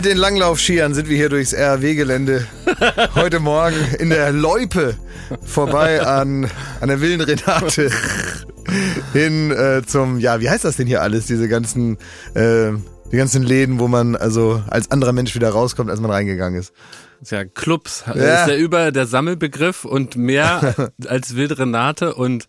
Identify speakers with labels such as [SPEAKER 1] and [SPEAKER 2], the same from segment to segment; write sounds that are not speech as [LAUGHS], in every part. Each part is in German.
[SPEAKER 1] Mit den Langlaufskiern sind wir hier durchs RW-Gelände heute Morgen in der Loipe vorbei an, an der Willen Renate hin äh, zum, ja, wie heißt das denn hier alles, diese ganzen, äh, die ganzen Läden, wo man also als anderer Mensch wieder rauskommt, als man reingegangen ist.
[SPEAKER 2] Ja, Clubs ja. ist ja über der Sammelbegriff und mehr [LAUGHS] als Wild Renate und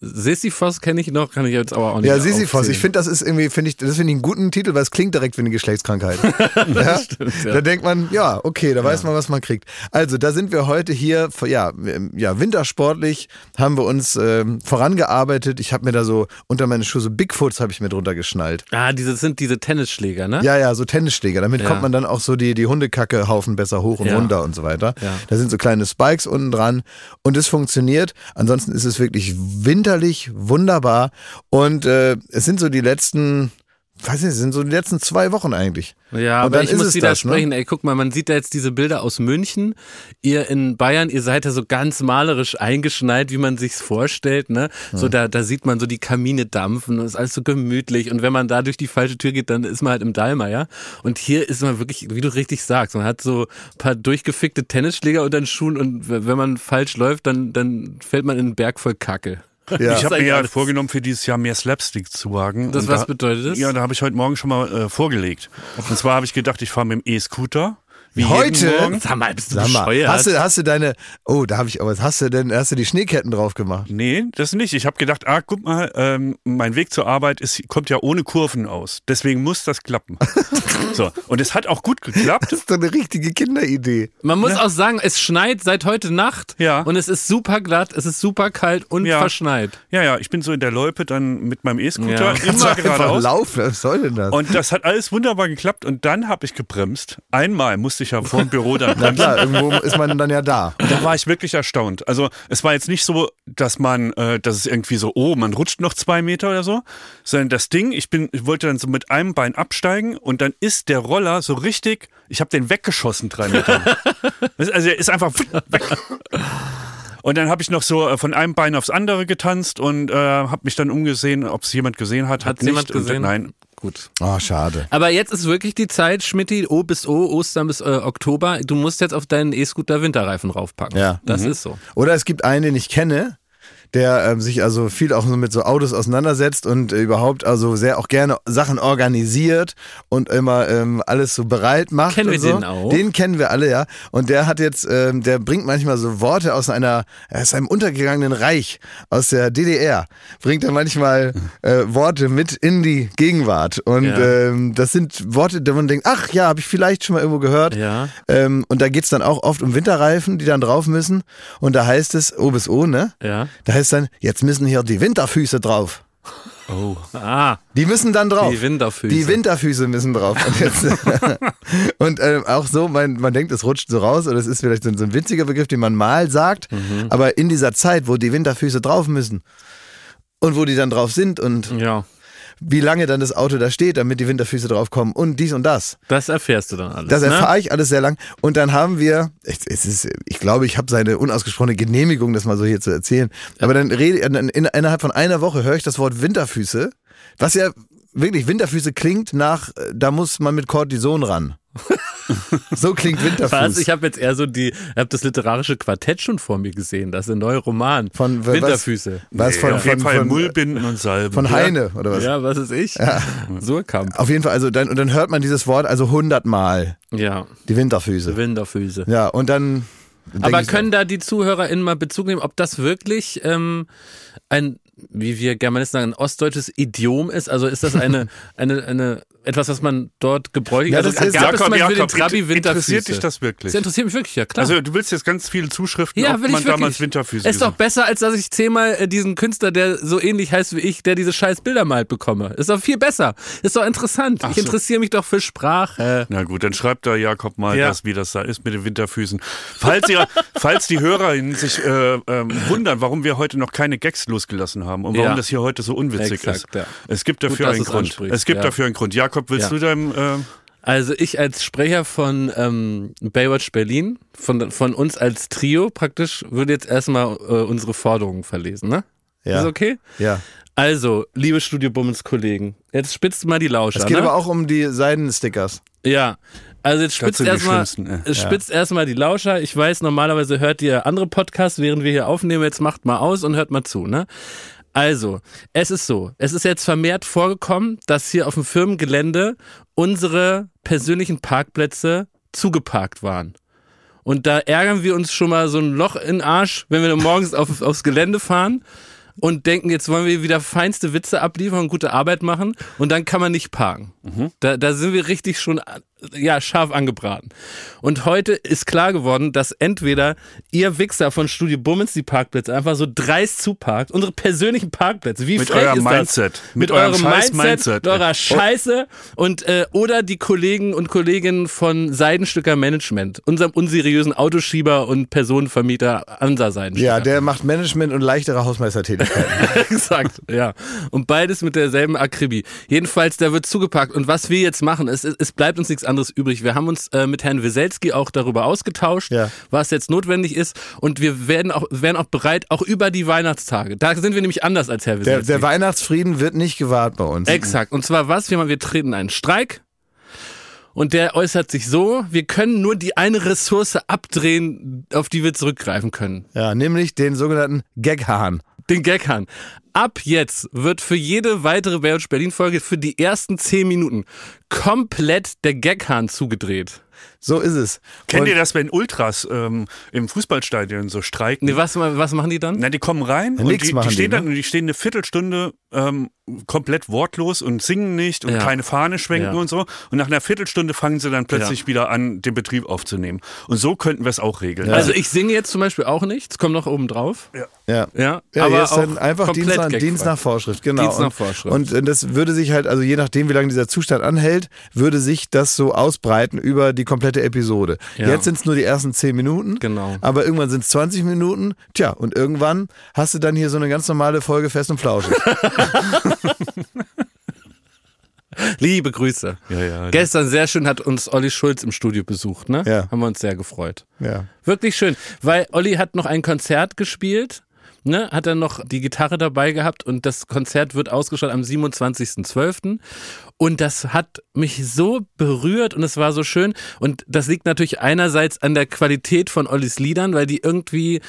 [SPEAKER 2] Sisyphos kenne ich noch, kann ich jetzt aber auch nicht.
[SPEAKER 1] Ja, Sisyphos. Ich finde, das ist irgendwie, finde ich, das finde ich einen guten Titel, weil es klingt direkt wie eine Geschlechtskrankheit. [LAUGHS] ja? Stimmt, ja. Da denkt man, ja, okay, da weiß man, was man kriegt. Also, da sind wir heute hier, ja, ja wintersportlich haben wir uns äh, vorangearbeitet. Ich habe mir da so unter meine Schuhe so Bigfoots habe ich mir drunter geschnallt.
[SPEAKER 2] Ah, diese sind diese Tennisschläger, ne?
[SPEAKER 1] Ja, ja, so Tennisschläger. Damit ja. kommt man dann auch so die, die Hundekackehaufen besser hoch und runter und so weiter. Da sind so kleine Spikes unten dran und es funktioniert. Ansonsten ist es wirklich winter winterlich, wunderbar. Und äh, es sind so die letzten, weiß nicht, es sind so die letzten zwei Wochen eigentlich.
[SPEAKER 2] Ja, aber ich muss widersprechen. Ne? Ey, guck mal, man sieht da jetzt diese Bilder aus München. Ihr in Bayern, ihr seid ja so ganz malerisch eingeschneit, wie man sich's vorstellt. Ne? Ja. So da, da sieht man so die Kamine dampfen und ist alles so gemütlich. Und wenn man da durch die falsche Tür geht, dann ist man halt im Dallmayr. Und hier ist man wirklich, wie du richtig sagst, man hat so ein paar durchgefickte Tennisschläger unter den Schuhen und wenn man falsch läuft, dann, dann fällt man in einen Berg voll Kacke.
[SPEAKER 3] Ja. Ich habe mir ja vorgenommen, für dieses Jahr mehr Slapstick zu wagen.
[SPEAKER 2] Das was da, bedeutet das?
[SPEAKER 3] Ja, da habe ich heute Morgen schon mal äh, vorgelegt. Und zwar habe ich gedacht, ich fahre mit dem E-Scooter
[SPEAKER 1] wie Heute? Sag mal, bist du Sag mal, bescheuert? Hast du, hast du deine, oh, da habe ich, aber hast du denn, hast du die Schneeketten drauf gemacht?
[SPEAKER 3] Nee, das nicht. Ich habe gedacht, ah, guck mal, ähm, mein Weg zur Arbeit ist, kommt ja ohne Kurven aus. Deswegen muss das klappen. [LAUGHS] so, und es hat auch gut geklappt.
[SPEAKER 1] Das ist doch eine richtige Kinderidee.
[SPEAKER 2] Man muss ja. auch sagen, es schneit seit heute Nacht. Ja. Und es ist super glatt, es ist super kalt und ja. verschneit.
[SPEAKER 3] Ja, ja, ich bin so in der Loipe dann mit meinem E-Scooter ja. immer [LAUGHS] geradeaus.
[SPEAKER 1] laufen, was soll denn das?
[SPEAKER 3] Und das hat alles wunderbar geklappt und dann habe ich gebremst. Einmal musste ich ich ja vor dem Büro dann [LAUGHS]
[SPEAKER 1] Na klar, irgendwo ist man dann ja da.
[SPEAKER 3] Und da war ich wirklich erstaunt. Also es war jetzt nicht so, dass man, äh, dass es irgendwie so, oh, man rutscht noch zwei Meter oder so, sondern das Ding, ich bin, ich wollte dann so mit einem Bein absteigen und dann ist der Roller so richtig, ich habe den weggeschossen drei Meter. [LAUGHS] also er ist einfach weg. Und dann habe ich noch so äh, von einem Bein aufs andere getanzt und äh, habe mich dann umgesehen, ob es jemand gesehen hat.
[SPEAKER 2] Hat jemand gesehen? Und,
[SPEAKER 3] nein, gut.
[SPEAKER 1] Oh, schade.
[SPEAKER 2] Aber jetzt ist wirklich die Zeit, Schmidti, O bis O, Ostern bis äh, Oktober. Du musst jetzt auf deinen E-Scooter Winterreifen raufpacken. Ja. Das mhm. ist so.
[SPEAKER 1] Oder es gibt einen, den ich kenne, der ähm, sich also viel auch mit so Autos auseinandersetzt und äh, überhaupt also sehr auch gerne Sachen organisiert und immer ähm, alles so bereit macht.
[SPEAKER 2] Kennen wir
[SPEAKER 1] so.
[SPEAKER 2] den auch?
[SPEAKER 1] Den kennen wir alle, ja. Und der hat jetzt, ähm, der bringt manchmal so Worte aus einer, aus einem untergegangenen Reich, aus der DDR, bringt er manchmal äh, Worte mit in die Gegenwart. Und ja. ähm, das sind Worte, da man denkt, ach ja, habe ich vielleicht schon mal irgendwo gehört.
[SPEAKER 2] Ja.
[SPEAKER 1] Ähm, und da geht's dann auch oft um Winterreifen, die dann drauf müssen. Und da heißt es O bis O, ne?
[SPEAKER 2] Ja.
[SPEAKER 1] Da heißt dann, jetzt müssen hier die Winterfüße drauf.
[SPEAKER 2] Oh. Ah.
[SPEAKER 1] Die müssen dann drauf.
[SPEAKER 2] Die Winterfüße.
[SPEAKER 1] Die Winterfüße müssen drauf. Und, jetzt, [LAUGHS] und äh, auch so, man, man denkt, es rutscht so raus oder es ist vielleicht so ein witziger Begriff, den man mal sagt, mhm. aber in dieser Zeit, wo die Winterfüße drauf müssen und wo die dann drauf sind und
[SPEAKER 2] ja
[SPEAKER 1] wie lange dann das Auto da steht, damit die Winterfüße draufkommen und dies und das.
[SPEAKER 2] Das erfährst du dann alles.
[SPEAKER 1] Das ne? erfahre ne? ich alles sehr lang. Und dann haben wir, es ist, ich glaube, ich habe seine unausgesprochene Genehmigung, das mal so hier zu erzählen. Aber dann rede in, innerhalb von einer Woche höre ich das Wort Winterfüße, was ja wirklich Winterfüße klingt nach, da muss man mit Cortison ran. [LAUGHS] [LAUGHS] so klingt Winterfuß. Was?
[SPEAKER 2] Ich habe jetzt eher so die, ich habe das literarische Quartett schon vor mir gesehen. Das ist ein neuer Roman. Von Winterfüße.
[SPEAKER 3] Was, was nee, von, auf jeden von, Fall von, Mullbinden und Salben.
[SPEAKER 1] Von Heine oder was?
[SPEAKER 2] Ja, was ist ich? Ja. Surkamp.
[SPEAKER 1] Auf jeden Fall. Also dann und dann hört man dieses Wort also hundertmal.
[SPEAKER 2] Ja.
[SPEAKER 1] Die Winterfüße.
[SPEAKER 2] Winterfüße.
[SPEAKER 1] Ja und dann.
[SPEAKER 2] Aber können da die ZuhörerInnen mal Bezug nehmen, ob das wirklich ähm, ein wie wir Germanisten sagen, ein ostdeutsches Idiom ist? Also ist das eine, [LAUGHS] eine, eine etwas, was man dort gebräuchlich
[SPEAKER 3] ja,
[SPEAKER 2] also
[SPEAKER 3] das ist,
[SPEAKER 2] gab
[SPEAKER 3] Jakob,
[SPEAKER 2] es
[SPEAKER 3] Jakob, den Trabi interessiert dich das wirklich?
[SPEAKER 2] Das interessiert mich wirklich, ja klar.
[SPEAKER 3] Also du willst jetzt ganz viele Zuschriften,
[SPEAKER 2] ja,
[SPEAKER 3] ob man
[SPEAKER 2] ich
[SPEAKER 3] damals Winterfüße
[SPEAKER 2] Ist doch besser, als dass ich zehnmal äh, diesen Künstler, der so ähnlich heißt wie ich, der diese scheiß Bilder malt, bekomme. Ist doch viel besser. Ist doch interessant. Ach ich interessiere mich doch für Sprache.
[SPEAKER 3] Na gut, dann schreibt da Jakob mal, ja. das, wie das da ist mit den Winterfüßen. Falls, ihr, [LAUGHS] falls die HörerInnen sich äh, äh, wundern, warum wir heute noch keine Gags losgelassen haben und warum ja. das hier heute so unwitzig Exakt, ist. Ja. Es gibt dafür Gut, einen Grund. Es gibt dafür einen Grund. Jakob, willst du deinem äh,
[SPEAKER 2] also ich als Sprecher von ähm, Baywatch Berlin, von, von uns als Trio praktisch, würde jetzt erstmal äh, unsere Forderungen verlesen, ne? Ja. Ist okay?
[SPEAKER 1] Ja.
[SPEAKER 2] Also, liebe Studio Bummens Kollegen, jetzt spitzt mal die Lauscher.
[SPEAKER 1] Es geht
[SPEAKER 2] ne?
[SPEAKER 1] aber auch um die Seidenstickers.
[SPEAKER 2] Ja. Also jetzt spitzt erstmal
[SPEAKER 3] äh.
[SPEAKER 2] spitzt ja. erstmal die Lauscher. Ich weiß, normalerweise hört ihr andere Podcasts, während wir hier aufnehmen. Jetzt macht mal aus und hört mal zu, ne? Also, es ist so, es ist jetzt vermehrt vorgekommen, dass hier auf dem Firmengelände unsere persönlichen Parkplätze zugeparkt waren. Und da ärgern wir uns schon mal so ein Loch in den Arsch, wenn wir morgens auf, [LAUGHS] aufs Gelände fahren und denken, jetzt wollen wir wieder feinste Witze abliefern und gute Arbeit machen und dann kann man nicht parken. Mhm. Da, da sind wir richtig schon ja, scharf angebraten. Und heute ist klar geworden, dass entweder ihr Wichser von Studio Bummens die Parkplätze einfach so dreist zuparkt, unsere persönlichen Parkplätze. Wie
[SPEAKER 3] mit
[SPEAKER 2] frech
[SPEAKER 3] eurem
[SPEAKER 2] ist
[SPEAKER 3] Mindset.
[SPEAKER 2] Das? Mit, mit eurem Mindset, Mindset, mit eurer Scheiße und äh, oder die Kollegen und Kolleginnen von Seidenstücker Management, unserem unseriösen Autoschieber und Personenvermieter Ansa Seidenstücker.
[SPEAKER 1] Ja, der macht Management und leichtere Hausmeistertätigkeiten. [LAUGHS]
[SPEAKER 2] Exakt, ja. Und beides mit derselben Akribie. Jedenfalls, der wird zugepackt. Und was wir jetzt machen, ist, es bleibt uns nichts anderes übrig. Wir haben uns äh, mit Herrn Weselski auch darüber ausgetauscht, ja. was jetzt notwendig ist. Und wir werden auch, werden auch bereit, auch über die Weihnachtstage. Da sind wir nämlich anders als Herr
[SPEAKER 1] Weselski. Der, der Weihnachtsfrieden wird nicht gewahrt bei uns.
[SPEAKER 2] Exakt. Und zwar was? Wir, wir treten einen Streik. Und der äußert sich so, wir können nur die eine Ressource abdrehen, auf die wir zurückgreifen können.
[SPEAKER 1] Ja, nämlich den sogenannten Gaghahn.
[SPEAKER 2] Den Gaghahn. Ab jetzt wird für jede weitere Baywatch Berlin Folge für die ersten zehn Minuten komplett der Gaghahn zugedreht.
[SPEAKER 1] So ist es.
[SPEAKER 3] Kennt und ihr das, wenn Ultras ähm, im Fußballstadion so streiken?
[SPEAKER 2] Nee, was, was machen die dann?
[SPEAKER 3] Na, die kommen rein
[SPEAKER 1] ja,
[SPEAKER 3] und die, die, stehen
[SPEAKER 1] die,
[SPEAKER 3] dann ne? und die stehen eine Viertelstunde ähm, komplett wortlos und singen nicht und ja. keine Fahne schwenken ja. und so. Und nach einer Viertelstunde fangen sie dann plötzlich ja. wieder an, den Betrieb aufzunehmen. Und so könnten wir es auch regeln.
[SPEAKER 2] Also ich singe jetzt zum Beispiel auch nicht. Es kommt noch oben drauf.
[SPEAKER 1] Ja. Ja,
[SPEAKER 2] ja,
[SPEAKER 1] ja aber ist dann einfach Dienst nach, Dienst nach, Vorschrift, genau.
[SPEAKER 2] Dienst nach Vorschrift.
[SPEAKER 1] Und, und das würde sich halt, also je nachdem, wie lange dieser Zustand anhält, würde sich das so ausbreiten über die komplette Episode. Jetzt sind es nur die ersten zehn Minuten.
[SPEAKER 2] Genau.
[SPEAKER 1] Aber irgendwann sind es 20 Minuten. Tja, und irgendwann hast du dann hier so eine ganz normale Folge Fest und Flauschig. [LAUGHS]
[SPEAKER 2] Liebe Grüße.
[SPEAKER 3] Ja, ja,
[SPEAKER 2] Gestern sehr schön hat uns Olli Schulz im Studio besucht, ne?
[SPEAKER 1] Ja.
[SPEAKER 2] Haben wir uns sehr gefreut.
[SPEAKER 1] Ja.
[SPEAKER 2] Wirklich schön, weil Olli hat noch ein Konzert gespielt, ne? Hat dann noch die Gitarre dabei gehabt und das Konzert wird ausgestrahlt am 27.12. Und das hat mich so berührt und es war so schön. Und das liegt natürlich einerseits an der Qualität von Ollis Liedern, weil die irgendwie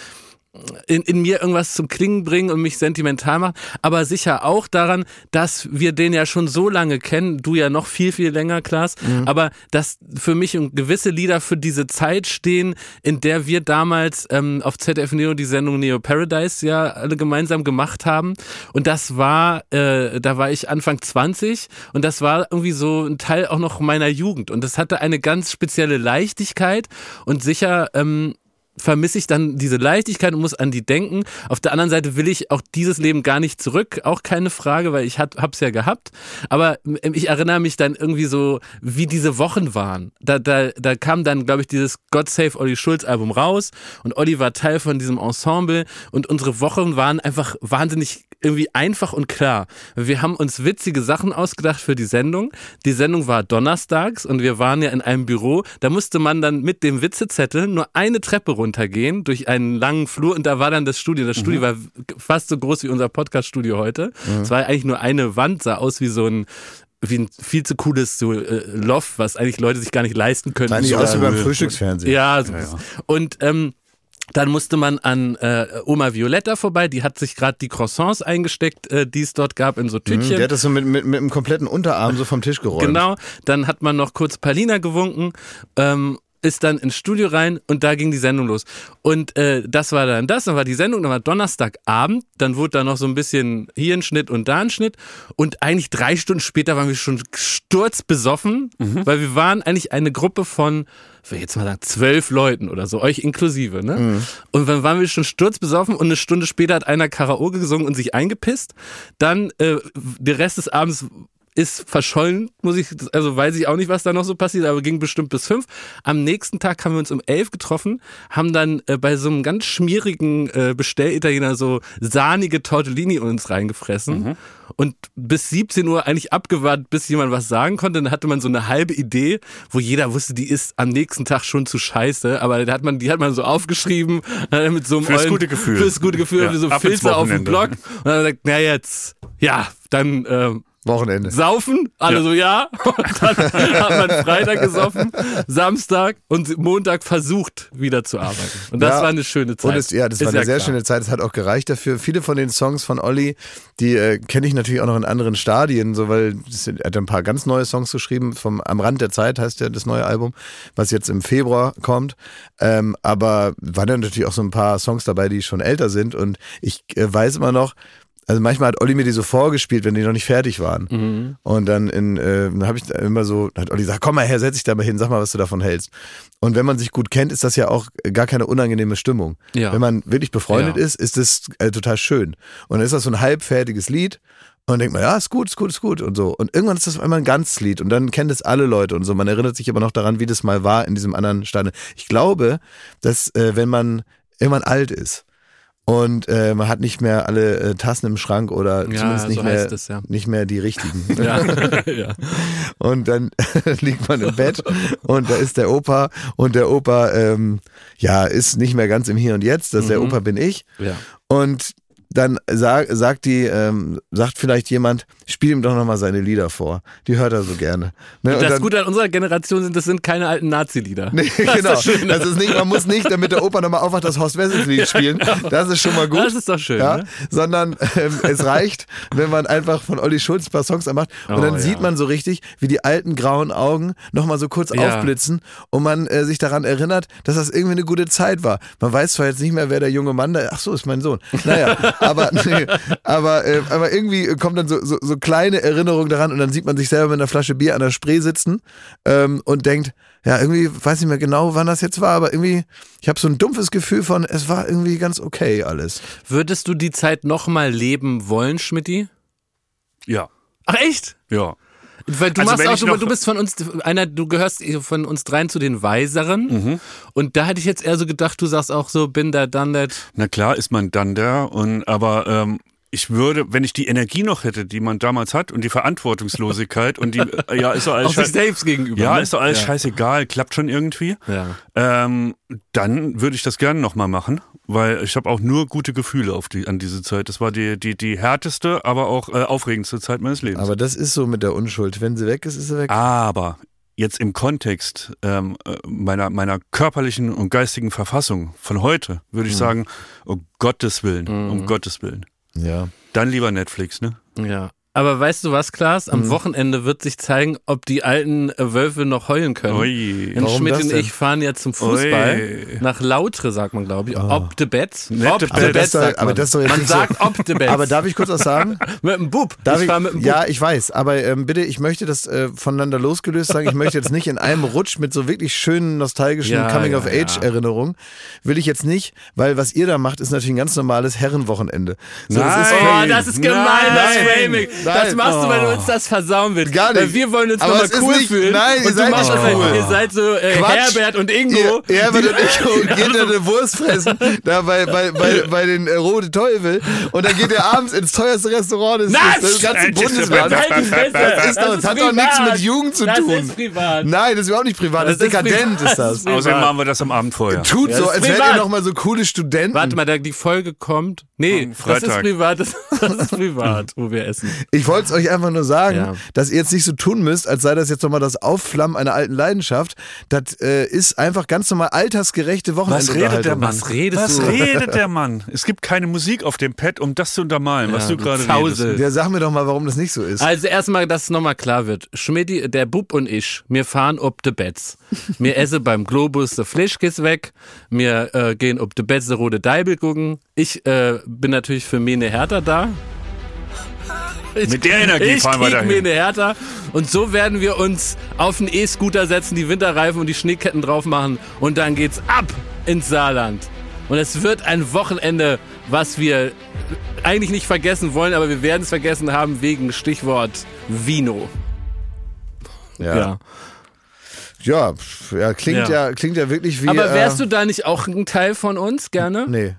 [SPEAKER 2] in, in mir irgendwas zum Klingen bringen und mich sentimental machen, aber sicher auch daran, dass wir den ja schon so lange kennen, du ja noch viel, viel länger, Klaas, mhm. aber dass für mich gewisse Lieder für diese Zeit stehen, in der wir damals ähm, auf ZDF Neo die Sendung Neo Paradise ja alle gemeinsam gemacht haben. Und das war, äh, da war ich Anfang 20 und das war irgendwie so ein Teil auch noch meiner Jugend. Und das hatte eine ganz spezielle Leichtigkeit. Und sicher ähm, vermisse ich dann diese Leichtigkeit und muss an die denken. Auf der anderen Seite will ich auch dieses Leben gar nicht zurück, auch keine Frage, weil ich hab, hab's ja gehabt. Aber ich erinnere mich dann irgendwie so, wie diese Wochen waren. Da, da, da kam dann, glaube ich, dieses God Save Olli Schulz Album raus und Olli war Teil von diesem Ensemble und unsere Wochen waren einfach wahnsinnig irgendwie einfach und klar. Wir haben uns witzige Sachen ausgedacht für die Sendung. Die Sendung war donnerstags und wir waren ja in einem Büro. Da musste man dann mit dem Witzezettel nur eine Treppe runter runtergehen durch einen langen Flur und da war dann das Studio. Das Studio mhm. war fast so groß wie unser Podcast-Studio heute. Mhm. Es war eigentlich nur eine Wand, sah aus wie so ein wie ein viel zu cooles so, äh, Loft, was eigentlich Leute sich gar nicht leisten können.
[SPEAKER 1] Eigentlich so, aus wie beim Frühstücksfernsehen.
[SPEAKER 2] Ja, so ja, ja. und ähm, dann musste man an äh, Oma Violetta vorbei, die hat sich gerade die Croissants eingesteckt, äh, die es dort gab in so Tütchen. Mhm,
[SPEAKER 1] die hat das so mit, mit, mit einem kompletten Unterarm so vom Tisch geräumt.
[SPEAKER 2] Genau, dann hat man noch kurz Palina gewunken ähm, ist dann ins Studio rein und da ging die Sendung los. Und äh, das war dann das, dann war die Sendung, dann war Donnerstagabend, dann wurde da noch so ein bisschen hier ein Schnitt und da ein Schnitt und eigentlich drei Stunden später waren wir schon sturzbesoffen, mhm. weil wir waren eigentlich eine Gruppe von, ich will jetzt mal sagen, zwölf Leuten oder so, euch inklusive, ne? Mhm. Und dann waren wir schon sturzbesoffen und eine Stunde später hat einer Karaoke gesungen und sich eingepisst. Dann äh, der Rest des Abends ist verschollen, muss ich, also weiß ich auch nicht, was da noch so passiert, aber ging bestimmt bis fünf. Am nächsten Tag haben wir uns um elf getroffen, haben dann äh, bei so einem ganz schmierigen äh, Bestellitaliener so sahnige Tortellini uns reingefressen mhm. und bis 17 Uhr eigentlich abgewartet, bis jemand was sagen konnte. Dann hatte man so eine halbe Idee, wo jeder wusste, die ist am nächsten Tag schon zu scheiße, aber da hat man, die hat man so aufgeschrieben äh, mit so einem
[SPEAKER 3] fürs gute Gefühl,
[SPEAKER 2] fürs gute Gefühl, ja, so Filzer auf dem Blog und dann gesagt, na jetzt, ja, dann äh,
[SPEAKER 1] Wochenende.
[SPEAKER 2] Saufen, alle ja. so ja. [LAUGHS] Und dann hat man Freitag gesoffen, Samstag und Montag versucht, wieder zu arbeiten. Und das ja, war eine schöne Zeit.
[SPEAKER 1] Und es, ja, das ist war eine ja sehr klar. schöne Zeit. Es hat auch gereicht dafür. Viele von den Songs von Olli, die äh, kenne ich natürlich auch noch in anderen Stadien, so weil sind, er hat ein paar ganz neue Songs geschrieben. Vom Am Rand der Zeit heißt ja das neue Album, was jetzt im Februar kommt. Ähm, aber waren dann natürlich auch so ein paar Songs dabei, die schon älter sind. Und ich äh, weiß immer noch, also manchmal hat Olli mir die so vorgespielt, wenn die noch nicht fertig waren. Mhm. Und dann in, äh, habe ich immer so, hat Olli gesagt, komm mal her, setz dich da mal hin, sag mal, was du davon hältst. Und wenn man sich gut kennt, ist das ja auch gar keine unangenehme Stimmung. Ja. Wenn man wirklich befreundet ja. ist, ist das äh, total schön. Und dann ist das so ein halbfertiges Lied. Und denkt man, ja, ist gut, ist gut, ist gut und so. Und irgendwann ist das einmal ein ganzes Lied und dann kennen das alle Leute und so. Man erinnert sich aber noch daran, wie das mal war in diesem anderen Stadion. Ich glaube, dass äh, wenn man irgendwann alt ist, und äh, man hat nicht mehr alle äh, Tassen im Schrank oder ja, zumindest nicht, so mehr, es, ja. nicht mehr die richtigen. [LAUGHS] Ja. [LAUGHS] ja. Und dann [LAUGHS] liegt man im Bett und da ist der Opa und der Opa ähm, ja ist nicht mehr ganz im Hier und Jetzt, dass mhm. der Opa bin ich. Ja. Und dann sag, sagt die, ähm, sagt vielleicht jemand, spiel ihm doch nochmal seine Lieder vor. Die hört er so gerne.
[SPEAKER 2] Ne? Und das dann, Gute an unserer Generation sind, das sind keine alten Nazi-Lieder.
[SPEAKER 1] Nee, [LAUGHS] das genau. Ist das, das, ist nicht, man muss nicht, damit der Opa nochmal aufwacht, das Horst Wessels-Lied spielen. Das ist schon mal gut.
[SPEAKER 2] Das ist doch schön. Ja? Ne?
[SPEAKER 1] Sondern ähm, es reicht, wenn man einfach von Olli Schulz ein paar Songs macht und oh, dann ja. sieht man so richtig, wie die alten grauen Augen nochmal so kurz ja. aufblitzen und man äh, sich daran erinnert, dass das irgendwie eine gute Zeit war. Man weiß zwar jetzt nicht mehr, wer der junge Mann da, ach so, ist mein Sohn. Naja, [LAUGHS] aber, [LAUGHS] nee, aber, äh, aber irgendwie kommt dann so, so, so kleine Erinnerungen daran und dann sieht man sich selber mit einer Flasche Bier an der Spree sitzen ähm, und denkt, ja, irgendwie weiß nicht mehr genau, wann das jetzt war, aber irgendwie, ich habe so ein dumpfes Gefühl von, es war irgendwie ganz okay alles.
[SPEAKER 2] Würdest du die Zeit nochmal leben wollen, Schmidti?
[SPEAKER 3] Ja.
[SPEAKER 2] Ach echt?
[SPEAKER 3] Ja.
[SPEAKER 2] Weil du also machst auch, du, du, bist von uns einer, du gehörst von uns dreien zu den Weiseren. Mhm. Und da hätte ich jetzt eher so gedacht, du sagst auch so, bin da, done that.
[SPEAKER 3] Na klar ist man dann der und aber ähm, ich würde, wenn ich die Energie noch hätte, die man damals hat und die Verantwortungslosigkeit und die, äh, ja, ist doch alles
[SPEAKER 2] Auch sich selbst gegenüber.
[SPEAKER 3] Ja,
[SPEAKER 2] ne?
[SPEAKER 3] ist doch alles ja. scheißegal, klappt schon irgendwie. Ja. Ähm, dann würde ich das gerne nochmal machen, weil ich habe auch nur gute Gefühle auf die, an diese Zeit. Das war die, die, die härteste, aber auch äh, aufregendste Zeit meines Lebens.
[SPEAKER 1] Aber das ist so mit der Unschuld. Wenn sie weg ist, ist sie weg.
[SPEAKER 3] Aber jetzt im Kontext ähm, äh, meiner, meiner körperlichen und geistigen Verfassung von heute, würde ich mhm. sagen, um Gottes Willen, mhm. um Gottes Willen.
[SPEAKER 1] Ja.
[SPEAKER 3] Dann lieber Netflix, ne?
[SPEAKER 2] Ja. Aber weißt du was, Klaas? Am mhm. Wochenende wird sich zeigen, ob die alten Wölfe noch heulen können. Ui. Und Schmidt und ich fahren ja zum Fußball Ui. nach Lautre, sagt man, glaube ich. Oh. Ob de Betz.
[SPEAKER 1] Ob de Betz, sagt
[SPEAKER 2] man.
[SPEAKER 1] Das man
[SPEAKER 2] sagt ob de Betz.
[SPEAKER 1] Aber darf ich kurz was sagen? [LAUGHS]
[SPEAKER 2] mit dem Bub.
[SPEAKER 1] Darf ich, ich mit dem Bub. Ja, ich weiß. Aber ähm, bitte, ich möchte das äh, voneinander losgelöst sagen. Ich möchte jetzt nicht in einem Rutsch mit so wirklich schönen, nostalgischen ja, Coming-of-Age-Erinnerungen. Will ich jetzt nicht, weil was ihr da macht, ist natürlich ein ganz normales Herrenwochenende.
[SPEAKER 2] So, Nein. Das ist, oh, das ist gemein, Nein. das Framing. Das machst du, weil du uns das versauen willst.
[SPEAKER 1] Gar nicht.
[SPEAKER 2] Weil wir wollen uns nochmal cool nicht, fühlen.
[SPEAKER 1] Nein, ihr seid nicht cool.
[SPEAKER 2] Ihr seid so äh, Herbert und Ingo.
[SPEAKER 1] Ihr, Herbert und Ingo [LAUGHS] gehen da eine Wurst fressen, da bei, bei, bei, bei den äh, Rote Teufel. Und dann geht ihr abends ins teuerste Restaurant des, des ganzen Bundeslands. Das, ist doch, das hat doch nichts mit Jugend zu tun. Das ist privat. Nein, das ist überhaupt nicht privat. Das, das ist dekadent, ist das.
[SPEAKER 3] Außerdem machen wir das am Abend vorher.
[SPEAKER 1] Tut so, als wärt ihr nochmal so coole Studenten.
[SPEAKER 2] Warte mal, die Folge kommt. Nee, das ist privat. Das, ist privat, wo wir essen.
[SPEAKER 1] Ich wollte es euch einfach nur sagen, ja. dass ihr jetzt nicht so tun müsst, als sei das jetzt nochmal das Aufflammen einer alten Leidenschaft. Das äh, ist einfach ganz normal altersgerechte Wochenende.
[SPEAKER 3] Was redet der Mann?
[SPEAKER 2] Was, redest
[SPEAKER 3] was
[SPEAKER 2] du?
[SPEAKER 3] redet der Mann? Es gibt keine Musik auf dem Pad, um das zu untermalen, ja, was du gerade redest.
[SPEAKER 1] Ja, sag mir doch mal, warum das nicht so ist.
[SPEAKER 2] Also erstmal, dass es nochmal klar wird. Schmidti, der Bub und ich, wir fahren ob de Betts. Wir [LAUGHS] essen beim Globus de Fleischkiss weg. Wir äh, gehen ob de Betts de rote Deibel gucken. Ich äh, bin natürlich für Mene Hertha da.
[SPEAKER 3] Ich, Mit der Energie
[SPEAKER 2] ich
[SPEAKER 3] fahren wir dahin.
[SPEAKER 2] mir eine Hertha. Und so werden wir uns auf den E-Scooter setzen, die Winterreifen und die Schneeketten drauf machen. Und dann geht's ab ins Saarland. Und es wird ein Wochenende, was wir eigentlich nicht vergessen wollen, aber wir werden es vergessen haben wegen Stichwort Vino.
[SPEAKER 1] ja. ja. Ja, ja, klingt ja. ja. klingt ja wirklich wie.
[SPEAKER 2] Aber wärst äh, du da nicht auch ein Teil von uns gerne?
[SPEAKER 1] Nee.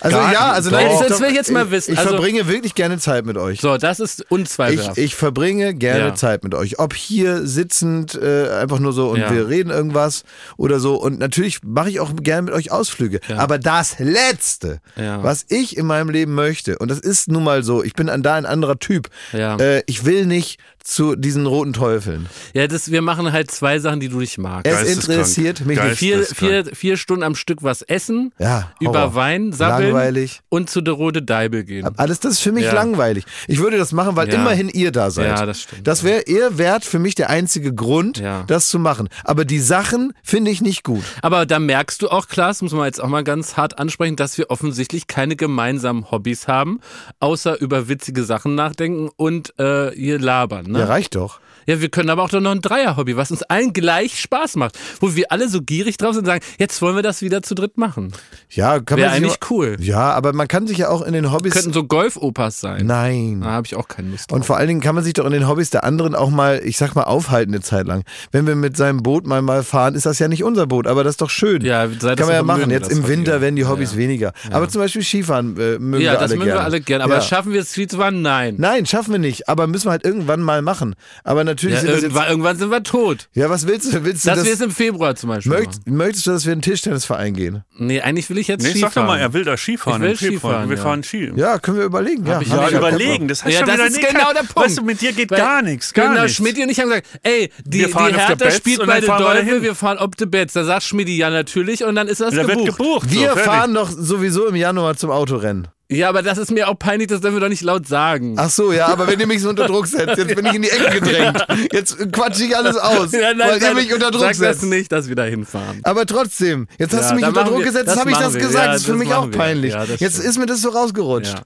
[SPEAKER 1] Also
[SPEAKER 3] Gar
[SPEAKER 1] ja, also nein, ich,
[SPEAKER 2] Das will ich jetzt mal wissen.
[SPEAKER 1] Ich
[SPEAKER 2] Also-
[SPEAKER 1] verbringe wirklich gerne Zeit mit euch.
[SPEAKER 2] So, das ist
[SPEAKER 1] Ich,
[SPEAKER 2] unzweifelhaft.
[SPEAKER 1] ich verbringe gerne
[SPEAKER 2] Ja.
[SPEAKER 1] Zeit mit euch. Ob hier sitzend, äh, einfach nur so und
[SPEAKER 2] Ja.
[SPEAKER 1] wir reden irgendwas oder so. Und natürlich mache ich auch gerne mit euch Ausflüge. Aber das Letzte,
[SPEAKER 2] Ja.
[SPEAKER 1] was ich in meinem Leben möchte, und das ist nun mal so, ich bin an da ein anderer Typ.
[SPEAKER 2] Ja.
[SPEAKER 1] Äh, ich will nicht zu diesen roten Teufeln.
[SPEAKER 2] ja, das, wir machen halt zwei Sachen, die du nicht magst.
[SPEAKER 1] Es interessiert mich nicht.
[SPEAKER 2] Vier, vier, vier Stunden am Stück was essen,
[SPEAKER 1] Ja,
[SPEAKER 2] über. Wein sabbeln
[SPEAKER 1] Langweilig.
[SPEAKER 2] und zu der Rote Deibel gehen.
[SPEAKER 1] Alles das ist für mich
[SPEAKER 2] Ja.
[SPEAKER 1] langweilig. Ich würde das machen, weil
[SPEAKER 2] Ja.
[SPEAKER 1] immerhin ihr da seid.
[SPEAKER 2] Ja, das stimmt.
[SPEAKER 1] Das wäre ihr wärt für mich der einzige Grund,
[SPEAKER 2] Ja.
[SPEAKER 1] das zu machen. Aber die Sachen finde ich nicht gut.
[SPEAKER 2] Aber da merkst du auch, Klaas, muss man jetzt auch mal ganz hart ansprechen, dass wir offensichtlich keine gemeinsamen Hobbys haben, außer über witzige Sachen nachdenken und äh, hier labern. Ne?
[SPEAKER 1] Ja, reicht doch.
[SPEAKER 2] Ja, wir können aber auch doch noch ein Dreier-Hobby, was uns allen gleich Spaß macht. Wo wir alle so gierig drauf sind und sagen, jetzt wollen wir das wieder zu dritt machen.
[SPEAKER 1] Ja, kann
[SPEAKER 2] Wäre
[SPEAKER 1] man
[SPEAKER 2] eigentlich cool.
[SPEAKER 1] Ja, aber man kann sich ja auch in den Hobbys.
[SPEAKER 2] Könnten so Golf-Opas sein.
[SPEAKER 1] Nein.
[SPEAKER 2] Da habe ich auch keine Lust drauf.
[SPEAKER 1] Und vor allen Dingen kann man sich doch in den Hobbys der anderen auch mal, ich sag mal, aufhalten eine Zeit lang. Wenn wir mit seinem Boot mal mal fahren, ist das ja nicht unser Boot, aber das ist doch schön.
[SPEAKER 2] Ja, das
[SPEAKER 1] kann man ja machen.
[SPEAKER 2] mögen
[SPEAKER 1] Jetzt
[SPEAKER 2] das
[SPEAKER 1] im Winter werden die Hobbys
[SPEAKER 2] Ja.
[SPEAKER 1] weniger. Aber zum Beispiel Skifahren äh, mögen
[SPEAKER 2] ja,
[SPEAKER 1] wir
[SPEAKER 2] das
[SPEAKER 1] alle
[SPEAKER 2] mögen
[SPEAKER 1] gerne.
[SPEAKER 2] wir alle gern. Aber
[SPEAKER 1] ja.
[SPEAKER 2] schaffen wir es viel zu fahren? Nein.
[SPEAKER 1] Nein, schaffen wir nicht. Aber müssen wir halt irgendwann mal machen. Aber natürlich
[SPEAKER 2] Ja,
[SPEAKER 1] sind das jetzt,
[SPEAKER 2] irgendwann, irgendwann sind wir tot.
[SPEAKER 1] Ja, was willst du? Willst du
[SPEAKER 2] Das
[SPEAKER 1] das?
[SPEAKER 2] wir es im Februar zum Beispiel
[SPEAKER 1] möcht,
[SPEAKER 2] machen.
[SPEAKER 1] möchtest du, dass wir in den Tischtennisverein gehen?
[SPEAKER 2] Nee, eigentlich will ich jetzt
[SPEAKER 3] Nee,
[SPEAKER 2] Skifahren.
[SPEAKER 3] sag doch mal, er will da Skifahren
[SPEAKER 2] Ich will
[SPEAKER 3] Februar.
[SPEAKER 2] Skifahren,
[SPEAKER 3] wir
[SPEAKER 2] ja.
[SPEAKER 3] fahren Ski.
[SPEAKER 1] Ja, können wir überlegen. Ja,
[SPEAKER 3] Ja, überlegen, das heißt
[SPEAKER 2] Ja,
[SPEAKER 3] schon
[SPEAKER 2] das ist genau der Punkt.
[SPEAKER 3] Weißt du, mit dir geht
[SPEAKER 2] Weil-
[SPEAKER 3] gar nichts, gar
[SPEAKER 2] genau,
[SPEAKER 3] nichts.
[SPEAKER 2] Schmidt und ich haben gesagt, ey, die,
[SPEAKER 3] Wir
[SPEAKER 2] die Hertha
[SPEAKER 3] Betz
[SPEAKER 2] spielt bei
[SPEAKER 3] wir
[SPEAKER 2] Teufel, wir fahren ob the Betz. Da sagt Schmidi ja natürlich und dann ist das
[SPEAKER 3] Da wird
[SPEAKER 2] gebucht.
[SPEAKER 3] gebucht.
[SPEAKER 1] Wir fahren doch sowieso im Januar zum Autorennen.
[SPEAKER 2] Ja, aber das ist mir auch peinlich, das dürfen wir doch nicht laut sagen.
[SPEAKER 1] Ach so, ja, aber wenn ihr mich so unter Druck setzt, jetzt bin ich in die Ecke gedrängt. Jetzt quatsche ich alles aus,
[SPEAKER 2] Ja, nein,
[SPEAKER 1] weil ihr
[SPEAKER 2] nein,
[SPEAKER 1] mich unter Druck
[SPEAKER 2] sag
[SPEAKER 1] setzt.
[SPEAKER 2] das nicht, dass wir da hinfahren.
[SPEAKER 1] Aber trotzdem, jetzt hast
[SPEAKER 2] Ja,
[SPEAKER 1] du mich unter Druck
[SPEAKER 2] wir-
[SPEAKER 1] gesetzt,
[SPEAKER 2] das
[SPEAKER 1] habe ich das
[SPEAKER 2] wir.
[SPEAKER 1] gesagt.
[SPEAKER 2] Ja,
[SPEAKER 1] das ist für
[SPEAKER 2] das
[SPEAKER 1] mich auch
[SPEAKER 2] wir.
[SPEAKER 1] peinlich. Jetzt
[SPEAKER 2] stimmt.
[SPEAKER 1] ist mir das so rausgerutscht.
[SPEAKER 2] Ja,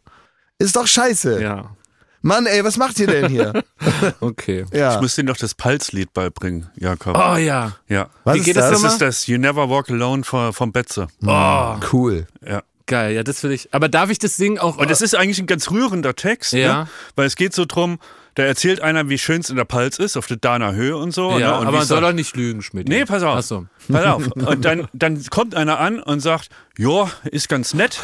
[SPEAKER 1] Ist doch scheiße.
[SPEAKER 2] ja,
[SPEAKER 1] Mann, ey, was macht ihr denn hier? [LAUGHS]
[SPEAKER 2] okay.
[SPEAKER 3] Ich
[SPEAKER 1] ja.
[SPEAKER 3] muss dir noch das Pulslied beibringen, Jakob.
[SPEAKER 2] Oh ja.
[SPEAKER 3] Ja.
[SPEAKER 1] Was
[SPEAKER 2] Wie
[SPEAKER 1] ist
[SPEAKER 2] geht das
[SPEAKER 1] das?
[SPEAKER 3] Ist das You Never Walk Alone von, von Betze.
[SPEAKER 2] Oh,
[SPEAKER 1] Cool.
[SPEAKER 3] Ja.
[SPEAKER 2] Geil. Ja, das will ich. Aber darf ich das singen auch?
[SPEAKER 3] Und es ist eigentlich ein ganz rührender Text,
[SPEAKER 2] Ja.
[SPEAKER 3] ne? weil es geht so drum, da erzählt einer, wie schön es in der Palz ist, auf der Dahner Höhe und so.
[SPEAKER 2] ja,
[SPEAKER 3] ne? und
[SPEAKER 2] aber man soll doch nicht lügen, Schmidt.
[SPEAKER 3] Nee, pass auf.
[SPEAKER 2] Ach so.
[SPEAKER 3] Pass auf. [LAUGHS] Und dann, dann kommt einer an und sagt, ja, ist ganz nett,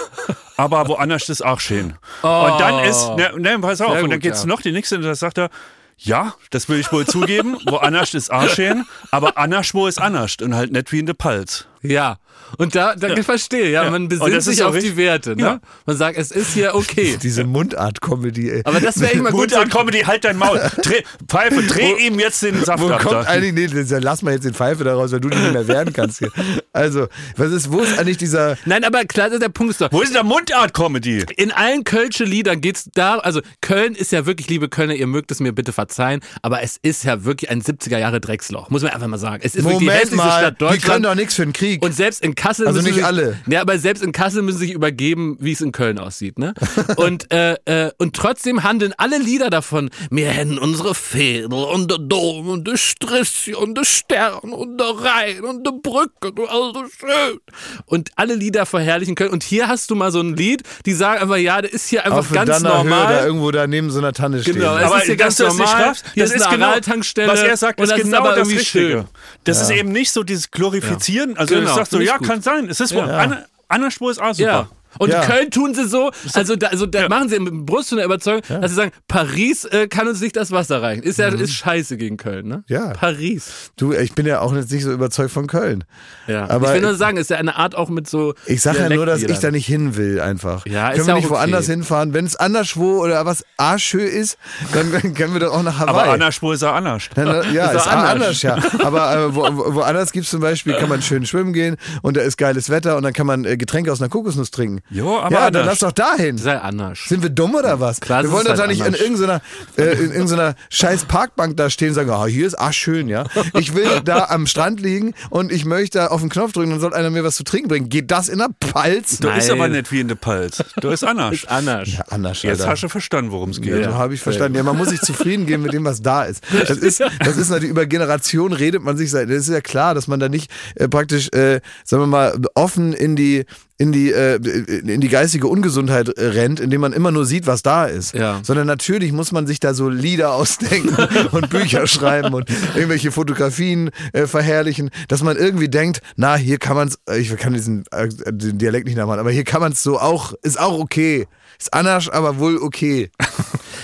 [SPEAKER 3] aber woanders ist auch schön. Und dann ist, ne, ne pass auf,
[SPEAKER 2] Sehr
[SPEAKER 3] und dann
[SPEAKER 2] gut,
[SPEAKER 3] geht's
[SPEAKER 2] ja.
[SPEAKER 3] noch die nächste und da sagt er, ja, das will ich wohl zugeben, woanders ist auch schön, aber anderswo ist anders und halt nicht wie in der Palz.
[SPEAKER 2] Ja. Und da, da ich verstehe, ja,
[SPEAKER 3] Ja.
[SPEAKER 2] man besinnt
[SPEAKER 3] ist
[SPEAKER 2] sich auf die
[SPEAKER 3] richtig-
[SPEAKER 2] Werte, ne?
[SPEAKER 3] Ja.
[SPEAKER 2] Man sagt, es ist hier okay. [LAUGHS]
[SPEAKER 1] Diese Mundart-Comedy, ey.
[SPEAKER 2] Aber das wäre echt mal gut.
[SPEAKER 3] Gut, dann Comedy, halt dein Maul. Dreh, Pfeife, dreh ihm jetzt den Saft
[SPEAKER 1] Wo
[SPEAKER 3] ab.
[SPEAKER 1] kommt
[SPEAKER 3] da.
[SPEAKER 1] eigentlich, nee, das- lass mal jetzt den Pfeife daraus, weil du nicht mehr wehren kannst hier. Also, was ist, wo ist eigentlich dieser,
[SPEAKER 2] Nein, aber klar, der Punkt ist doch,
[SPEAKER 3] Wo ist denn der Mundart-Comedy?
[SPEAKER 2] in allen Kölsche Liedern geht's da, also Köln ist ja wirklich, liebe Kölner, ihr mögt es mir bitte verzeihen, aber es ist ja wirklich ein 70er Jahre Drecksloch, muss man einfach mal sagen. Es ist wirklich die
[SPEAKER 1] Moment
[SPEAKER 2] hässlichste
[SPEAKER 1] mal,
[SPEAKER 2] Stadt
[SPEAKER 1] die können doch nichts für den Krieg.
[SPEAKER 2] Und selbst in Kassel
[SPEAKER 1] Also
[SPEAKER 2] müssen
[SPEAKER 1] nicht
[SPEAKER 2] sich,
[SPEAKER 1] alle.
[SPEAKER 2] Ja, aber selbst in Kassel müssen sie sich übergeben, wie es in Köln aussieht, ne? Und äh, äh, und trotzdem handeln alle Lieder davon. Wir hätten unsere Fädel und der Dom und der Strissi und der Stern und der Rhein und der Brücke, du also schön. Und alle Lieder verherrlichen Köln. Und hier hast du mal so ein Lied, die sagen einfach, ja, das ist hier einfach
[SPEAKER 1] auf der
[SPEAKER 2] ganz
[SPEAKER 1] Danner Höhe
[SPEAKER 2] normal.
[SPEAKER 1] da irgendwo da neben so einer Tanne stehen.
[SPEAKER 2] Genau, es
[SPEAKER 3] Aber
[SPEAKER 2] ist hier
[SPEAKER 3] dass
[SPEAKER 2] ganz
[SPEAKER 3] du das nicht
[SPEAKER 2] normal.
[SPEAKER 3] schaffst,
[SPEAKER 2] Hier
[SPEAKER 3] das
[SPEAKER 2] ist
[SPEAKER 3] ist
[SPEAKER 2] eine
[SPEAKER 3] genau, was er sagt,
[SPEAKER 2] und
[SPEAKER 3] ist
[SPEAKER 2] das
[SPEAKER 3] genau
[SPEAKER 2] aber
[SPEAKER 3] das Richtige.
[SPEAKER 2] schön.
[SPEAKER 3] Das ist eben nicht so dieses Glorifizieren. Also
[SPEAKER 2] Genau,
[SPEAKER 3] ich sag so, ja,
[SPEAKER 2] gut.
[SPEAKER 3] kann sein. Es ist wohl, an, anderswo ist auch super.
[SPEAKER 2] Ja. Und
[SPEAKER 1] Ja.
[SPEAKER 2] in Köln tun sie so, also da, also da
[SPEAKER 3] Ja.
[SPEAKER 2] machen sie mit dem Brust von der Überzeugung, dass sie sagen, Paris äh, kann uns nicht das Wasser reichen. Ist ja ist scheiße gegen Köln, ne?
[SPEAKER 1] Mhm. Ja.
[SPEAKER 2] Paris.
[SPEAKER 1] Du, ich bin ja auch jetzt nicht so überzeugt von Köln.
[SPEAKER 2] Ja.
[SPEAKER 1] Aber
[SPEAKER 2] ich will nur sagen, ist ja eine Art auch mit so.
[SPEAKER 1] Ich sage ja nur, dass ich da nicht hin will, einfach.
[SPEAKER 2] Ja, ist
[SPEAKER 1] können
[SPEAKER 2] ja
[SPEAKER 1] wir
[SPEAKER 2] auch
[SPEAKER 1] nicht
[SPEAKER 2] okay.
[SPEAKER 1] woanders hinfahren? Wenn es anderswo oder was arschö ist, dann [LAUGHS] können wir doch auch nach Hawaii.
[SPEAKER 3] Aber anderswo ist er anders.
[SPEAKER 1] Dann, äh, ja, [LAUGHS]
[SPEAKER 2] Ist
[SPEAKER 1] ist, anders.
[SPEAKER 2] anders.
[SPEAKER 1] ja. Aber äh, wo, wo- woanders gibt es zum Beispiel, kann man schön schwimmen gehen und da ist geiles Wetter und dann kann man äh, Getränke aus einer Kokosnuss trinken.
[SPEAKER 3] Jo, aber
[SPEAKER 1] ja, dann
[SPEAKER 3] anders.
[SPEAKER 1] lass doch dahin.
[SPEAKER 2] Sei anders.
[SPEAKER 1] Sind wir dumm oder was?
[SPEAKER 2] Klar,
[SPEAKER 1] wir wollen doch da
[SPEAKER 2] halt
[SPEAKER 1] nicht in irgendeiner, äh, in irgendeiner scheiß Parkbank da stehen und sagen, ah, hier ist ach schön, ja. Ich will da am Strand liegen und ich möchte da auf den Knopf drücken und soll einer mir was zu trinken bringen. Geht das in der Palz?
[SPEAKER 3] Du ist
[SPEAKER 2] Nein.
[SPEAKER 3] aber nicht wie in der Palz. Du ist anders.
[SPEAKER 2] Ist anders.
[SPEAKER 1] Ja, anders,
[SPEAKER 3] Jetzt
[SPEAKER 1] Alter.
[SPEAKER 3] hast du verstanden, worum es geht.
[SPEAKER 1] Ja, so habe ich verstanden. Ja, man muss sich zufrieden geben mit dem, was da ist. Das ist, das ist natürlich, über Generationen redet man sich, das ist ja klar, dass man da nicht äh, praktisch, äh, sagen wir mal, offen in die, in die, äh, in die geistige Ungesundheit äh, rennt, indem man immer nur sieht, was da ist.
[SPEAKER 2] Ja.
[SPEAKER 1] Sondern natürlich muss man sich da so Lieder ausdenken [LAUGHS] und Bücher schreiben und irgendwelche Fotografien äh, verherrlichen, dass man irgendwie denkt, na, hier kann man es, ich kann diesen äh, den Dialekt nicht nachmachen, aber hier kann man es so auch, ist auch okay. Ist anders, aber wohl okay.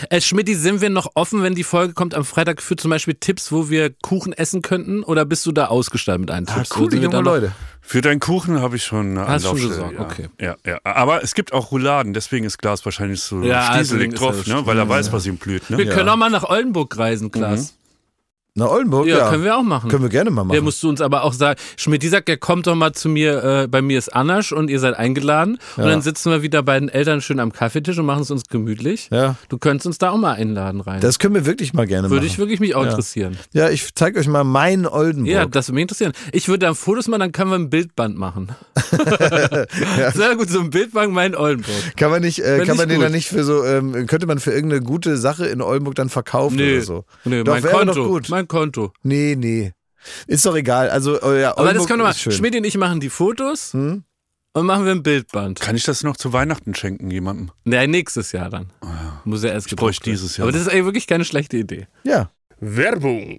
[SPEAKER 2] Äh, Schmidti, sind wir noch offen, wenn die Folge kommt am Freitag für zum Beispiel Tipps, wo wir Kuchen essen könnten? Oder bist du da ausgestattet mit einem
[SPEAKER 1] Ah,
[SPEAKER 2] Tipps?
[SPEAKER 1] coole
[SPEAKER 2] Sind wir da
[SPEAKER 1] junge
[SPEAKER 2] noch-
[SPEAKER 1] Leute.
[SPEAKER 3] Für deinen Kuchen habe ich schon eine
[SPEAKER 2] Hast schon gesagt,
[SPEAKER 3] ja.
[SPEAKER 2] okay.
[SPEAKER 3] Ja, ja. Aber es gibt auch Rouladen, deswegen ist Glas wahrscheinlich so
[SPEAKER 2] Ja,
[SPEAKER 3] stieselig drauf, ne? weil er weiß, was ihm blüht.
[SPEAKER 2] Wir
[SPEAKER 3] Ne?
[SPEAKER 1] Ja.
[SPEAKER 2] können auch mal nach Oldenburg reisen, Klaas.
[SPEAKER 1] Na, Oldenburg,
[SPEAKER 2] Ja,
[SPEAKER 1] ja.
[SPEAKER 2] können wir auch machen.
[SPEAKER 1] Können wir gerne mal
[SPEAKER 2] Der
[SPEAKER 1] machen.
[SPEAKER 2] musst du uns aber auch sagen, Schmidt, die sagt, er kommt doch mal zu mir, äh, bei mir ist Anasch und ihr seid eingeladen. Und
[SPEAKER 1] Ja.
[SPEAKER 2] dann sitzen wir wieder bei den Eltern schön am Kaffeetisch und machen es uns gemütlich.
[SPEAKER 1] Ja.
[SPEAKER 2] Du könntest uns da auch mal einladen rein.
[SPEAKER 1] Das können wir wirklich mal gerne
[SPEAKER 2] würde
[SPEAKER 1] machen.
[SPEAKER 2] ich wirklich mich auch
[SPEAKER 1] Ja.
[SPEAKER 2] interessieren.
[SPEAKER 1] ja, ich zeige euch mal meinen Oldenburg.
[SPEAKER 2] Ja, das würde mich interessieren. Ich würde dann Fotos machen, dann können wir ein Bildband machen. [LAUGHS] Sehr gut, so ein Bildband mein Oldenburg.
[SPEAKER 1] Kann man nicht, äh, kann man den
[SPEAKER 2] gut.
[SPEAKER 1] dann nicht für so, ähm, könnte man für irgendeine gute Sache in Oldenburg dann verkaufen
[SPEAKER 2] Nee,
[SPEAKER 1] oder so?
[SPEAKER 2] nee
[SPEAKER 1] Doch,
[SPEAKER 2] mein
[SPEAKER 1] wäre
[SPEAKER 2] Konto.
[SPEAKER 1] doch gut.
[SPEAKER 2] Mein Konto.
[SPEAKER 1] Nee, nee. Ist doch egal. Also, oh ja,
[SPEAKER 2] Aber das können wir mal. Schmidt und ich machen die Fotos
[SPEAKER 1] Hm?
[SPEAKER 2] und machen wir ein Bildband.
[SPEAKER 3] Kann ich das noch zu Weihnachten schenken, jemandem?
[SPEAKER 2] Nee, nächstes Jahr dann. Muss ja erst
[SPEAKER 3] Ich bräuchte dieses Jahr
[SPEAKER 2] Aber das ist ey, wirklich keine schlechte Idee.
[SPEAKER 1] Ja.
[SPEAKER 4] Werbung.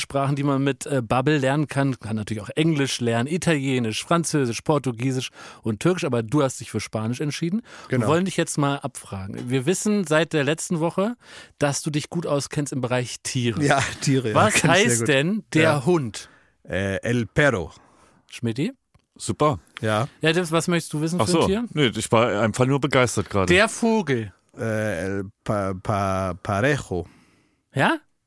[SPEAKER 2] Sprachen, die man mit äh, Bubble lernen kann. Kann natürlich auch Englisch lernen, Italienisch, Französisch, Portugiesisch und Türkisch, aber du hast dich für Spanisch entschieden.
[SPEAKER 1] Genau.
[SPEAKER 2] Wir wollen dich jetzt mal abfragen. Wir wissen seit der letzten Woche, dass du dich gut auskennst im Bereich Tiere.
[SPEAKER 1] Ja, Tiere. ja,
[SPEAKER 2] Was
[SPEAKER 1] sehr
[SPEAKER 2] heißt denn der
[SPEAKER 1] Ja.
[SPEAKER 2] Hund?
[SPEAKER 1] Äh, El Perro.
[SPEAKER 2] Schmidti?
[SPEAKER 3] Super.
[SPEAKER 1] Ja.
[SPEAKER 2] Ja, Dips, was möchtest du wissen
[SPEAKER 3] Ach
[SPEAKER 2] für ein
[SPEAKER 3] so.
[SPEAKER 2] Tier?
[SPEAKER 3] Nee, ich war einfach nur begeistert gerade.
[SPEAKER 2] Der Vogel.
[SPEAKER 1] Äh, El pa, pa, Parejo.
[SPEAKER 2] Ja?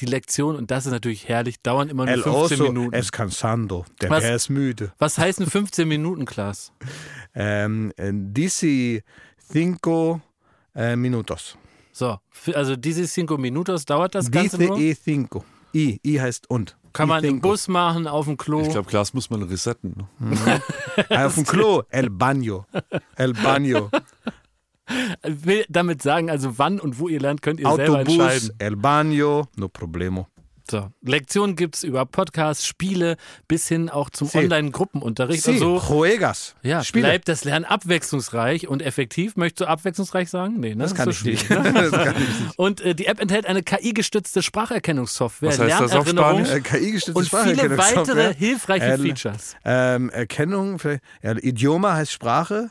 [SPEAKER 2] Die Lektion, und das ist natürlich herrlich, dauern immer nur
[SPEAKER 1] El
[SPEAKER 2] 15
[SPEAKER 1] oso
[SPEAKER 2] Minuten.
[SPEAKER 1] es cansando. Der
[SPEAKER 2] Was?
[SPEAKER 1] Bär ist müde.
[SPEAKER 2] Was heißen 15 Minuten, Klaas? [LAUGHS]
[SPEAKER 1] Ähm, äh, dici cinco äh, minutos.
[SPEAKER 2] So, also diese cinco minutos dauert das Ganze
[SPEAKER 1] Dice
[SPEAKER 2] nur.
[SPEAKER 1] e cinco. I, I heißt und.
[SPEAKER 2] Kann man im
[SPEAKER 1] cinco.
[SPEAKER 2] Bus machen, auf dem Klo.
[SPEAKER 3] Ich glaube, Glas muss man resetten. ne?
[SPEAKER 1] Ah, [LAUGHS] Auf dem Klo. El baño. El baño. [LAUGHS] [LAUGHS]
[SPEAKER 2] will damit sagen, also wann und wo ihr lernt, könnt ihr selber
[SPEAKER 1] Autobus.
[SPEAKER 2] entscheiden.
[SPEAKER 1] El baño. No problemo.
[SPEAKER 2] So, Lektionen gibt's über Podcasts, Spiele bis hin auch zum
[SPEAKER 1] Sí.
[SPEAKER 2] Online-Gruppenunterricht.
[SPEAKER 1] Sí,
[SPEAKER 2] Also
[SPEAKER 1] juegas.
[SPEAKER 2] ja,
[SPEAKER 1] Spiele.
[SPEAKER 2] bleibt das Lernen abwechslungsreich und effektiv. Möchtest du abwechslungsreich sagen? Nee, ne?
[SPEAKER 1] Das kann
[SPEAKER 2] so
[SPEAKER 1] ich nicht.
[SPEAKER 2] schwierig, ne? [LAUGHS]
[SPEAKER 1] das kann ich nicht.
[SPEAKER 2] Und äh, die App enthält eine KI-gestützte Spracherkennungssoftware,
[SPEAKER 3] das
[SPEAKER 2] Lernerinnerung?
[SPEAKER 1] Äh, KI-gestützte
[SPEAKER 2] und viele weitere hilfreiche
[SPEAKER 1] El-
[SPEAKER 2] Features.
[SPEAKER 1] Ähm, Erkennung, vielleicht, ja, Idioma heißt Sprache,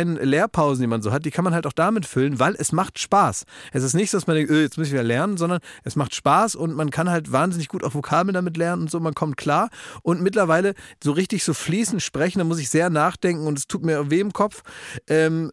[SPEAKER 1] kleinen Lehrpausen, die man so hat, die kann man halt auch damit füllen, weil es macht Spaß. Es ist nicht so, dass man denkt, öh, jetzt muss ich wieder lernen, sondern es macht Spaß und man kann halt wahnsinnig gut auch Vokabeln damit lernen und so, man kommt klar. Und mittlerweile so richtig so fließend sprechen, da muss ich sehr nachdenken und es tut mir weh im Kopf. Ähm,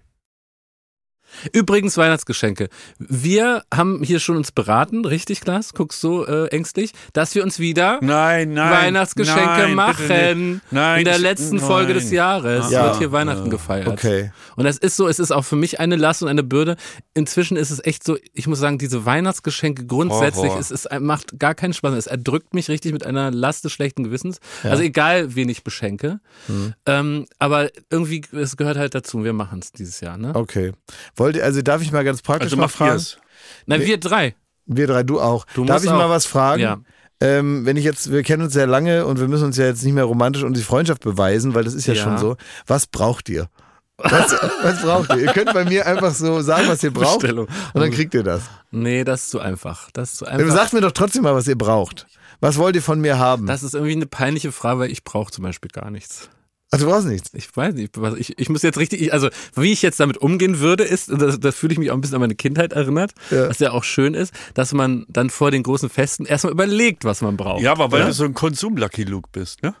[SPEAKER 2] Übrigens Weihnachtsgeschenke. Wir haben hier schon uns beraten, richtig, Klaas? Guckst du äh, ängstlich, dass wir uns wieder
[SPEAKER 3] nein, nein,
[SPEAKER 2] Weihnachtsgeschenke
[SPEAKER 3] nein,
[SPEAKER 2] machen. Nein, in der letzten. Folge des Jahres ja. wird hier Weihnachten ja. gefeiert.
[SPEAKER 1] Okay.
[SPEAKER 2] Und das ist so, es ist auch für mich eine Last und eine Bürde. Inzwischen ist es echt so, ich muss sagen, diese Weihnachtsgeschenke grundsätzlich, es, es macht gar keinen Spaß. Es erdrückt mich richtig mit einer Last des schlechten Gewissens. Ja. Also egal, wen ich beschenke. Mhm. Ähm, aber irgendwie, es gehört halt dazu. Wir machen es dieses Jahr. Ne?
[SPEAKER 1] Okay. Wollt ihr, also darf ich mal ganz praktisch also mal fragen?
[SPEAKER 2] Nein, wir drei.
[SPEAKER 1] Wir drei, du auch. Du darf ich auch. mal was fragen?
[SPEAKER 2] Ja.
[SPEAKER 1] Ähm, wenn ich jetzt, wir kennen uns sehr lange und wir müssen uns ja jetzt nicht mehr romantisch und die Freundschaft beweisen, weil das ist ja, ja. schon so. Was braucht ihr? Was, [LAUGHS] was, braucht ihr? Ihr könnt bei mir einfach so sagen, was ihr braucht Bestellung. und dann kriegt ihr das.
[SPEAKER 2] Nee, das ist zu einfach. Das ist zu einfach.
[SPEAKER 1] Sagt mir doch trotzdem mal, was ihr braucht. Was wollt ihr von mir haben?
[SPEAKER 2] Das ist irgendwie eine peinliche Frage, weil ich brauche zum Beispiel gar nichts.
[SPEAKER 1] Also du brauchst nichts.
[SPEAKER 2] Ich weiß nicht. Ich, ich muss jetzt richtig, also wie ich jetzt damit umgehen würde, ist, da, da fühle ich mich auch ein bisschen an meine Kindheit erinnert, ja. was ja auch schön ist, dass man dann vor den großen Festen erstmal überlegt, was man braucht.
[SPEAKER 3] Ja, aber weil ja? du so ein Konsum-Lucky Luke bist, ne?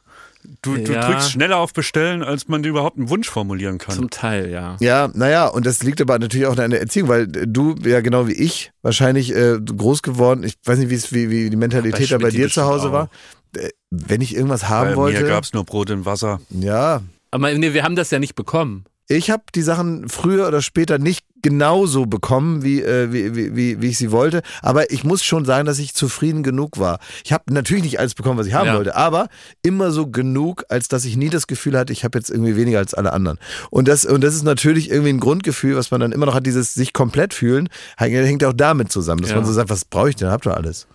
[SPEAKER 3] Du, du ja. drückst schneller auf Bestellen, als man dir überhaupt einen Wunsch formulieren kann.
[SPEAKER 2] Zum Teil, ja.
[SPEAKER 1] Ja, naja, und das liegt aber natürlich auch an der Erziehung, weil du ja genau wie ich wahrscheinlich äh, groß geworden, ich weiß nicht, wie, wie die Mentalität da bei dir zu Hause auch. war. Äh, wenn ich irgendwas haben Bei wollte.
[SPEAKER 3] Mir gab es nur Brot und Wasser.
[SPEAKER 1] Ja.
[SPEAKER 2] Aber nee, wir haben das ja nicht bekommen.
[SPEAKER 1] Ich habe die Sachen früher oder später nicht genauso bekommen, wie, äh, wie, wie, wie ich sie wollte. Aber ich muss schon sagen, dass ich zufrieden genug war. Ich habe natürlich nicht alles bekommen, was ich haben ja. wollte, aber immer so genug, als dass ich nie das Gefühl hatte, ich habe jetzt irgendwie weniger als alle anderen. Und das, und das ist natürlich irgendwie ein Grundgefühl, was man dann immer noch hat, dieses sich komplett fühlen, hängt auch damit zusammen, dass ja. man so sagt, was brauche ich denn? Habt ihr alles.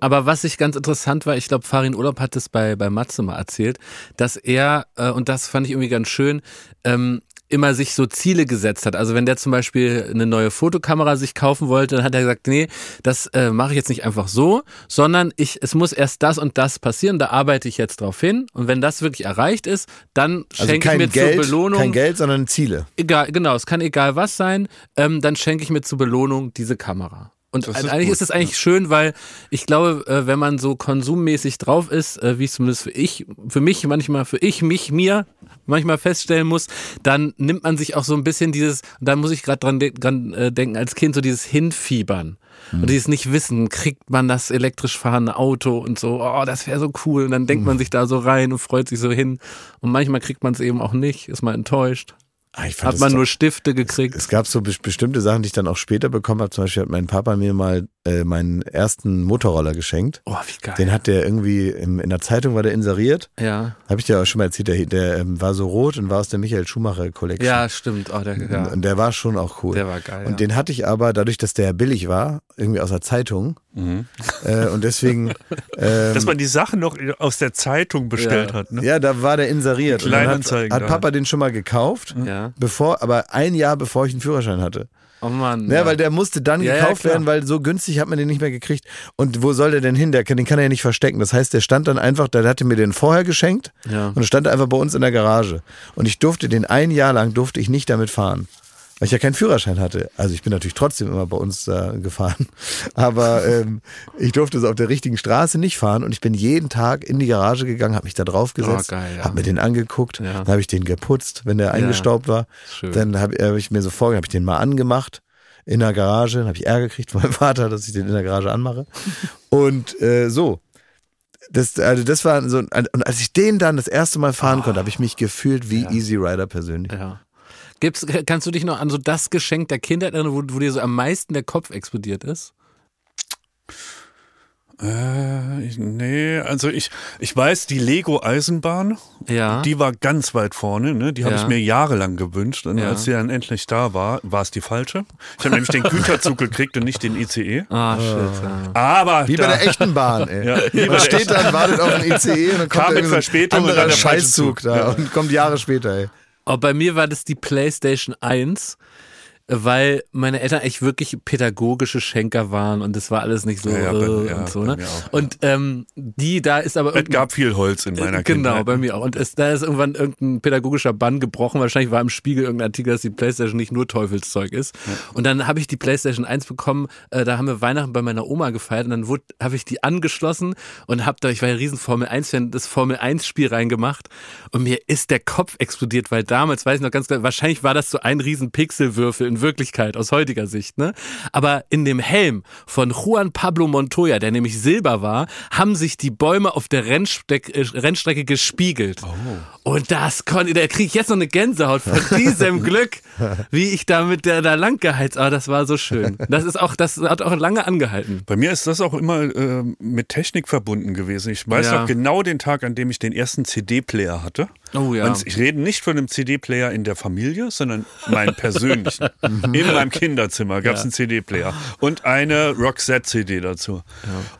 [SPEAKER 2] Aber was ich ganz interessant war, ich glaube, Farin Urlaub hat es bei, bei Matze mal erzählt, dass er, äh, und das fand ich irgendwie ganz schön, ähm, immer sich so Ziele gesetzt hat. Also wenn der zum Beispiel eine neue Fotokamera sich kaufen wollte, dann hat er gesagt, nee, das äh, mache ich jetzt nicht einfach so, sondern ich, es muss erst das und das passieren, da arbeite ich jetzt drauf hin. Und wenn das wirklich erreicht ist, dann also schenke ich mir Geld, zur Belohnung.
[SPEAKER 1] Kein Geld, sondern Ziele.
[SPEAKER 2] Egal, genau, es kann egal was sein, ähm, dann schenke ich mir zur Belohnung diese Kamera. Und ist eigentlich gut. ist es eigentlich schön, weil ich glaube, äh, wenn man so konsummäßig drauf ist, äh, wie es zumindest für ich, für mich manchmal, für ich, mich, mir manchmal feststellen muss, dann nimmt man sich auch so ein bisschen dieses, und da muss ich gerade dran, dran äh, denken, als Kind so dieses Hinfiebern. Mhm. Und dieses Nicht-Wissen, kriegt man das elektrisch fahrende Auto und so, oh, das wäre so cool. Und dann denkt mhm. man sich da so rein und freut sich so hin. Und manchmal kriegt man es eben auch nicht, ist mal enttäuscht. Ah, hat man nur Stifte gekriegt.
[SPEAKER 1] Es, es, gab so bestimmte Sachen, die ich dann auch später bekommen habe. Zum Beispiel hat mein Papa mir mal äh, meinen ersten Motorroller geschenkt.
[SPEAKER 2] Oh, wie geil.
[SPEAKER 1] Den hat der irgendwie im, in der Zeitung war der inseriert.
[SPEAKER 2] Ja.
[SPEAKER 1] Habe ich dir auch schon mal erzählt. Der, der ähm, war so rot und war aus der Michael Schumacher Collection.
[SPEAKER 2] Ja, stimmt. Oh, der, ja.
[SPEAKER 1] Und der war schon auch cool.
[SPEAKER 2] Der war geil.
[SPEAKER 1] Und ja. den hatte ich aber dadurch, dass der billig war, irgendwie aus der Zeitung. Mhm. Äh, und deswegen. [LAUGHS]
[SPEAKER 3] Ähm, dass man die Sachen noch aus der Zeitung bestellt
[SPEAKER 1] ja.
[SPEAKER 3] hat. Ne?
[SPEAKER 1] Ja, da war der inseriert.
[SPEAKER 3] Kleinanzeigen.
[SPEAKER 1] Hat, hat Papa den schon mal gekauft.
[SPEAKER 2] Ja.
[SPEAKER 1] Bevor, aber ein Jahr bevor ich einen Führerschein hatte.
[SPEAKER 2] Oh Mann.
[SPEAKER 1] Ja, ja, weil der musste dann ja, gekauft ja, werden, weil so günstig hat man den nicht mehr gekriegt. Und wo soll der denn hin? Der, den kann er ja nicht verstecken. Das heißt, der stand dann einfach, der hatte mir den vorher geschenkt
[SPEAKER 2] ja.
[SPEAKER 1] und stand einfach bei uns in der Garage. Und ich durfte den ein Jahr lang, durfte ich nicht damit fahren weil ich ja keinen Führerschein hatte. Also ich bin natürlich trotzdem immer bei uns äh, gefahren, aber ähm, ich durfte so auf der richtigen Straße nicht fahren und ich bin jeden Tag in die Garage gegangen, habe mich da drauf gesetzt, oh, ja. habe mir den angeguckt, ja. dann habe ich den geputzt, wenn der eingestaubt war. Schön. Dann habe hab ich mir so vorgegangen, habe ich den mal angemacht in der Garage, dann habe ich Ärger gekriegt von meinem [LAUGHS] Vater, dass ich den in der Garage anmache und äh, so. Das, also das war so, und als ich den dann das erste Mal fahren oh. konnte, habe ich mich gefühlt wie ja. Easy Rider persönlich.
[SPEAKER 2] Ja. Gibt's, kannst du dich noch an so das Geschenk der Kindheit erinnern, wo, wo dir so am meisten der Kopf explodiert ist?
[SPEAKER 3] Äh, ich, nee, also ich, ich weiß, die Lego Eisenbahn,
[SPEAKER 2] Ja.
[SPEAKER 3] die war ganz weit vorne, ne? Die habe
[SPEAKER 2] Ja.
[SPEAKER 3] ich mir jahrelang gewünscht. Und
[SPEAKER 2] Ja.
[SPEAKER 3] als sie dann endlich da war, war es die falsche. Ich habe nämlich den Güterzug gekriegt und nicht den ICE.
[SPEAKER 2] Ah, shit.
[SPEAKER 3] Aber
[SPEAKER 1] Wie bei der echten Bahn, ey.
[SPEAKER 3] Ja, wie bei
[SPEAKER 1] Man
[SPEAKER 3] der
[SPEAKER 1] steht dann, wartet auf den ICE und dann kommt
[SPEAKER 3] Kam mit Verspätung und dann der
[SPEAKER 1] Scheißzug
[SPEAKER 3] Zug.
[SPEAKER 1] da
[SPEAKER 3] Ja.
[SPEAKER 1] und kommt Jahre später, ey.
[SPEAKER 2] Aber bei mir war das die PlayStation 1, weil meine Eltern echt wirklich pädagogische Schenker waren und das war alles nicht so
[SPEAKER 3] Ja, ja, bei- ja,
[SPEAKER 2] und so, ne?
[SPEAKER 3] auch,
[SPEAKER 2] Und ähm, die, da ist aber
[SPEAKER 3] es gab viel Holz in meiner
[SPEAKER 2] Äh, Genau,
[SPEAKER 3] Kindheit.
[SPEAKER 2] bei mir auch. Und es, da ist irgendwann irgendein pädagogischer Bann gebrochen. Wahrscheinlich war im Spiegel irgendein Artikel, dass die Playstation nicht nur Teufelszeug ist. Und dann habe ich die Playstation 1 bekommen. Äh, da haben wir Weihnachten bei meiner Oma gefeiert. Und dann habe ich die angeschlossen und habe da, ich war ja riesen Formel 1-Fan, das Formel 1-Spiel reingemacht. Und mir ist der Kopf explodiert, weil damals, weiß ich noch ganz klar, wahrscheinlich war das so ein riesen Pixelwürfel in Wirklichkeit, aus heutiger Sicht. Ne? Aber in dem Helm von Juan Pablo Montoya, der nämlich Silber war, haben sich die Bäume auf der Rennsteck, äh, Rennstrecke gespiegelt. Und das konnte, da kriege ich jetzt noch eine Gänsehaut von [LAUGHS] diesem Glück, wie ich da mit der da lang geheizt. Aber das war so schön. Das ist auch, das hat auch lange angehalten.
[SPEAKER 3] Bei mir ist das auch immer äh, mit Technik verbunden gewesen. Ich weiß
[SPEAKER 2] Ja.
[SPEAKER 3] noch genau den Tag, an dem ich den ersten CD-Player hatte.
[SPEAKER 2] Oh ja.
[SPEAKER 3] Und ich rede nicht von einem CD-Player in der Familie, sondern meinen persönlichen. [LAUGHS] in meinem Kinderzimmer gab es
[SPEAKER 2] Ja.
[SPEAKER 3] einen CD-Player und eine Roxette-CD dazu.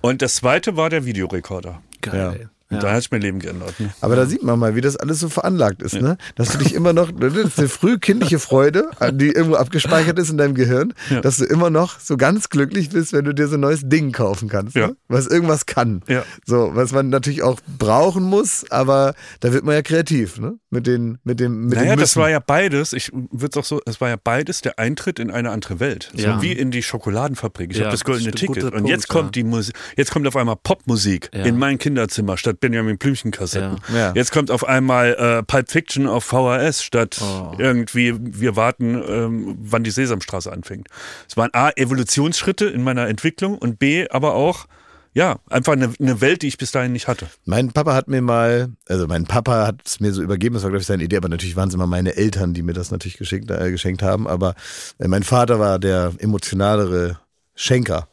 [SPEAKER 3] Und das zweite war der Videorekorder.
[SPEAKER 2] Geil.
[SPEAKER 3] Und da hat sich mein Leben geändert. Ne?
[SPEAKER 1] Aber da sieht man mal, wie das alles so veranlagt ist, ne? Dass du dich immer noch, das ist eine frühkindliche Freude, die irgendwo abgespeichert ist in deinem Gehirn, dass du immer noch so ganz glücklich bist, wenn du dir so ein neues Ding kaufen kannst,
[SPEAKER 3] Ja.
[SPEAKER 1] ne? was irgendwas kann.
[SPEAKER 3] Ja.
[SPEAKER 1] So, was man natürlich auch brauchen muss, aber da wird man ja kreativ, ne? Mit den, mit dem, mit
[SPEAKER 3] Naja,
[SPEAKER 1] dem
[SPEAKER 3] das war ja beides. Ich würde auch so, es war ja beides der Eintritt in eine andere Welt.
[SPEAKER 2] Ja.
[SPEAKER 3] So wie in die Schokoladenfabrik. Ich
[SPEAKER 2] Ja,
[SPEAKER 3] habe das goldene
[SPEAKER 2] stimmt,
[SPEAKER 3] Ticket. Und jetzt
[SPEAKER 2] Punkt,
[SPEAKER 3] kommt die Musik, jetzt kommt auf einmal Popmusik
[SPEAKER 2] Ja.
[SPEAKER 3] in mein Kinderzimmer statt Benjamin Blümchenkassetten.
[SPEAKER 1] Ja. Ja.
[SPEAKER 3] Jetzt kommt auf einmal äh, Pulp Fiction auf VHS statt
[SPEAKER 2] Oh.
[SPEAKER 3] irgendwie, wir warten, ähm, wann die Sesamstraße anfängt. Es waren A, Evolutionsschritte in meiner Entwicklung und B, aber auch, ja, einfach eine, eine Welt, die ich bis dahin nicht hatte.
[SPEAKER 1] Mein Papa hat mir mal, also mein Papa hat es mir so übergeben, das war glaube ich seine Idee, aber natürlich waren es immer meine Eltern, die mir das natürlich geschenkt, äh, geschenkt haben, aber äh, mein Vater war der emotionalere Schenker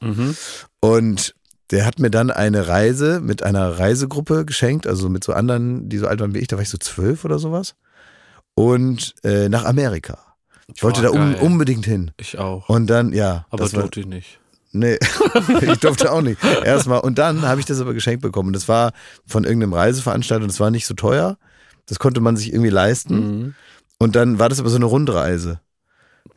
[SPEAKER 1] und der hat mir dann eine Reise mit einer Reisegruppe geschenkt, also mit so anderen, die so alt waren wie ich, da war ich so zwölf oder sowas und äh, nach Amerika. Ich wollte da un unbedingt hin.
[SPEAKER 2] Ich auch.
[SPEAKER 1] Und dann, ja.
[SPEAKER 2] aber
[SPEAKER 1] das
[SPEAKER 2] durfte ich nicht.
[SPEAKER 1] Nee, [LAUGHS] ich durfte auch nicht. Erstmal. Und dann habe ich das aber geschenkt bekommen. Das war von irgendeinem Reiseveranstalter und das war nicht so teuer. Das konnte man sich irgendwie leisten.
[SPEAKER 2] Mhm.
[SPEAKER 1] Und dann war das aber so eine Rundreise.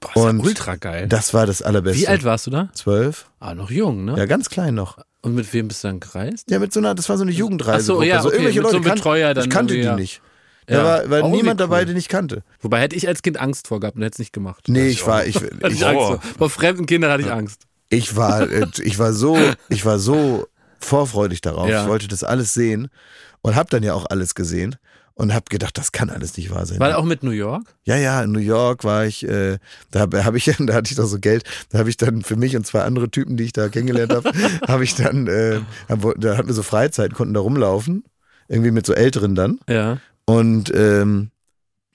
[SPEAKER 2] Boah, ist ja
[SPEAKER 1] Und
[SPEAKER 2] ultra geil.
[SPEAKER 1] Das war das allerbeste.
[SPEAKER 2] Wie alt warst du da?
[SPEAKER 1] Zwölf?
[SPEAKER 2] Ah, noch jung, ne?
[SPEAKER 1] Ja, ganz klein noch.
[SPEAKER 2] Und mit wem bist du dann gereist?
[SPEAKER 1] Ja, mit so einer, das war so eine Jugendreise.
[SPEAKER 2] Ach so, ja,
[SPEAKER 1] also
[SPEAKER 2] okay,
[SPEAKER 1] irgendwelche
[SPEAKER 2] mit so
[SPEAKER 1] Leute
[SPEAKER 2] einem Betreuer dann
[SPEAKER 1] Ich kannte die
[SPEAKER 2] ja.
[SPEAKER 1] nicht.
[SPEAKER 2] Ja.
[SPEAKER 1] Da war, war niemand
[SPEAKER 2] wie
[SPEAKER 1] dabei,
[SPEAKER 2] cool.
[SPEAKER 1] den ich kannte.
[SPEAKER 2] Wobei hätte ich als Kind Angst vor gehabt und hätte es nicht gemacht.
[SPEAKER 1] Nee, ich war, ich, [LAUGHS]
[SPEAKER 2] Hatte
[SPEAKER 1] ich,
[SPEAKER 2] ich Angst
[SPEAKER 3] Oh.
[SPEAKER 2] vor. vor fremden Kindern hatte ich Angst.
[SPEAKER 1] ich war, äh, ich war so, ich war so vorfreudig darauf.
[SPEAKER 2] Ja.
[SPEAKER 1] Ich wollte das alles sehen und habe dann ja auch alles gesehen und habe gedacht, das kann alles nicht wahr sein.
[SPEAKER 2] Der auch mit New York?
[SPEAKER 1] Ja, ja, in New York war ich, äh, da habe hab ich, [LAUGHS] da hatte ich doch so Geld, da habe ich dann für mich und zwei andere Typen, die ich da kennengelernt habe, [LAUGHS] habe ich dann, äh, hab, da hatten wir so Freizeit, konnten da rumlaufen, irgendwie mit so Älteren dann
[SPEAKER 2] Ja.
[SPEAKER 1] und ähm,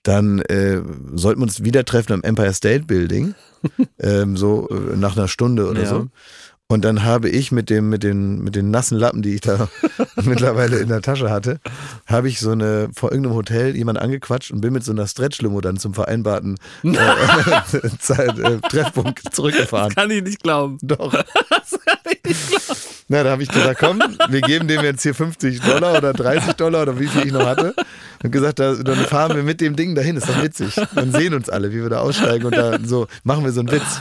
[SPEAKER 1] dann äh, sollten wir uns wieder treffen am Empire State Building, [LAUGHS] ähm, so äh, nach einer Stunde oder
[SPEAKER 2] Ja.
[SPEAKER 1] so. Und dann habe ich mit dem, mit den, mit den nassen Lappen, die ich da [LAUGHS] mittlerweile in der Tasche hatte, habe ich so eine, vor irgendeinem Hotel jemand angequatscht und bin mit so einer Stretch-Limo dann zum vereinbarten [LAUGHS] äh, [LAUGHS] Zeit, äh, Treffpunkt zurückgefahren.
[SPEAKER 2] Kann ich nicht glauben.
[SPEAKER 1] Doch. Na, da habe ich gesagt, komm, wir geben dem jetzt hier 50 Dollar oder 30 Dollar oder wie viel ich noch hatte. Und gesagt, da, dann fahren wir mit dem Ding dahin, ist doch witzig. Dann sehen uns alle, wie wir da aussteigen und da so machen wir so einen Witz.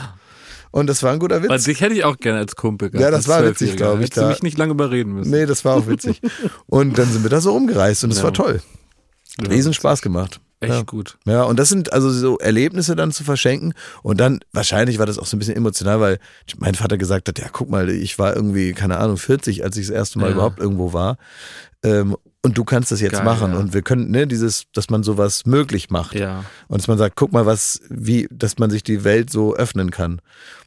[SPEAKER 1] Und das war ein guter
[SPEAKER 2] Weil
[SPEAKER 1] Witz.
[SPEAKER 2] dich hätte ich auch gerne als Kumpel gehabt.
[SPEAKER 1] Ja, das war witzig,
[SPEAKER 2] Zwölfjähriger.
[SPEAKER 1] glaub ich, da-
[SPEAKER 2] mich nicht lange überreden müssen.
[SPEAKER 1] Nee, das war auch witzig. [LAUGHS] Und dann sind wir da so rumgereist und es
[SPEAKER 2] Ja.
[SPEAKER 1] war toll. Riesen Spaß gemacht.
[SPEAKER 2] Echt
[SPEAKER 1] ja.
[SPEAKER 2] gut.
[SPEAKER 1] Ja, und das sind also so Erlebnisse dann zu verschenken. Und dann, wahrscheinlich war das auch so ein bisschen emotional, weil mein Vater gesagt hat, ja, guck mal, ich war irgendwie, keine Ahnung, 40, als ich das erste Mal
[SPEAKER 2] Ja.
[SPEAKER 1] überhaupt irgendwo war. Ähm, und du kannst das jetzt
[SPEAKER 2] Geil,
[SPEAKER 1] machen
[SPEAKER 2] ja.
[SPEAKER 1] und wir können, ne, dieses, dass man sowas möglich macht.
[SPEAKER 2] Ja.
[SPEAKER 1] Und dass man sagt, guck mal, was, wie, dass man sich die Welt so öffnen kann.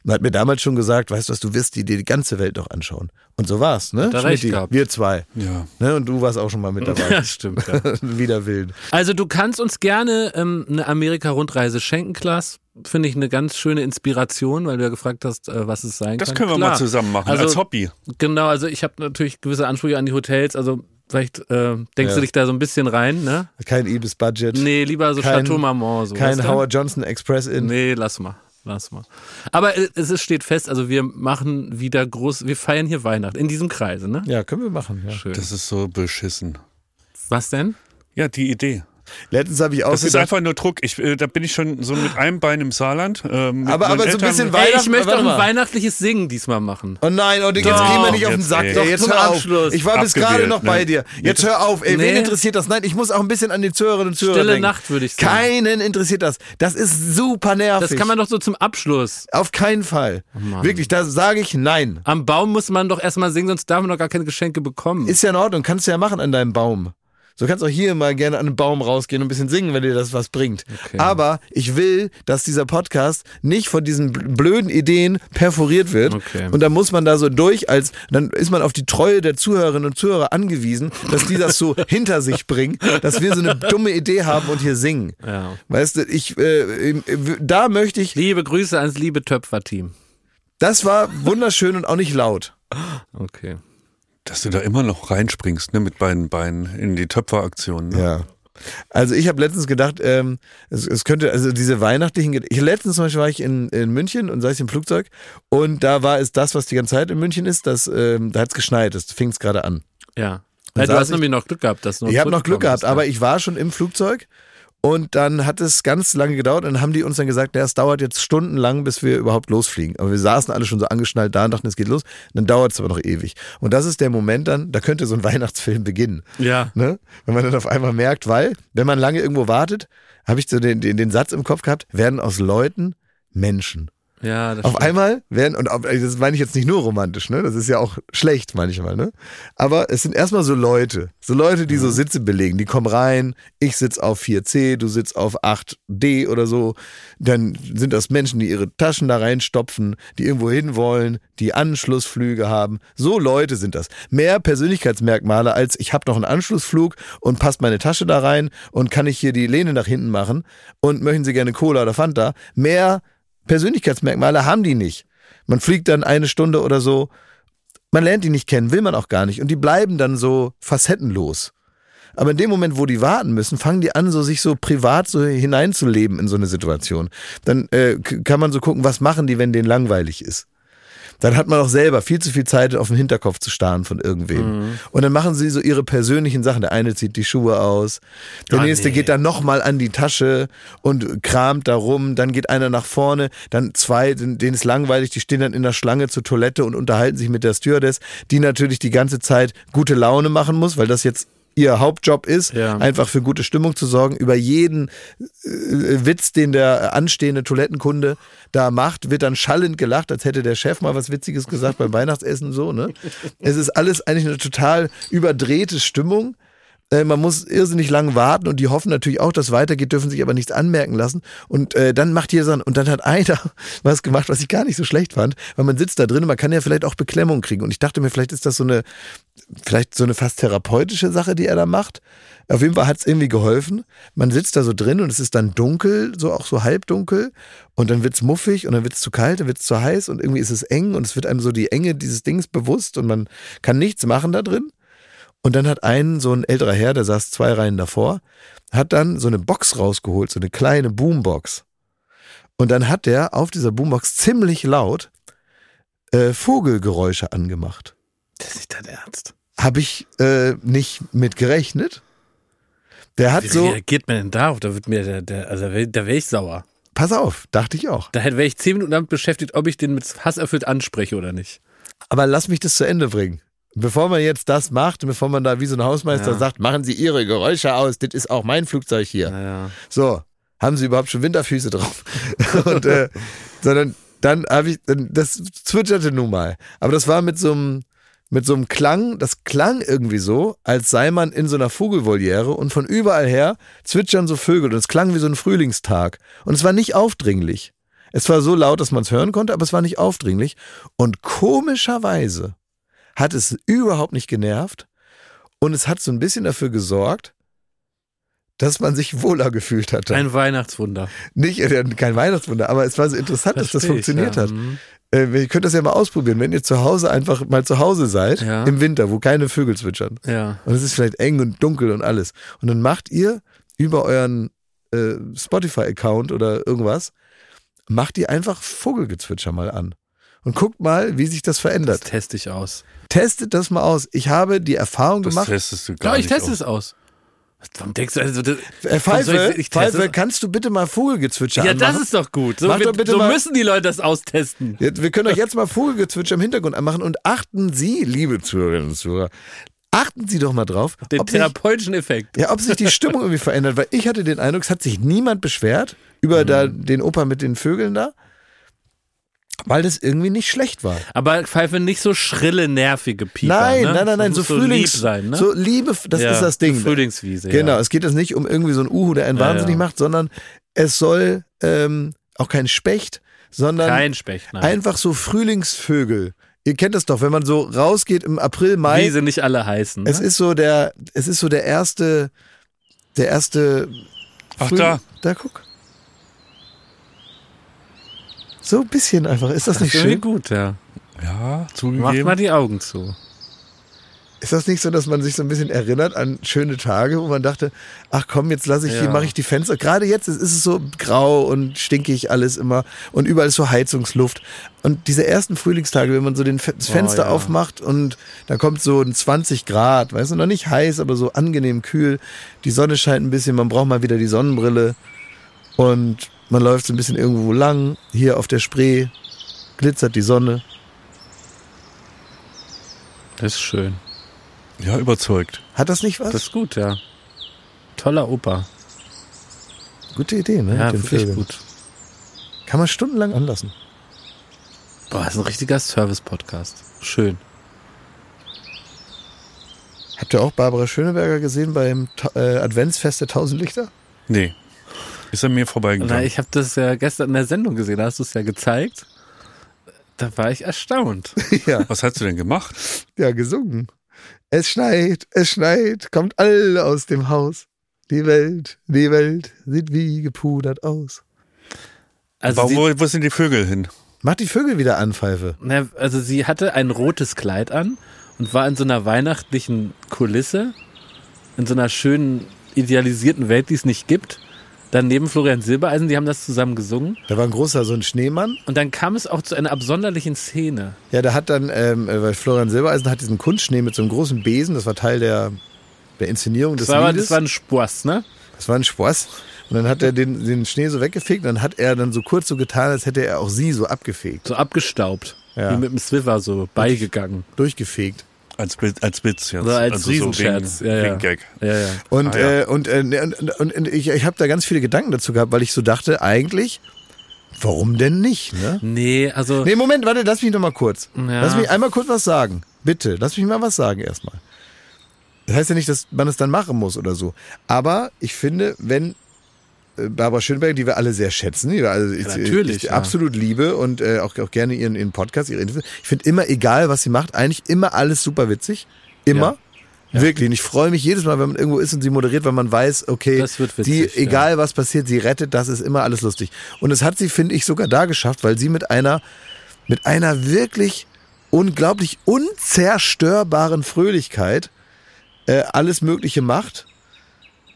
[SPEAKER 1] Und hat mir damals schon gesagt, weißt du was, du wirst dir die ganze Welt doch anschauen. Und so war's, ne?
[SPEAKER 2] Hat er recht gehabt.
[SPEAKER 1] wir zwei.
[SPEAKER 3] Ja.
[SPEAKER 1] Ne? Und du warst auch schon mal mit dabei.
[SPEAKER 2] Ja, [LAUGHS] stimmt. Ja. [LAUGHS]
[SPEAKER 1] Wieder wild.
[SPEAKER 2] Also du kannst uns gerne ähm, eine Amerika-Rundreise schenken, Klaas. Finde ich eine ganz schöne Inspiration, weil du ja gefragt hast, äh, was es sein
[SPEAKER 3] Das
[SPEAKER 2] kann.
[SPEAKER 3] können wir
[SPEAKER 2] Klar.
[SPEAKER 3] mal zusammen machen,
[SPEAKER 2] Also-
[SPEAKER 3] als Hobby.
[SPEAKER 2] Genau, also ich habe natürlich gewisse Ansprüche an die Hotels. Also vielleicht äh, denkst
[SPEAKER 1] Ja.
[SPEAKER 2] du dich da so ein bisschen rein, ne?
[SPEAKER 1] Kein Ibis-Budget.
[SPEAKER 2] Nee, lieber so
[SPEAKER 1] Kein-
[SPEAKER 2] Chateau Marmont. So,
[SPEAKER 1] Kein? Howard Johnson Express in.
[SPEAKER 2] Nee, lass mal. Lass mal. Aber äh, es ist, steht fest, also wir machen wieder groß, wir feiern hier Weihnachten in diesem Kreise, ne?
[SPEAKER 1] Ja, können wir machen. Ja.
[SPEAKER 2] Schön.
[SPEAKER 3] Das ist so beschissen.
[SPEAKER 2] Was denn?
[SPEAKER 3] Ja, die Idee.
[SPEAKER 1] Letztens habe ich auch
[SPEAKER 3] Das ist
[SPEAKER 1] gedacht,
[SPEAKER 3] einfach nur Druck. Ich, äh, da bin ich schon so mit einem Bein im Saarland. äh,
[SPEAKER 1] Aber- aber so ein bisschen Weihnachten-
[SPEAKER 2] ich möchte auch ein
[SPEAKER 1] mal.
[SPEAKER 2] weihnachtliches Singen diesmal machen.
[SPEAKER 1] Oh nein, und jetzt
[SPEAKER 2] Doch,
[SPEAKER 1] gehen wir nicht auf den
[SPEAKER 3] jetzt,
[SPEAKER 1] Sack.
[SPEAKER 3] ey.
[SPEAKER 2] Doch,
[SPEAKER 1] jetzt
[SPEAKER 2] zum
[SPEAKER 1] hör auf.
[SPEAKER 2] Abschluss.
[SPEAKER 1] Ich war bis gerade noch
[SPEAKER 3] ne?
[SPEAKER 1] bei dir. Jetzt hör auf. Ey, wen
[SPEAKER 2] Nee.
[SPEAKER 1] interessiert das? Nein, ich muss auch ein bisschen an die Zuhörerinnen und Zuhörer
[SPEAKER 2] Stille
[SPEAKER 1] denken.
[SPEAKER 2] Nacht, würde ich sagen.
[SPEAKER 1] Keinen interessiert das. Das ist super nervig.
[SPEAKER 2] Das kann man doch so zum Abschluss.
[SPEAKER 1] Auf keinen Fall.
[SPEAKER 2] Mann.
[SPEAKER 1] Wirklich, da sage ich nein.
[SPEAKER 2] Am Baum muss man doch erstmal singen, sonst darf man doch gar keine Geschenke bekommen.
[SPEAKER 1] Ist ja in Ordnung, kannst du ja machen an deinem Baum. So kannst auch hier mal gerne an den Baum rausgehen und ein bisschen singen, wenn dir das was bringt.
[SPEAKER 2] Okay.
[SPEAKER 1] Aber ich will, dass dieser Podcast nicht von diesen bl- blöden Ideen perforiert wird.
[SPEAKER 2] Okay.
[SPEAKER 1] Und dann muss man da so durch, als dann ist man auf die Treue der Zuhörerinnen und Zuhörer angewiesen, dass die das so [LAUGHS] hinter sich bringen, dass wir so eine dumme Idee haben und hier singen.
[SPEAKER 2] ja.
[SPEAKER 1] Weißt du, ich äh, da möchte ich.
[SPEAKER 2] Liebe Grüße ans liebe Töpfer-Team.
[SPEAKER 1] Das war wunderschön und auch nicht laut.
[SPEAKER 2] Okay.
[SPEAKER 3] Dass du da immer noch reinspringst, ne, mit beiden Beinen in die Töpferaktion. Ne?
[SPEAKER 1] Ja. Also ich habe letztens gedacht, ähm, es, es könnte, also diese weihnachtlichen, ich letztens zum Beispiel war ich in, in München und saß im Flugzeug und da war es das, was die ganze Zeit in München ist, das, ähm, da hat es geschneit, das fing es gerade an.
[SPEAKER 2] Ja.
[SPEAKER 1] Und
[SPEAKER 2] Ja, du hast
[SPEAKER 1] ich-
[SPEAKER 2] nämlich noch Glück gehabt, dass du
[SPEAKER 1] Ich habe noch Glück gehabt,
[SPEAKER 2] bist,
[SPEAKER 1] aber
[SPEAKER 2] ja.
[SPEAKER 1] ich war schon im Flugzeug und dann hat es ganz lange gedauert und dann haben die uns dann gesagt, ja, es dauert jetzt stundenlang, bis wir überhaupt losfliegen. Aber wir saßen alle schon so angeschnallt da und dachten, es geht los. Dann dauert es aber noch ewig. Und das ist der Moment dann, da könnte so ein [LAUGHS] Weihnachtsfilm beginnen.
[SPEAKER 2] Ja.
[SPEAKER 1] Ne? Wenn man dann auf einmal merkt, weil, wenn man lange irgendwo wartet, habe ich so den, den, den Satz im Kopf gehabt, werden aus Leuten Menschen.
[SPEAKER 2] Ja, das
[SPEAKER 1] Auf
[SPEAKER 2] stimmt.
[SPEAKER 1] einmal werden, und auf, das meine ich jetzt nicht nur romantisch, ne? Das ist ja auch schlecht manchmal, ne? Aber es sind erstmal so Leute, so Leute, die so Sitze belegen, die kommen rein, ich sitz auf 4C, du sitzt auf 8D oder so. Dann sind das Menschen, die ihre Taschen da reinstopfen, die irgendwo hin wollen, die Anschlussflüge haben. So Leute sind das. Mehr Persönlichkeitsmerkmale als ich habe noch einen Anschlussflug und passt meine Tasche da rein und kann ich hier die Lehne nach hinten machen und möchten Sie gerne Cola oder Fanta. Mehr Persönlichkeitsmerkmale haben die nicht. Man fliegt dann eine Stunde oder so, man lernt die nicht kennen, will man auch gar nicht und die bleiben dann so facettenlos. Aber in dem Moment, wo die warten müssen, fangen die an, so sich so privat so hineinzuleben in so eine Situation. Dann äh, kann man so gucken, was machen die, wenn denen langweilig ist. Dann hat man auch selber viel zu viel Zeit, auf den Hinterkopf zu starren von irgendwem. Und dann machen sie so ihre persönlichen Sachen. Der eine zieht die Schuhe aus, der
[SPEAKER 2] Ah,
[SPEAKER 1] nächste
[SPEAKER 2] nee.
[SPEAKER 1] geht dann nochmal an die Tasche und kramt da rum. Dann geht einer nach vorne, dann zwei, denen ist langweilig, die stehen dann in der Schlange zur Toilette und unterhalten sich mit der Stewardess, die natürlich die ganze Zeit gute Laune machen muss, weil das jetzt ihr Hauptjob ist,
[SPEAKER 2] Ja.
[SPEAKER 1] einfach für gute Stimmung zu sorgen. Über jeden äh, Witz, den der anstehende Toilettenkunde da macht, wird dann schallend gelacht, als hätte der Chef mal was Witziges gesagt beim Weihnachtsessen so. Ne? [LAUGHS] Es ist alles eigentlich eine total überdrehte Stimmung. Äh, Man muss irrsinnig lang warten und die hoffen natürlich auch, dass es weitergeht, dürfen sich aber nichts anmerken lassen. Und äh, dann macht jeder so, und dann hat einer [LAUGHS] was gemacht, was ich gar nicht so schlecht fand, weil man sitzt da drin und man kann ja vielleicht auch Beklemmung kriegen. Und ich dachte mir, vielleicht ist das so eine, vielleicht so eine fast therapeutische Sache, die er da macht. Auf jeden Fall hat es irgendwie geholfen. Man sitzt da so drin und es ist dann dunkel, so auch so halbdunkel. Und dann wird's muffig und dann wird's zu kalt, dann wird's zu heiß und irgendwie ist es eng und es wird einem so die Enge dieses Dings bewusst und man kann nichts machen da drin. Und dann hat ein so ein älterer Herr, der saß zwei Reihen davor, hat dann so eine Box rausgeholt, so eine kleine Boombox. Und dann hat der auf dieser Boombox ziemlich laut äh, Vogelgeräusche angemacht.
[SPEAKER 2] Das ist nicht dein Ernst.
[SPEAKER 1] Habe ich äh, nicht mit gerechnet. Der hat
[SPEAKER 2] Wie
[SPEAKER 1] so,
[SPEAKER 2] reagiert man denn darauf? Da wird mir der, der also da wär- da wäre ich sauer.
[SPEAKER 1] pass auf, dachte ich auch.
[SPEAKER 2] Da wäre ich zehn Minuten damit beschäftigt, ob ich den mit Hass erfüllt anspreche oder nicht.
[SPEAKER 1] Aber lass mich das zu Ende bringen. Bevor man jetzt das macht, bevor man da wie so ein Hausmeister
[SPEAKER 2] Ja.
[SPEAKER 1] sagt, machen Sie Ihre Geräusche aus, das ist auch mein Flugzeug hier.
[SPEAKER 2] Naja.
[SPEAKER 1] So, haben sie überhaupt schon Winterfüße drauf? [LAUGHS] und, äh, sondern dann habe ich, das zwitscherte nun mal. Aber das war mit so einem, mit so einem Klang, das klang irgendwie so, als sei man in so einer Vogelvoliere und von überall her zwitschern so Vögel und es klang wie so ein Frühlingstag. Und es war nicht aufdringlich. Es war so laut, dass man es hören konnte, aber es war nicht aufdringlich. Und komischerweise hat es überhaupt nicht genervt und es hat so ein bisschen dafür gesorgt, dass man sich wohler gefühlt hatte.
[SPEAKER 2] Ein Weihnachtswunder.
[SPEAKER 1] Nicht, äh, kein Weihnachtswunder, aber es war so interessant, Versteh dass das funktioniert ja. hat. Mhm. Äh, ihr könnt das ja mal ausprobieren, wenn ihr zu Hause einfach mal zu Hause seid, ja. im Winter, wo keine Vögel zwitschern.
[SPEAKER 2] Ja.
[SPEAKER 1] Und es ist vielleicht eng und dunkel und alles. Und dann macht ihr über euren äh, Spotify-Account oder irgendwas, macht ihr einfach Vogelgezwitscher mal an. Und guckt mal, wie sich das verändert.
[SPEAKER 2] Das teste ich aus.
[SPEAKER 1] Testet das mal aus. Ich habe die Erfahrung
[SPEAKER 3] das
[SPEAKER 1] gemacht.
[SPEAKER 3] Testest du gar
[SPEAKER 2] ja, ich teste es aus. Warum denkst du, also das,
[SPEAKER 1] äh, Pfeife, ich, Pfeife, kannst du bitte mal Vogelgezwitscher
[SPEAKER 2] Ja,
[SPEAKER 1] anmachen?
[SPEAKER 2] das ist doch gut. So, mit, so müssen die Leute das austesten.
[SPEAKER 1] Ja, wir können doch jetzt mal Vogelgezwitscher im Hintergrund anmachen und achten Sie, liebe Zuhörerinnen und Zuhörer, achten Sie doch mal drauf.
[SPEAKER 2] Den therapeutischen
[SPEAKER 1] sich,
[SPEAKER 2] Effekt.
[SPEAKER 1] Ja, ob sich die Stimmung irgendwie verändert, weil ich hatte den Eindruck, es hat sich niemand beschwert über mhm. da, den Opa mit den Vögeln da weil das irgendwie nicht schlecht war.
[SPEAKER 2] Aber Pfeife nicht so schrille, nervige Pieper.
[SPEAKER 1] Nein,
[SPEAKER 2] ne?
[SPEAKER 1] nein, nein, nein, so, so Frühlings,
[SPEAKER 2] lieb sein, ne?
[SPEAKER 1] so Liebe, das ja, ist das Ding.
[SPEAKER 2] Frühlingswiese.
[SPEAKER 1] Genau,
[SPEAKER 2] ja.
[SPEAKER 1] es geht jetzt nicht um irgendwie so ein Uhu, der einen ja, wahnsinnig macht, sondern es soll ähm, auch kein Specht, sondern
[SPEAKER 2] kein Specht, nein.
[SPEAKER 1] einfach so Frühlingsvögel. Ihr kennt das doch, wenn man so rausgeht im April, Mai.
[SPEAKER 2] Wie sie nicht alle heißen.
[SPEAKER 1] Ne? Es ist so der, es ist so der erste, der erste.
[SPEAKER 3] Ach Frühling. da.
[SPEAKER 1] Da guck. So ein bisschen einfach. Ist das, das nicht ist schön?
[SPEAKER 2] gut, ja.
[SPEAKER 3] Ja, zugegeben.
[SPEAKER 2] Macht mal die Augen zu.
[SPEAKER 1] Ist das nicht so, dass man sich so ein bisschen erinnert an schöne Tage, wo man dachte, ach komm, jetzt lasse ich ja. hier, mache ich die Fenster. Gerade jetzt ist es so grau und stinkig alles immer und überall ist so Heizungsluft. Und diese ersten Frühlingstage, wenn man so den, das Fenster oh, ja. aufmacht und da kommt so ein 20 Grad, weißt du, noch nicht heiß, aber so angenehm kühl. Die Sonne scheint ein bisschen, man braucht mal wieder die Sonnenbrille und man läuft so ein bisschen irgendwo lang, hier auf der Spree, glitzert die Sonne.
[SPEAKER 2] Das ist schön.
[SPEAKER 3] Ja, überzeugt.
[SPEAKER 1] Hat das nicht was?
[SPEAKER 2] Das ist gut, ja. Toller Opa.
[SPEAKER 1] Gute Idee, ne?
[SPEAKER 2] Ja, wirklich Vögeln. gut.
[SPEAKER 1] Kann man stundenlang anlassen.
[SPEAKER 2] Boah, das ist ein richtiger Service-Podcast. Schön.
[SPEAKER 1] Habt ihr auch Barbara Schöneberger gesehen beim äh, Adventsfest der Tausend Lichter?
[SPEAKER 3] Nee. Ist an mir vorbeigegangen.
[SPEAKER 2] Na, ich habe das ja gestern in der Sendung gesehen, da hast du es ja gezeigt. Da war ich erstaunt. [LAUGHS]
[SPEAKER 1] ja.
[SPEAKER 3] Was hast du denn gemacht?
[SPEAKER 1] Ja, gesungen. Es schneit, es schneit, kommt alle aus dem Haus. Die Welt, die Welt sieht wie gepudert aus.
[SPEAKER 3] Also wo, wo, wo sind die Vögel hin?
[SPEAKER 1] Mach die Vögel wieder an, Pfeife.
[SPEAKER 2] Na, also sie hatte ein rotes Kleid an und war in so einer weihnachtlichen Kulisse, in so einer schönen, idealisierten Welt, die es nicht gibt. Dann neben Florian Silbereisen, die haben das zusammen gesungen.
[SPEAKER 1] Da war ein großer, so ein Schneemann.
[SPEAKER 2] Und dann kam es auch zu einer absonderlichen Szene.
[SPEAKER 1] Ja, da hat dann, ähm, äh, weil Florian Silbereisen hat diesen Kunstschnee mit so einem großen Besen, das war Teil der, der Inszenierung des
[SPEAKER 2] das war,
[SPEAKER 1] Liedes.
[SPEAKER 2] Das war ein Spaß, ne?
[SPEAKER 1] Das war ein Spaß. Und dann hat er den, den Schnee so weggefegt und dann hat er dann so kurz so getan, als hätte er auch sie so abgefegt.
[SPEAKER 2] So abgestaubt. Ja. Wie mit dem Swiffer so beigegangen.
[SPEAKER 1] Durchgefegt.
[SPEAKER 3] Als, als Witz jetzt.
[SPEAKER 2] Oder als also Riesenscherz.
[SPEAKER 3] So wegen,
[SPEAKER 2] ja,
[SPEAKER 3] ja. Gag.
[SPEAKER 2] Ja, ja.
[SPEAKER 1] Und, ah, ja. Äh, und, äh, und, und, und ich, ich habe da ganz viele Gedanken dazu gehabt, weil ich so dachte, eigentlich, warum denn nicht? Ne?
[SPEAKER 2] Nee, also.
[SPEAKER 1] Nee, Moment, warte, lass mich noch mal kurz.
[SPEAKER 2] Ja.
[SPEAKER 1] Lass mich einmal kurz was sagen. Bitte, lass mich mal was sagen erstmal. Das heißt ja nicht, dass man es dann machen muss oder so. Aber ich finde, wenn Barbara Schönberg, die wir alle sehr schätzen, die wir also ich,
[SPEAKER 2] Natürlich,
[SPEAKER 1] ich
[SPEAKER 2] ja.
[SPEAKER 1] absolut liebe und äh, auch, auch gerne ihren, ihren Podcast, ihre Interviews. Ich finde immer, egal was sie macht, eigentlich immer alles super witzig. Immer. Ja. Wirklich. Und ich freue mich jedes Mal, wenn man irgendwo ist und sie moderiert, weil man weiß, okay,
[SPEAKER 2] witzig,
[SPEAKER 1] die, egal was passiert, sie rettet, das ist immer alles lustig. Und es hat sie, finde ich, sogar da geschafft, weil sie mit einer, mit einer wirklich unglaublich unzerstörbaren Fröhlichkeit äh, alles Mögliche macht.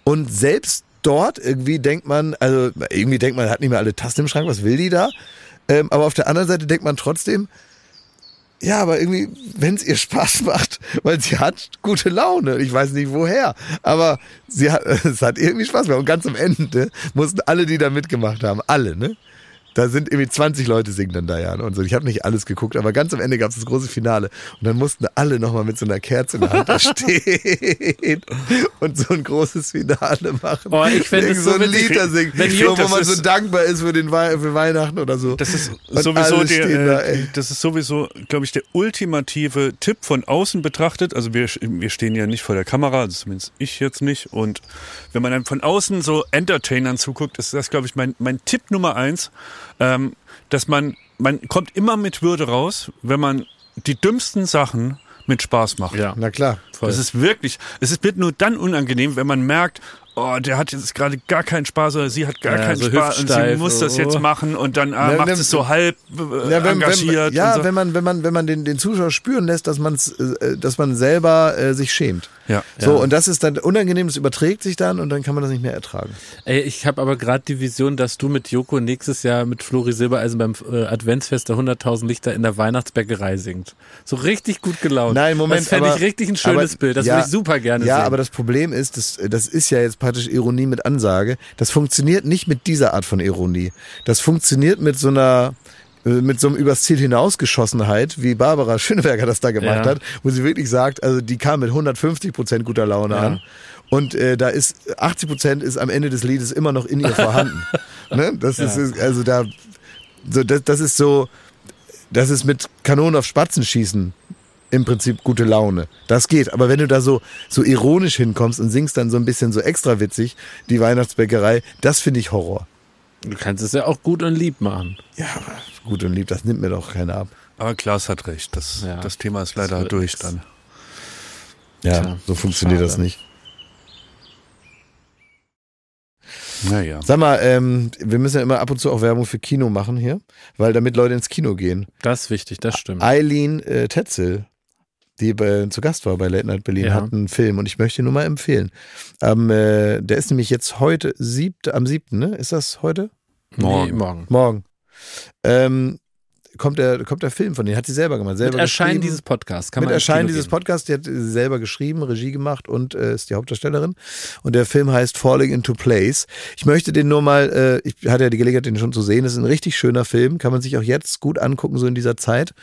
[SPEAKER 1] Und selbst dort irgendwie denkt man, also irgendwie denkt man, hat nicht mehr alle Tasten im Schrank, was will die da? Ähm, aber auf der anderen Seite denkt man trotzdem, ja, aber irgendwie, wenn es ihr Spaß [LAUGHS] macht, weil sie hat gute Laune. Ich weiß nicht woher, aber sie hat, [LAUGHS] es hat irgendwie Spaß gemacht. Und ganz am Ende mussten alle, die da mitgemacht haben, alle, ne? Da sind irgendwie 20 Leute singen dann da ja und so. Ich habe nicht alles geguckt, aber ganz am Ende gab es das große Finale und dann mussten alle nochmal mit so einer Kerze in der Hand da stehen [LAUGHS] und so ein großes Finale machen.
[SPEAKER 2] Oh, ich finde
[SPEAKER 1] so ein Lied da singen,
[SPEAKER 3] wenn
[SPEAKER 1] so, wo man so dankbar ist für den für Weihnachten oder so.
[SPEAKER 3] Das ist und sowieso der, äh, das ist sowieso, glaube ich, der ultimative Tipp von außen betrachtet. Also wir, wir stehen ja nicht vor der Kamera, also zumindest ich jetzt nicht. Und wenn man dann von außen so Entertainern zuguckt, ist das, glaube ich, mein, mein Tipp Nummer eins, ähm, dass man, man kommt immer mit Würde raus, wenn man die dümmsten Sachen mit Spaß macht.
[SPEAKER 1] Ja, na klar.
[SPEAKER 3] Voll. Das ist wirklich, es wird nur dann unangenehm, wenn man merkt, oh, der hat jetzt gerade gar keinen Spaß oder sie hat gar ja, keinen so Spaß und sie muss das jetzt oh. machen und dann ah, ja, macht es so halb äh, ja, wenn, engagiert.
[SPEAKER 1] Wenn, ja,
[SPEAKER 3] so.
[SPEAKER 1] wenn man wenn man wenn man den den Zuschauer spüren lässt, dass man äh, dass man selber äh, sich schämt.
[SPEAKER 3] Ja.
[SPEAKER 1] So und das ist dann unangenehm, das überträgt sich dann und dann kann man das nicht mehr ertragen.
[SPEAKER 2] Ey, ich habe aber gerade die Vision, dass du mit Joko nächstes Jahr mit Flori Silbereisen beim äh, Adventsfest der 100.000 Lichter in der Weihnachtsbäckerei singt. So richtig gut gelaunt.
[SPEAKER 1] Nein, Moment,
[SPEAKER 2] das fände ich richtig ein schönes aber, Bild. Das würde ich super gerne
[SPEAKER 1] ja,
[SPEAKER 2] sehen.
[SPEAKER 1] Ja, aber das Problem ist, das, das ist ja jetzt praktisch Ironie mit Ansage. Das funktioniert nicht mit dieser Art von Ironie. Das funktioniert mit so einer äh, mit so einem übers Ziel hinausgeschossenheit, wie Barbara [LAUGHS] Schöneberger das da gemacht ja. hat, wo sie wirklich sagt, also die kam mit 150 Prozent guter Laune ja. an. Und äh, da ist 80 Prozent ist am Ende des Liedes immer noch in ihr vorhanden. [LAUGHS] ne? Das ja. ist also da so das, das ist so das ist mit Kanonen auf Spatzen schießen im Prinzip gute Laune. Das geht. Aber wenn du da so, so ironisch hinkommst und singst dann so ein bisschen so extra witzig, die Weihnachtsbäckerei, das finde ich Horror.
[SPEAKER 2] Du kannst es ja auch gut und lieb machen.
[SPEAKER 1] Ja, gut und lieb, das nimmt mir doch keiner ab.
[SPEAKER 3] Aber Klaas hat recht. Das, ja. das Thema ist leider durch nix. dann.
[SPEAKER 1] Ja, Tja, so funktioniert schade. das nicht.
[SPEAKER 3] Naja.
[SPEAKER 1] Sag mal, ähm, wir müssen ja immer ab und zu auch Werbung für Kino machen hier, weil damit Leute ins Kino gehen.
[SPEAKER 2] Das ist wichtig, das stimmt.
[SPEAKER 1] Eileen äh, Tetzel die bei, zu Gast war bei Late Night Berlin, ja. hat einen Film und ich möchte ihn nur mal empfehlen. Ähm, äh, der ist nämlich jetzt heute, siebte, am siebten, ne? Ist das heute?
[SPEAKER 2] Morgen. Nee, morgen.
[SPEAKER 1] Morgen. Ähm, kommt der, kommt der Film von denen, hat sie selber gemacht. Selber
[SPEAKER 2] Mit Erscheinen dieses Podcasts.
[SPEAKER 1] Kann Mit Erscheinen dieses Podcasts, die hat selber geschrieben, Regie gemacht und äh, ist die Hauptdarstellerin. Und der Film heißt Falling into Place. Ich möchte den nur mal, äh, ich hatte ja die Gelegenheit, den schon zu sehen. Das ist ein richtig schöner Film, kann man sich auch jetzt gut angucken, so in dieser Zeit.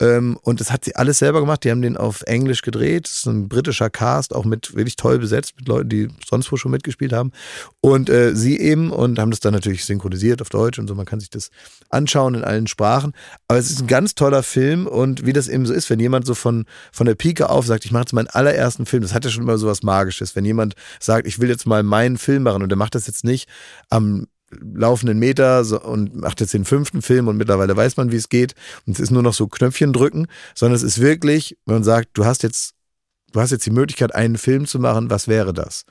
[SPEAKER 1] Ähm, und das hat sie alles selber gemacht. Die haben den auf Englisch gedreht. Das ist ein britischer Cast, auch mit wirklich toll besetzt, mit Leuten, die sonst wo schon mitgespielt haben. Und äh, sie eben und haben das dann natürlich synchronisiert auf Deutsch und so. Man kann sich das anschauen in allen Sprachen. Aber es ist ein ganz toller Film und wie das eben so ist, wenn jemand so von, von der Pike auf sagt, ich mache jetzt meinen allerersten Film, das hat ja schon immer so was Magisches. Wenn jemand sagt, ich will jetzt mal meinen Film machen und der macht das jetzt nicht am laufenden Meter und macht jetzt den fünften Film und mittlerweile weiß man, wie es geht. Und es ist nur noch so Knöpfchen drücken, sondern es ist wirklich, wenn man sagt, du hast jetzt, du hast jetzt die Möglichkeit, einen Film zu machen, was wäre das?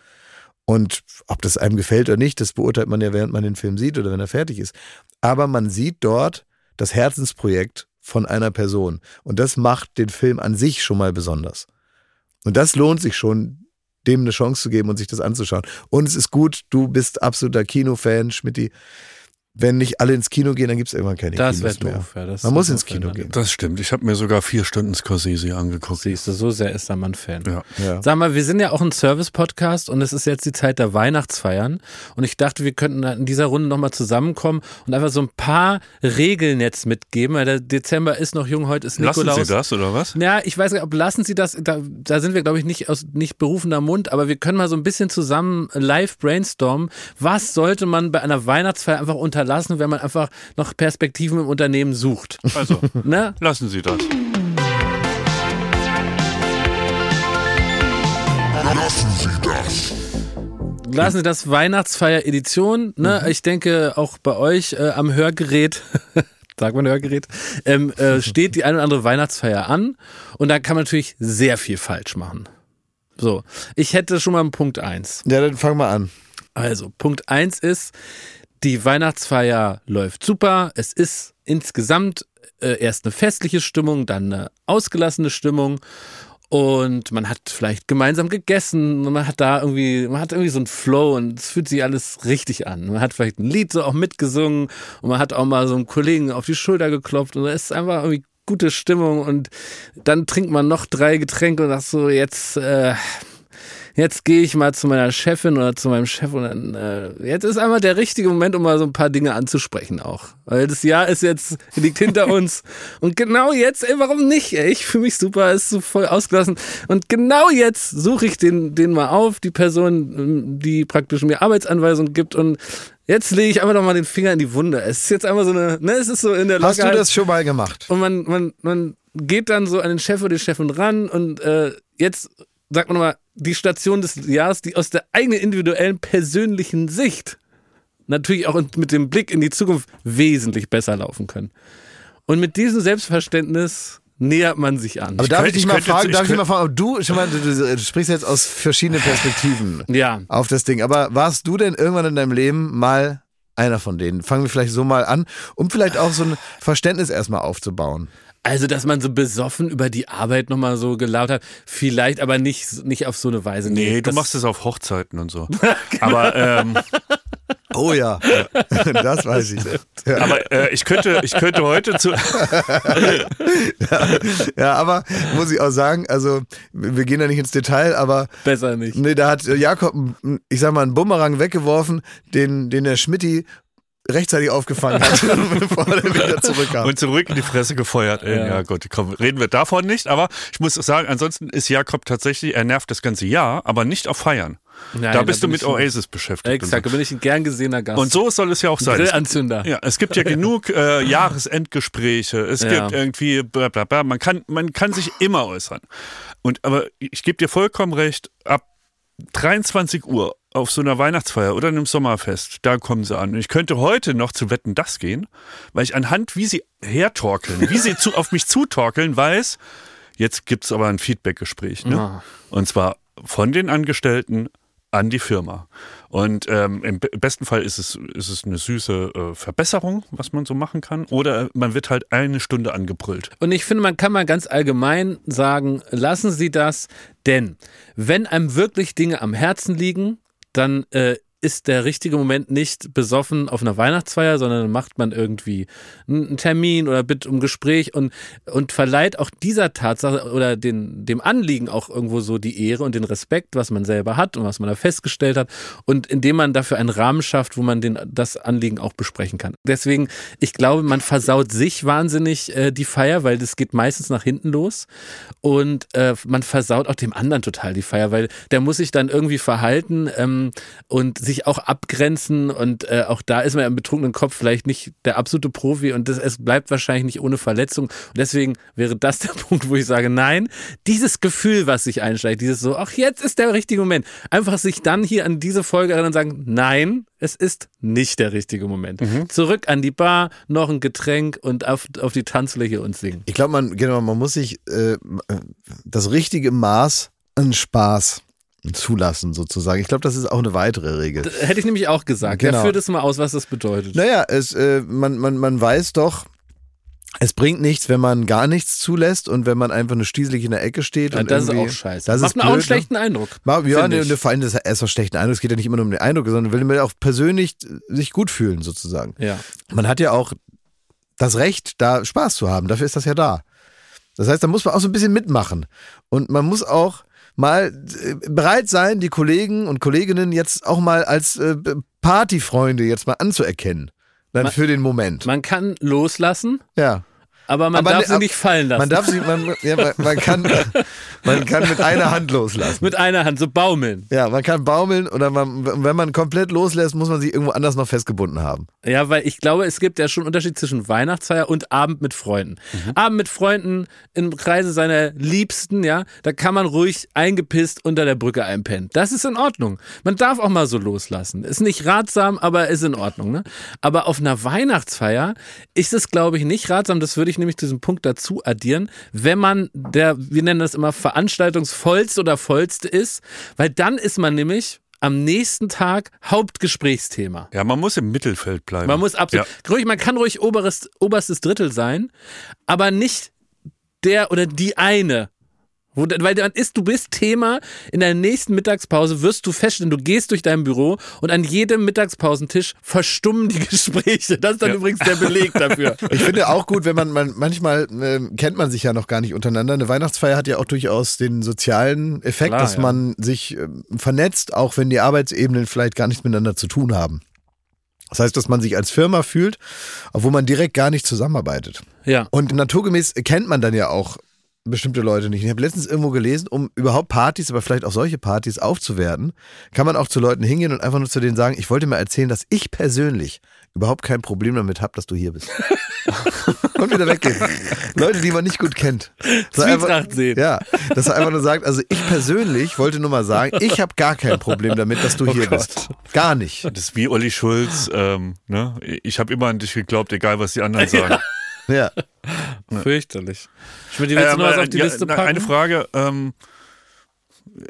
[SPEAKER 1] Und ob das einem gefällt oder nicht, das beurteilt man ja, während man den Film sieht oder wenn er fertig ist. Aber man sieht dort das Herzensprojekt von einer Person. Und das macht den Film an sich schon mal besonders. Und das lohnt sich schon, dem eine Chance zu geben und sich das anzuschauen. Und es ist gut, du bist absoluter Kinofan, Schmidti wenn nicht alle ins Kino gehen, dann gibt es irgendwann keine
[SPEAKER 2] das
[SPEAKER 1] Kinos
[SPEAKER 2] mehr. Doof, ja, das
[SPEAKER 1] Man muss ins Kino gehen.
[SPEAKER 3] Das stimmt. Ich habe mir sogar vier Stunden Scorsese angeguckt.
[SPEAKER 2] Siehst du, so sehr ist der Mann Fan.
[SPEAKER 3] Ja.
[SPEAKER 2] Ja. Sag mal, wir sind ja auch ein Service-Podcast und es ist jetzt die Zeit der Weihnachtsfeiern. Und ich dachte, wir könnten in dieser Runde nochmal zusammenkommen und einfach so ein paar Regeln jetzt mitgeben, weil der Dezember ist noch jung, heute ist Nikolaus.
[SPEAKER 3] Lassen Sie das oder was?
[SPEAKER 2] Ja, ich weiß nicht, ob lassen Sie das, da, da sind wir, glaube ich, nicht aus nicht berufener Mund, aber wir können mal so ein bisschen zusammen live brainstormen. Was sollte man bei einer Weihnachtsfeier einfach unterlassen, wenn man einfach noch Perspektiven im Unternehmen sucht.
[SPEAKER 3] Also, [LAUGHS] ne? lassen Sie das.
[SPEAKER 4] Lassen Sie das.
[SPEAKER 2] Lassen Sie das Weihnachtsfeier-Edition. Ne? Mhm. Ich denke, auch bei euch äh, am Hörgerät [LAUGHS] sagt man Hörgerät, ähm, äh, steht die eine oder andere Weihnachtsfeier an und da kann man natürlich sehr viel falsch machen. So, ich hätte schon mal einen Punkt eins.
[SPEAKER 1] Ja, dann fang mal an.
[SPEAKER 2] Also, Punkt eins ist, die Weihnachtsfeier läuft super. Es ist insgesamt äh, erst eine festliche Stimmung, dann eine ausgelassene Stimmung. Und man hat vielleicht gemeinsam gegessen und man hat da irgendwie, man hat irgendwie so einen Flow und es fühlt sich alles richtig an. Man hat vielleicht ein Lied so auch mitgesungen und man hat auch mal so einen Kollegen auf die Schulter geklopft und es ist einfach irgendwie gute Stimmung und dann trinkt man noch drei Getränke und sagt so, jetzt, äh, jetzt gehe ich mal zu meiner Chefin oder zu meinem Chef und dann, äh, jetzt ist einmal der richtige Moment, um mal so ein paar Dinge anzusprechen auch. Weil das Jahr ist jetzt, liegt hinter [LAUGHS] uns. Und genau jetzt, ey, warum nicht? Ey? Ich fühle mich super, ist so voll ausgelassen. Und genau jetzt suche ich den, den mal auf, die Person, die praktisch mir Arbeitsanweisungen gibt und Jetzt lege ich einfach noch mal den Finger in die Wunde. Es ist jetzt einfach so eine, ne, es ist so in der
[SPEAKER 1] Hast Lockerheit. du das schon mal gemacht?
[SPEAKER 2] Und man, man, man geht dann so an den Chef oder die Chefin ran und äh, jetzt sagt man nochmal, die Station des Jahres, die aus der eigenen individuellen persönlichen Sicht natürlich auch mit dem Blick in die Zukunft wesentlich besser laufen können. Und mit diesem Selbstverständnis nähert man sich an.
[SPEAKER 1] Aber ich darf ich dich mal fragen, darf ich mal fragen, du, schon mal, du, du, sprichst jetzt aus verschiedenen Perspektiven
[SPEAKER 2] ja.
[SPEAKER 1] auf das Ding, aber warst du denn irgendwann in deinem Leben mal einer von denen? Fangen wir vielleicht so mal an, um vielleicht auch so ein Verständnis erstmal aufzubauen.
[SPEAKER 2] Also, dass man so besoffen über die Arbeit nochmal so gelaut hat, vielleicht aber nicht, nicht auf so eine Weise.
[SPEAKER 3] Nee, nee du machst es auf Hochzeiten und so. [LAUGHS] aber ähm,
[SPEAKER 1] Oh ja, das weiß ich.
[SPEAKER 3] Ja. Aber äh, ich könnte, ich könnte heute zu.
[SPEAKER 1] ja, [LAUGHS] ja, aber muss ich auch sagen, also wir gehen da nicht ins Detail, aber
[SPEAKER 2] besser nicht.
[SPEAKER 1] Nee, da hat Jakob, ich sag mal, einen Bumerang weggeworfen, den, den der Schmidti rechtzeitig aufgefangen hat, [LAUGHS] bevor er wieder zurückkam.
[SPEAKER 3] Und zurück in die Fresse gefeuert. Ja, ja gut, komm, reden wir davon nicht. Aber ich muss sagen, ansonsten ist Jakob tatsächlich, er nervt das ganze Jahr, aber nicht auf Feiern. Nein, da bist du mit Oasis beschäftigt.
[SPEAKER 2] Exakt, da bin ich ein gern gesehener Gast.
[SPEAKER 3] Und so soll es ja auch sein.
[SPEAKER 2] Grillanzünder.
[SPEAKER 3] Ja, es gibt ja genug äh, [LAUGHS] Jahresendgespräche. Es ja. gibt irgendwie, bla, bla, bla. Man kann, man kann sich immer äußern. Und aber ich gebe dir vollkommen recht, ab 23 Uhr auf so einer Weihnachtsfeier oder einem Sommerfest, da kommen sie an. Und ich könnte heute noch zu Wetten das gehen, weil ich anhand, wie sie hertorkeln, wie sie zu, auf mich zutorkeln, weiß, jetzt gibt es aber ein Feedbackgespräch. Ne? Ja. Und zwar von den Angestellten an die Firma. Und ähm, im besten Fall ist es, ist es eine süße äh, Verbesserung, was man so machen kann. Oder man wird halt eine Stunde angebrüllt.
[SPEAKER 2] Und ich finde, man kann mal ganz allgemein sagen, lassen Sie das, denn wenn einem wirklich Dinge am Herzen liegen, dann äh, ist der richtige Moment nicht besoffen auf einer Weihnachtsfeier, sondern macht man irgendwie einen Termin oder bittet um Gespräch und, und verleiht auch dieser Tatsache oder den, dem Anliegen auch irgendwo so die Ehre und den Respekt, was man selber hat und was man da festgestellt hat und indem man dafür einen Rahmen schafft, wo man den, das Anliegen auch besprechen kann. Deswegen, ich glaube, man versaut sich wahnsinnig äh, die Feier, weil das geht meistens nach hinten los und äh, man versaut auch dem anderen total die Feier, weil der muss sich dann irgendwie verhalten ähm, und sich auch abgrenzen und äh, auch da ist man ja im betrunkenen Kopf vielleicht nicht der absolute Profi und das, es bleibt wahrscheinlich nicht ohne Verletzung. Und deswegen wäre das [LAUGHS] der Punkt, wo ich sage, nein, dieses Gefühl, was sich einsteigt, dieses so, ach, jetzt ist der richtige Moment. Einfach sich dann hier an diese Folge erinnern und sagen, nein, es ist nicht der richtige Moment. Mhm. Zurück an die Bar, noch ein Getränk und auf, auf die Tanzfläche und singen.
[SPEAKER 1] Ich glaube, man, genau, man muss sich äh, das richtige Maß an Spaß zulassen sozusagen. Ich glaube, das ist auch eine weitere Regel. Das
[SPEAKER 2] hätte ich nämlich auch gesagt. Genau. Ja, führt es mal aus, was das bedeutet.
[SPEAKER 1] Naja, es, äh, man, man, man weiß doch, es bringt nichts, wenn man gar nichts zulässt und wenn man einfach nur stieselig in der Ecke steht. Ja, und
[SPEAKER 2] das ist auch scheiße.
[SPEAKER 1] Das
[SPEAKER 2] Macht
[SPEAKER 1] ist
[SPEAKER 2] auch einen schlechten Eindruck.
[SPEAKER 1] Macht, ja, ne, ne, vor allem das erst einen schlechten Eindruck. Es geht ja nicht immer nur um den Eindruck, sondern will man auch persönlich sich gut fühlen sozusagen.
[SPEAKER 2] Ja.
[SPEAKER 1] Man hat ja auch das Recht, da Spaß zu haben. Dafür ist das ja da. Das heißt, da muss man auch so ein bisschen mitmachen. Und man muss auch mal äh, bereit sein, die Kollegen und Kolleginnen jetzt auch mal als äh, Partyfreunde jetzt mal anzuerkennen. Dann man, für den Moment.
[SPEAKER 2] Man kann loslassen.
[SPEAKER 1] Ja.
[SPEAKER 2] Aber man aber darf ne, sie nicht fallen lassen.
[SPEAKER 1] Man darf sie, man, ja, man, man, kann, [LAUGHS] man kann mit einer Hand loslassen.
[SPEAKER 2] Mit einer Hand, so baumeln.
[SPEAKER 1] Ja, man kann baumeln oder man, wenn man komplett loslässt, muss man sich irgendwo anders noch festgebunden haben.
[SPEAKER 2] Ja, weil ich glaube, es gibt ja schon einen Unterschied zwischen Weihnachtsfeier und Abend mit Freunden. Mhm. Abend mit Freunden im Kreise seiner Liebsten, ja, da kann man ruhig eingepisst unter der Brücke einpennen. Das ist in Ordnung. Man darf auch mal so loslassen. Ist nicht ratsam, aber ist in Ordnung. Ne? Aber auf einer Weihnachtsfeier ist es, glaube ich, nicht ratsam. Das würde ich nämlich diesen Punkt dazu addieren, wenn man der, wir nennen das immer veranstaltungsvollste oder vollste ist, weil dann ist man nämlich am nächsten Tag Hauptgesprächsthema.
[SPEAKER 3] Ja, man muss im Mittelfeld bleiben.
[SPEAKER 2] Man muss absolut. Ja. Ruhig, man kann ruhig oberes, oberstes Drittel sein, aber nicht der oder die eine Wo, weil dann ist, du bist Thema, in der nächsten Mittagspause wirst du feststellen, du gehst durch dein Büro und an jedem Mittagspausentisch verstummen die [LAUGHS] Gespräche. Das ist dann ja. übrigens der Beleg dafür. [LAUGHS]
[SPEAKER 1] Ich finde auch gut, wenn man, man manchmal äh, kennt man sich ja noch gar nicht untereinander. Eine Weihnachtsfeier hat ja auch durchaus den sozialen Effekt, Klar, dass ja. man sich äh, vernetzt, auch wenn die Arbeitsebenen vielleicht gar nichts miteinander zu tun haben. Das heißt, dass man sich als Firma fühlt, obwohl man direkt gar nicht zusammenarbeitet.
[SPEAKER 2] Ja.
[SPEAKER 1] Und naturgemäß kennt man dann ja auch bestimmte Leute nicht. Ich habe letztens irgendwo gelesen, um überhaupt Partys, aber vielleicht auch solche Partys aufzuwerten, kann man auch zu Leuten hingehen und einfach nur zu denen sagen, ich wollte mal erzählen, dass ich persönlich überhaupt kein Problem damit habe, dass du hier bist. [LAUGHS] und wieder weggehen. Leute, die man nicht gut kennt.
[SPEAKER 2] Zwietracht sehen.
[SPEAKER 1] Ja, dass er einfach nur sagt, also ich persönlich wollte nur mal sagen, ich habe gar kein Problem damit, dass du oh hier Gott. bist. Gar nicht.
[SPEAKER 3] Das ist wie Olli Schulz. Ähm, ne? Ich habe immer an dich geglaubt, egal was die anderen sagen.
[SPEAKER 1] Ja. [LAUGHS]
[SPEAKER 2] Fürchterlich. Ich würde jetzt ähm, noch was auf die ja, Liste packen.
[SPEAKER 3] Eine Frage. Ähm,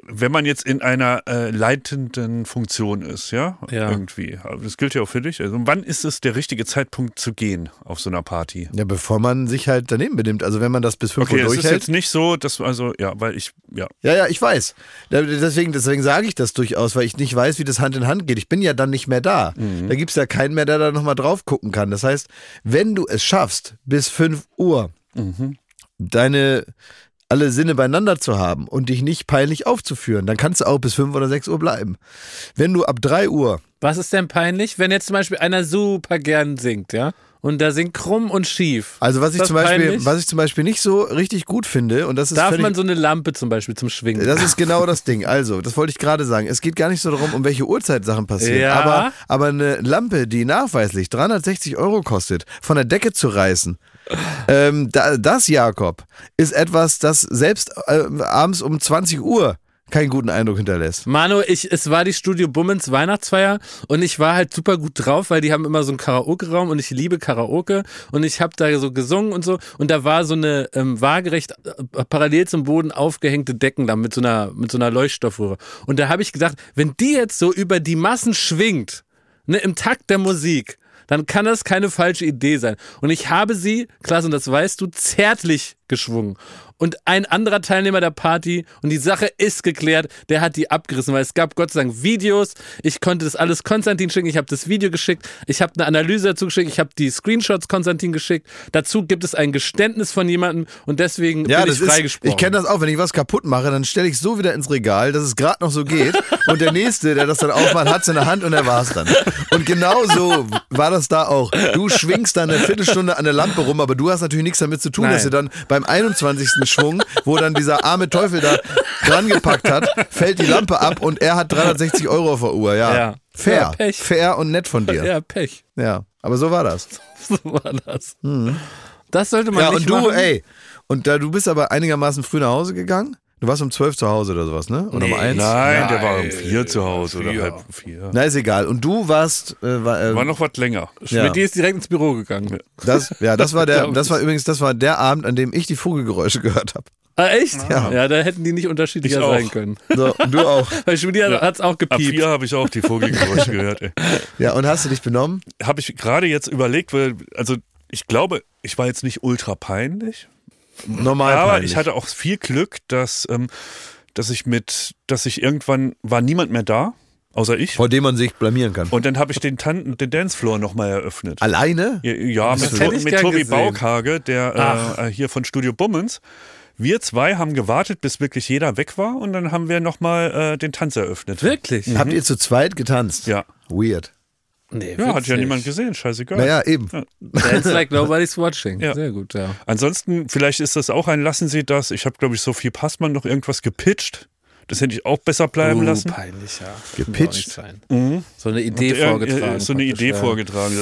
[SPEAKER 3] wenn man jetzt in einer äh, leitenden Funktion ist, ja,
[SPEAKER 2] ja,
[SPEAKER 3] irgendwie, das gilt ja auch für dich. Also wann ist es der richtige Zeitpunkt zu gehen auf so einer Party?
[SPEAKER 1] Ja, bevor man sich halt daneben benimmt. Also wenn man das bis 5
[SPEAKER 3] okay,
[SPEAKER 1] Uhr durchhält.
[SPEAKER 3] Okay, ist jetzt nicht so, dass also ja, weil ich ja.
[SPEAKER 1] Ja, ja, ich weiß. Deswegen, deswegen sage ich das durchaus, weil ich nicht weiß, wie das Hand in Hand geht. Ich bin ja dann nicht mehr da. Mhm. Da gibt es ja keinen mehr, der da nochmal drauf gucken kann. Das heißt, wenn du es schaffst, bis 5 Uhr mhm. deine alle Sinne beieinander zu haben und dich nicht peinlich aufzuführen, dann kannst du auch bis 5 oder 6 Uhr bleiben. Wenn du ab 3 Uhr.
[SPEAKER 2] Was ist denn peinlich, wenn jetzt zum Beispiel einer super gern singt, ja? Und da singt krumm und schief.
[SPEAKER 1] Also was ich zum Beispiel, was ich zum Beispiel nicht so richtig gut finde, und das ist.
[SPEAKER 2] Darf man so eine Lampe zum Beispiel zum Schwingen?
[SPEAKER 1] Das ist genau das Ding. Also, das wollte ich gerade sagen. Es geht gar nicht so darum, um welche Uhrzeit Sachen passieren. Ja. Aber, aber eine Lampe, die nachweislich 360 Euro kostet, von der Decke zu reißen, ähm, das, Jakob, ist etwas, das selbst äh, abends um 20 Uhr keinen guten Eindruck hinterlässt.
[SPEAKER 2] Manu, ich, es war die Studio Bummens Weihnachtsfeier und ich war halt super gut drauf, weil die haben immer so einen Karaoke-Raum und ich liebe Karaoke und ich habe da so gesungen und so und da war so eine ähm, waagerecht äh, parallel zum Boden aufgehängte Decken da mit so einer, mit so einer Leuchtstoffröhre. Und da habe ich gedacht, wenn die jetzt so über die Massen schwingt, ne, im Takt der Musik, dann kann das keine falsche Idee sein. Und ich habe sie, Klaas, und das weißt du, zärtlich geschwungen und ein anderer Teilnehmer der Party und die Sache ist geklärt, der hat die abgerissen, weil es gab Gott sei Dank Videos. Ich konnte das alles Konstantin schicken, ich habe das Video geschickt, ich habe eine Analyse dazu geschickt, ich habe die Screenshots Konstantin geschickt. Dazu gibt es ein Geständnis von jemandem und deswegen ja, bin ich freigesprochen.
[SPEAKER 1] ich kenne das auch, wenn ich was kaputt mache, dann stelle ich so wieder ins Regal, dass es gerade noch so geht [LAUGHS] und der nächste, der das dann aufmacht, hat es in der Hand und er war es dann. Und genau so war das da auch. Du schwingst dann eine Viertelstunde an der Lampe rum, aber du hast natürlich nichts damit zu tun, Nein. dass du dann beim 21. Schwung, wo dann dieser arme Teufel da dran gepackt hat, fällt die Lampe ab und er hat 360 Euro auf der Uhr. Ja. ja. Fair. Ja, Pech. Fair und nett von dir.
[SPEAKER 2] Ja, Pech.
[SPEAKER 1] Ja, aber so war das. [LAUGHS]
[SPEAKER 2] so war das. Mhm. Das sollte man ja, nicht
[SPEAKER 1] und du,
[SPEAKER 2] machen.
[SPEAKER 1] ey, und da, du bist aber einigermaßen früh nach Hause gegangen? Du warst um zwölf zu Hause oder sowas, ne? Oder
[SPEAKER 3] nee,
[SPEAKER 1] um eins?
[SPEAKER 3] Nein, Nein, der war um vier zu Hause vier. oder halb um vier.
[SPEAKER 1] Na, ist egal. Und du warst. Äh, war,
[SPEAKER 3] äh, war noch was länger.
[SPEAKER 2] Ja. Mit dir ist direkt ins Büro gegangen.
[SPEAKER 1] Das, ja, das war der, [LAUGHS] das war übrigens, das war der Abend, an dem ich die Vogelgeräusche gehört habe.
[SPEAKER 2] Ah, echt?
[SPEAKER 1] Ja.
[SPEAKER 2] ja, da hätten die nicht unterschiedlicher sein können.
[SPEAKER 1] So, du auch. [LAUGHS]
[SPEAKER 2] Weil wieder ja. hat es auch gepiept. Ab
[SPEAKER 3] vier habe ich auch die Vogelgeräusche gehört. Ey. [LAUGHS]
[SPEAKER 1] Ja, und hast du dich benommen?
[SPEAKER 3] Habe ich gerade jetzt überlegt, weil, also ich glaube, ich war jetzt nicht ultra peinlich.
[SPEAKER 1] Normal
[SPEAKER 3] Aber
[SPEAKER 1] peinlich.
[SPEAKER 3] ich hatte auch viel Glück, dass ähm, dass ich mit, dass ich irgendwann war niemand mehr da, außer ich.
[SPEAKER 1] Vor dem man sich blamieren kann.
[SPEAKER 3] Und dann habe ich den, Tan den Dancefloor nochmal eröffnet.
[SPEAKER 1] Alleine?
[SPEAKER 3] Ja, ja mit, to mit Tobi gesehen. Baukhage, der äh, hier von Studio Bummens. Wir zwei haben gewartet, bis wirklich jeder weg war und dann haben wir nochmal äh, den Tanz eröffnet.
[SPEAKER 2] Wirklich?
[SPEAKER 1] Mhm. Habt ihr zu zweit getanzt?
[SPEAKER 3] Ja.
[SPEAKER 1] Weird.
[SPEAKER 3] Nee, ja, hat ja niemand gesehen, scheißegal.
[SPEAKER 1] Naja, eben. Ja.
[SPEAKER 2] Dance like nobody's watching.
[SPEAKER 3] Ja.
[SPEAKER 2] Sehr gut, ja.
[SPEAKER 3] Ansonsten, vielleicht ist das auch ein Lassen Sie das. Ich habe, glaube ich, Sophie Passmann noch irgendwas gepitcht. Das hätte ich auch besser bleiben
[SPEAKER 2] uh,
[SPEAKER 3] lassen.
[SPEAKER 2] peinlich, ja.
[SPEAKER 1] Gepitcht.
[SPEAKER 2] Mhm. So eine Idee der, vorgetragen.
[SPEAKER 3] So eine Idee ja. vorgetragen.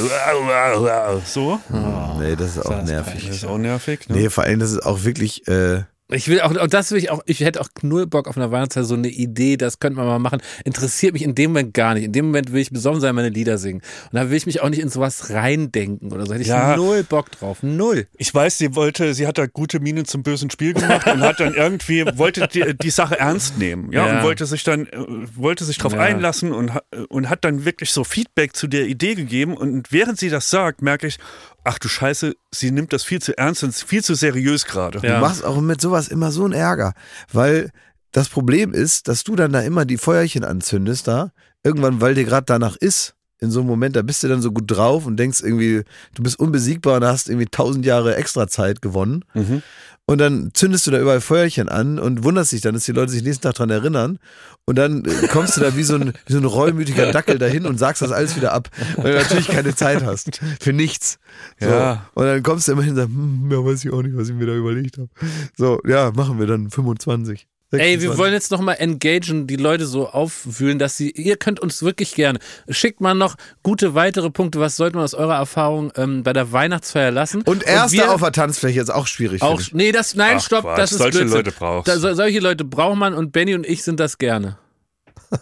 [SPEAKER 3] So.
[SPEAKER 1] Oh, nee, das ist auch das nervig.
[SPEAKER 3] Das ist auch nervig.
[SPEAKER 1] Ne? Nee, vor allem, das ist auch wirklich. Äh,
[SPEAKER 2] ich will auch, und das will ich auch, ich hätte auch null Bock auf einer Weihnachtszeit, so eine Idee, das könnte man mal machen. Interessiert mich in dem Moment gar nicht. In dem Moment will ich besonnen sein, meine Lieder singen. Und da will ich mich auch nicht in sowas reindenken oder so. Hätte ich ja, null Bock drauf. Null.
[SPEAKER 3] Ich weiß, sie wollte, sie hat da gute Miene zum bösen Spiel gemacht und hat dann irgendwie, wollte die, die Sache ernst nehmen, ja, ja, und wollte sich dann, äh, wollte sich drauf ja. einlassen und, und hat dann wirklich so Feedback zu der Idee gegeben. Und während sie das sagt, merke ich, ach du Scheiße, sie nimmt das viel zu ernst und viel zu seriös gerade.
[SPEAKER 1] Ja. Du machst auch mit sowas immer so ein Ärger, weil das Problem ist, dass du dann da immer die Feuerchen anzündest da, irgendwann, weil dir gerade danach ist, in so einem Moment, da bist du dann so gut drauf und denkst irgendwie, du bist unbesiegbar und hast irgendwie tausend Jahre extra Zeit gewonnen.
[SPEAKER 3] Mhm.
[SPEAKER 1] Und dann zündest du da überall Feuerchen an und wunderst dich dann, dass die Leute sich nächsten Tag dran erinnern. Und dann äh, kommst du da wie so ein, wie so ein reumütiger Dackel dahin und sagst das alles wieder ab, weil du natürlich keine Zeit hast. Für nichts. So.
[SPEAKER 3] Ja.
[SPEAKER 1] Und dann kommst du immer hin und sagst, hm, ja, weiß ich auch nicht, was ich mir da überlegt habe. So, ja, machen wir dann 25.
[SPEAKER 2] Ey, wir
[SPEAKER 1] 26.
[SPEAKER 2] wollen jetzt nochmal engagen, die Leute so aufwühlen, dass sie, ihr könnt uns wirklich gerne, schickt mal noch gute weitere Punkte, was sollte man aus eurer Erfahrung ähm, bei der Weihnachtsfeier lassen?
[SPEAKER 1] Und erste
[SPEAKER 2] wir
[SPEAKER 1] auf der Tanzfläche ist auch schwierig.
[SPEAKER 2] auch, nee, das, nein,
[SPEAKER 3] Ach,
[SPEAKER 2] stopp,
[SPEAKER 3] Quatsch,
[SPEAKER 2] das ist
[SPEAKER 3] solche
[SPEAKER 2] Blödsinn.
[SPEAKER 3] Leute brauchst
[SPEAKER 2] Da, so, solche Leute braucht man und Benny und ich sind das gerne.